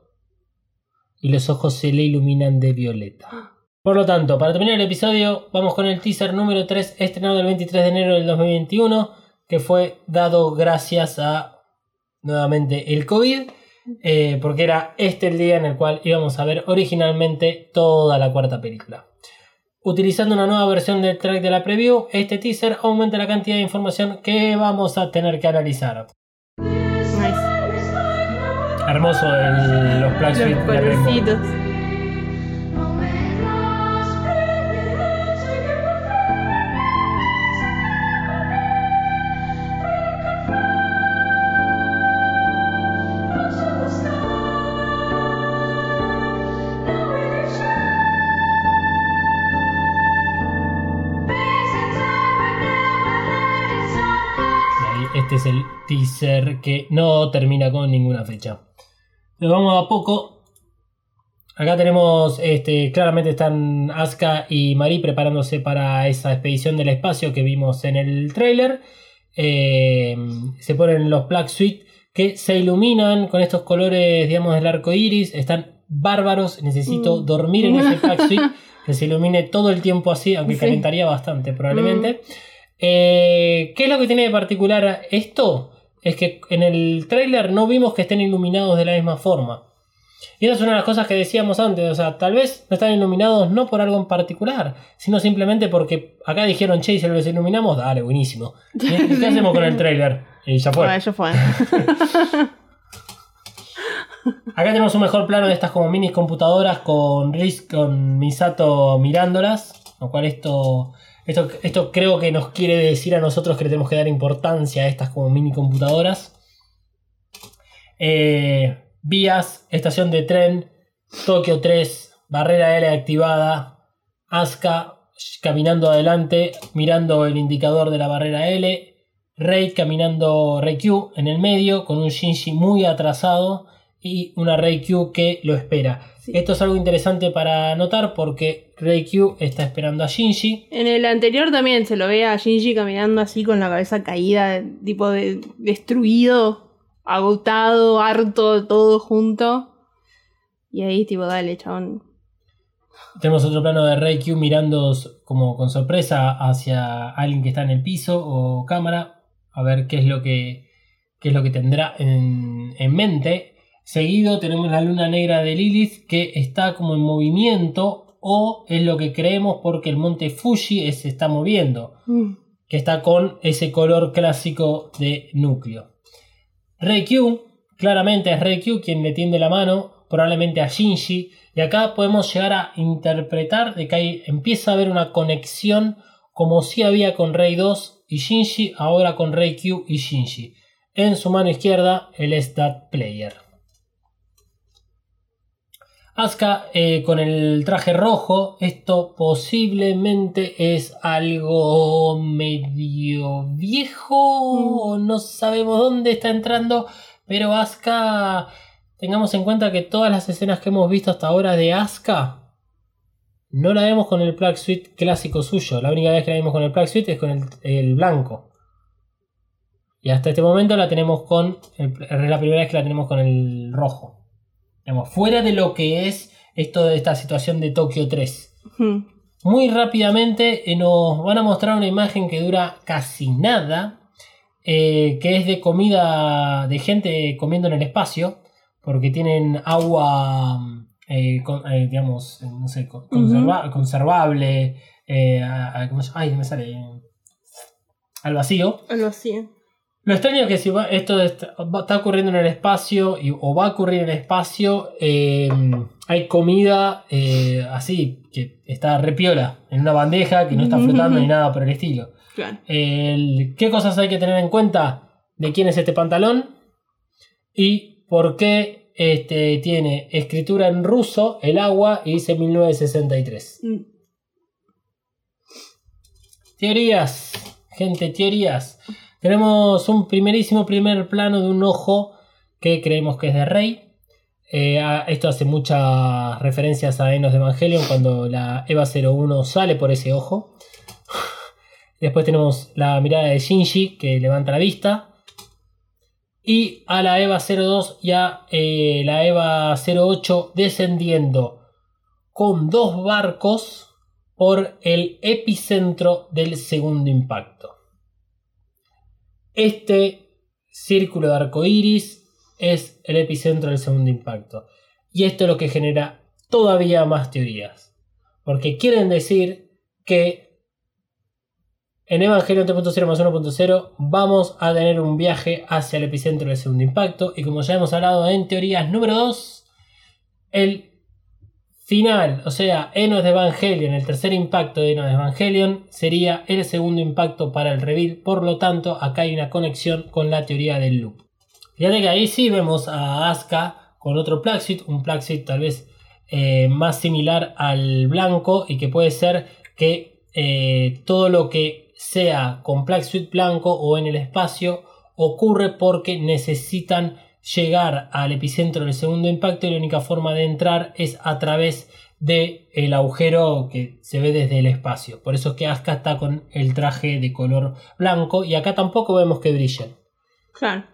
[SPEAKER 2] y los ojos se le iluminan de violeta. Por lo tanto, para terminar el episodio, vamos con el teaser número 3, estrenado el 23 de enero del 2021, que fue dado gracias a, nuevamente, el COVID, eh, porque era este el día en el cual íbamos a ver originalmente toda la cuarta película. Utilizando una nueva versión del track de la preview, este teaser aumenta la cantidad de información que vamos a tener que analizar. Hermoso el- los Black este es el teaser que no termina con ninguna fecha. Nos vamos a poco. Acá tenemos, este, claramente están Asuka y Marie preparándose para esa expedición del espacio que vimos en el trailer. Eh, se ponen los Black Suite que se iluminan con estos colores, digamos, del arco iris. Están bárbaros. Necesito
[SPEAKER 3] Mm.
[SPEAKER 2] dormir en ese Black Suite que se ilumine todo el tiempo así, aunque
[SPEAKER 3] Sí.
[SPEAKER 2] calentaría bastante probablemente. Eh, ¿Qué es lo que tiene de particular esto? Es que en el trailer no vimos que estén iluminados de la misma forma. Y esa es una de las cosas que decíamos antes. O sea, tal vez no están iluminados no por algo en particular, sino simplemente porque acá dijeron, che, y si los iluminamos, dale, buenísimo. ¿Y ¿Qué hacemos con el trailer? Y ya fue.
[SPEAKER 3] Bueno, ya fue.
[SPEAKER 2] Acá tenemos un mejor plano de estas como mini computadoras con Riz, con Misato mirándolas. Lo cual esto, esto, esto creo que nos quiere decir a nosotros que le tenemos que dar importancia a estas como mini computadoras. Eh, vías, estación de tren, Tokio 3, barrera L activada, Asuka caminando adelante, mirando el indicador de la barrera L, Rey caminando Q en el medio, con un Shinji muy atrasado y una Q que lo espera. Esto es algo interesante para notar porque Q está esperando a Shinji.
[SPEAKER 3] En el anterior también se lo ve a Shinji caminando así con la cabeza caída, tipo de destruido, agotado, harto, todo junto. Y ahí tipo, dale, chabón.
[SPEAKER 2] Tenemos otro plano de Q mirando como con sorpresa hacia alguien que está en el piso o cámara a ver qué es lo que, qué es lo que tendrá en, en mente. Seguido tenemos la luna negra de Lilith que está como en movimiento o es lo que creemos porque el monte Fuji se está moviendo,
[SPEAKER 3] Mm.
[SPEAKER 2] que está con ese color clásico de núcleo. Reikyu, claramente es Reikyu quien le tiende la mano, probablemente a Shinji, y acá podemos llegar a interpretar de que ahí empieza a haber una conexión como si había con Rei 2 y Shinji, ahora con Reikyu y Shinji. En su mano izquierda, el Stat Player. Asuka eh, con el traje rojo, esto posiblemente es algo medio viejo, no sabemos dónde está entrando, pero Asuka, tengamos en cuenta que todas las escenas que hemos visto hasta ahora de Asuka, no la vemos con el Plug Suite clásico suyo, la única vez que la vemos con el Plug Suite es con el, el blanco. Y hasta este momento la tenemos con, es la primera vez que la tenemos con el rojo. Digamos, fuera de lo que es esto de esta situación de Tokio 3.
[SPEAKER 3] Mm.
[SPEAKER 2] Muy rápidamente eh, nos van a mostrar una imagen que dura casi nada, eh, que es de comida, de gente comiendo en el espacio, porque tienen agua, eh, con- eh, digamos, no sé, conservable. Ay, no me sale. Al vacío.
[SPEAKER 3] Algo así.
[SPEAKER 2] Lo extraño es que si va- esto está, ocurriendo en el espacio y- o va a ocurrir en el espacio, eh, hay comida eh, así, que está repiola, en una bandeja, que no está flotando ni nada por el estilo.
[SPEAKER 3] Claro.
[SPEAKER 2] El- ¿Qué cosas hay que tener en cuenta de quién es este pantalón? Y por qué este, tiene escritura en ruso, el agua, y dice 1963.
[SPEAKER 3] Mm.
[SPEAKER 2] Teorías, gente, teorías. Tenemos un primerísimo primer plano de un ojo que creemos que es de Rey. Eh, esto hace muchas referencias a Enos de Evangelion cuando la Eva 01 sale por ese ojo. Después tenemos la mirada de Shinji que levanta la vista. Y a la Eva 02 y a eh, la Eva 08 descendiendo con dos barcos por el epicentro del segundo impacto. Este círculo de arco iris es el epicentro del segundo impacto. Y esto es lo que genera todavía más teorías. Porque quieren decir que en Evangelion 3.0 más 1.0 vamos a tener un viaje hacia el epicentro del segundo impacto. Y como ya hemos hablado en teorías número 2, el final, o sea, Enos de Evangelion, el tercer impacto de Enos de Evangelion, sería el segundo impacto para el reveal. Por lo tanto, acá hay una conexión con la teoría del loop. Fíjate que ahí sí vemos a Asuka con otro plug suit, un plug suit tal vez eh, más similar al blanco y que puede ser que eh, todo lo que sea con plug suit blanco o en el espacio ocurre porque necesitan llegar al epicentro del segundo impacto y la única forma de entrar es a través del el agujero que se ve desde el espacio. Por eso es que Asuka está con el traje de color blanco y acá tampoco vemos que brillen.
[SPEAKER 3] Claro,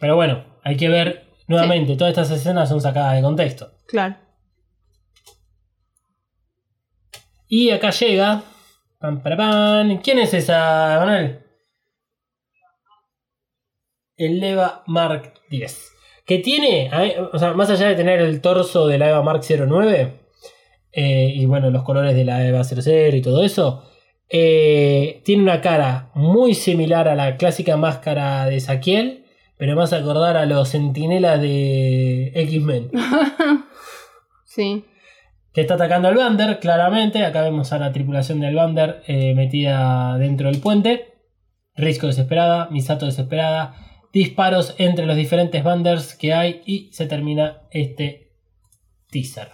[SPEAKER 2] Pero bueno, hay que ver nuevamente, todas estas escenas son sacadas de contexto.
[SPEAKER 3] claro.
[SPEAKER 2] Y acá llega. Pam, para, pam. ¿Quién es esa, Manuel? El Eva Mark 10. Que tiene, o sea, más allá de tener el torso de la Eva Mark 09, eh, y bueno, los colores de la Eva 00 y todo eso, eh, tiene una cara muy similar a la clásica máscara de Saquiel, pero más acordar a los sentinelas de X-Men.
[SPEAKER 3] sí.
[SPEAKER 2] Que está atacando al Bander, claramente. Acá vemos a la tripulación del Bander eh, metida dentro del puente. Risco desesperada, Misato desesperada. Disparos entre los diferentes Banders que hay. Y se termina este teaser.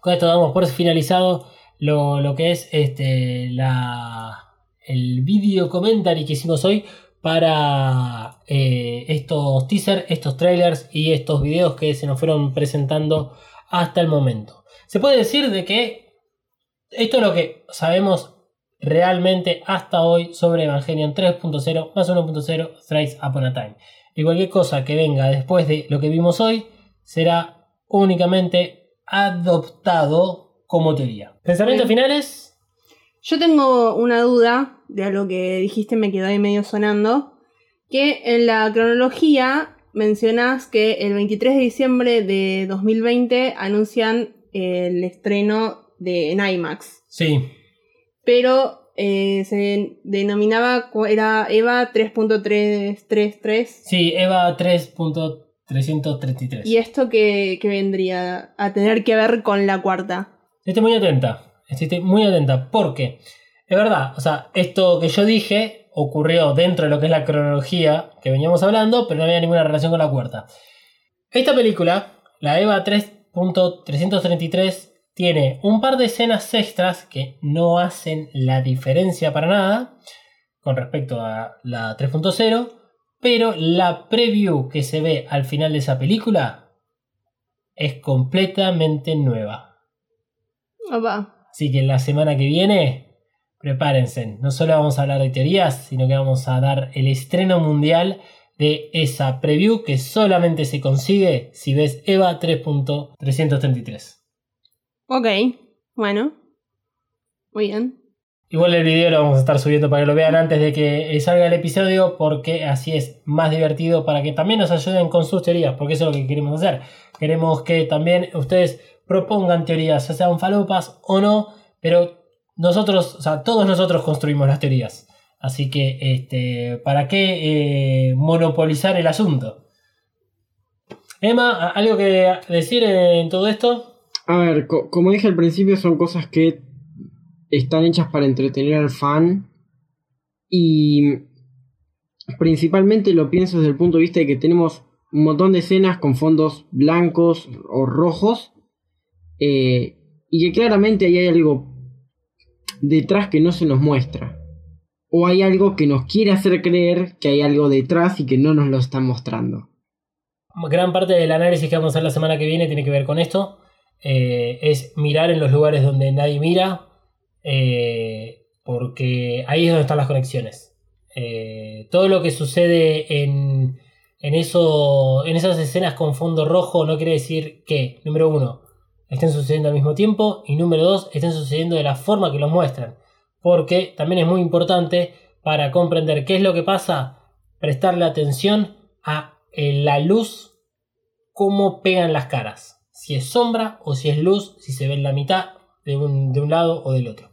[SPEAKER 2] Con esto damos por finalizado lo, lo que es este, la, el video commentary que hicimos hoy para eh, estos teasers, estos trailers y estos videos que se nos fueron presentando hasta el momento. Se puede decir de que esto es lo que sabemos realmente hasta hoy sobre Evangelion 3.0 más 1.0 Thrice Upon a Time. Y cualquier cosa que venga después de lo que vimos hoy será únicamente adoptado como teoría. ¿Pensamientos finales?
[SPEAKER 3] Yo tengo una duda de algo que dijiste, me quedó ahí medio sonando. Que en la cronología mencionas que el 23 de diciembre de 2020 anuncian el estreno de en IMAX.
[SPEAKER 2] Sí.
[SPEAKER 3] Pero eh, se denominaba, era EVA 3.333.
[SPEAKER 2] Sí, EVA 3.333.
[SPEAKER 3] ¿Y esto que, vendría a tener que ver con la cuarta?
[SPEAKER 2] Estoy muy atenta. Estoy muy atenta. Porque, es verdad, o sea, esto que yo dije ocurrió dentro de lo que es la cronología que veníamos hablando, pero no había ninguna relación con la cuarta. Esta película, la EVA 3.333, tiene un par de escenas extras que no hacen la diferencia para nada con respecto a la 3.0, pero la preview que se ve al final de esa película es completamente nueva.
[SPEAKER 3] Opa.
[SPEAKER 2] Así que la semana que viene, prepárense. No solo vamos a hablar de teorías, sino que vamos a dar el estreno mundial de esa preview que solamente se consigue si ves EVA 3.333.
[SPEAKER 3] Ok, bueno. Muy bien.
[SPEAKER 2] Igual el video lo vamos a estar subiendo para que lo vean antes de que salga el episodio porque así es más divertido para que también nos ayuden con sus teorías, porque eso es lo que queremos hacer. Queremos que también ustedes propongan teorías, ya sean falopas o no, pero nosotros, o sea, todos nosotros construimos las teorías. Así que, este, ¿para qué eh, monopolizar el asunto? Emma, ¿algo que decir en todo esto?
[SPEAKER 4] A ver, como dije al principio, son cosas que están hechas para entretener al fan. Y principalmente lo pienso desde el punto de vista de que tenemos un montón de escenas con fondos blancos o rojos. Eh, y que claramente ahí hay algo detrás que no se nos muestra. O hay algo que nos quiere hacer creer que hay algo detrás y que no nos lo están mostrando.
[SPEAKER 2] Gran parte del análisis que vamos a hacer la semana que viene tiene que ver con esto. Eh, es mirar en los lugares donde nadie mira, eh, porque ahí es donde están las conexiones. Eh, todo lo que sucede en, en, eso, en esas escenas con fondo rojo no quiere decir que, número uno, estén sucediendo al mismo tiempo y número dos, estén sucediendo de la forma que los muestran. Porque también es muy importante para comprender qué es lo que pasa, prestarle atención a la luz, cómo pegan las caras si es sombra o si es luz, si se ve en la mitad de un, lado o del otro.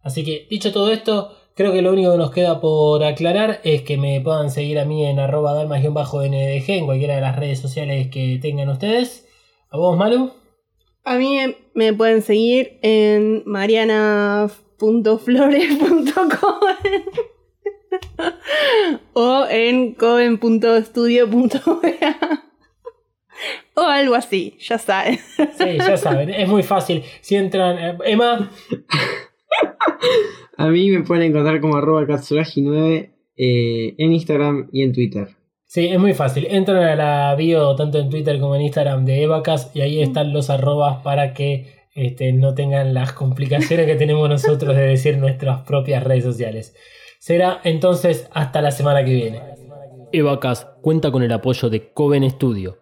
[SPEAKER 2] Así que dicho todo esto, creo que lo único que nos queda por aclarar es que me puedan seguir a mí en arroba dalmas-ndg en cualquiera de las redes sociales que tengan ustedes. ¿A vos, Malu?
[SPEAKER 3] A mí me pueden seguir en mariana.flores.com o en coven.studio.ba o algo así, ya saben.
[SPEAKER 2] Sí, ya saben, es muy fácil. Si entran. Eh, Emma.
[SPEAKER 4] A mí me pueden encontrar como arroba katsuragi9 eh, en Instagram y en Twitter.
[SPEAKER 2] Sí, es muy fácil. Entran a la bio tanto en Twitter como en Instagram de Evacas y ahí están los arrobas para que este, no tengan las complicaciones que tenemos nosotros de decir nuestras propias redes sociales. Será entonces hasta la semana que viene.
[SPEAKER 7] Evacas cuenta con el apoyo de Coven Studio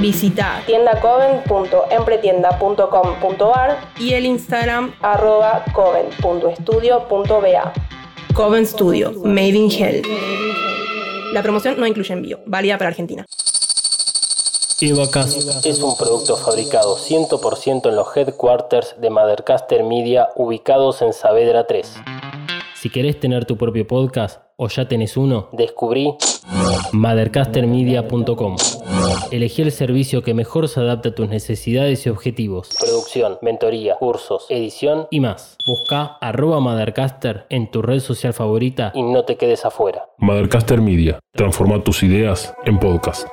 [SPEAKER 3] Visita tiendacoven.empretienda.com.ar y el Instagram arroba coven.estudio.ba. Coven Studio, Made in Hell. La promoción no incluye envío, válida para Argentina.
[SPEAKER 2] Evacast es un producto fabricado 100% en los headquarters de Mothercaster Media ubicados en Saavedra 3. Si querés tener tu propio podcast o ya tenés uno, descubrí mothercastermedia.com. Elegí el servicio que mejor se adapta a tus necesidades y objetivos. Producción, mentoría, cursos, edición y más. Busca arroba Mothercaster en tu red social favorita y no te quedes afuera.
[SPEAKER 1] Mothercaster Media. Transforma tus ideas en podcast.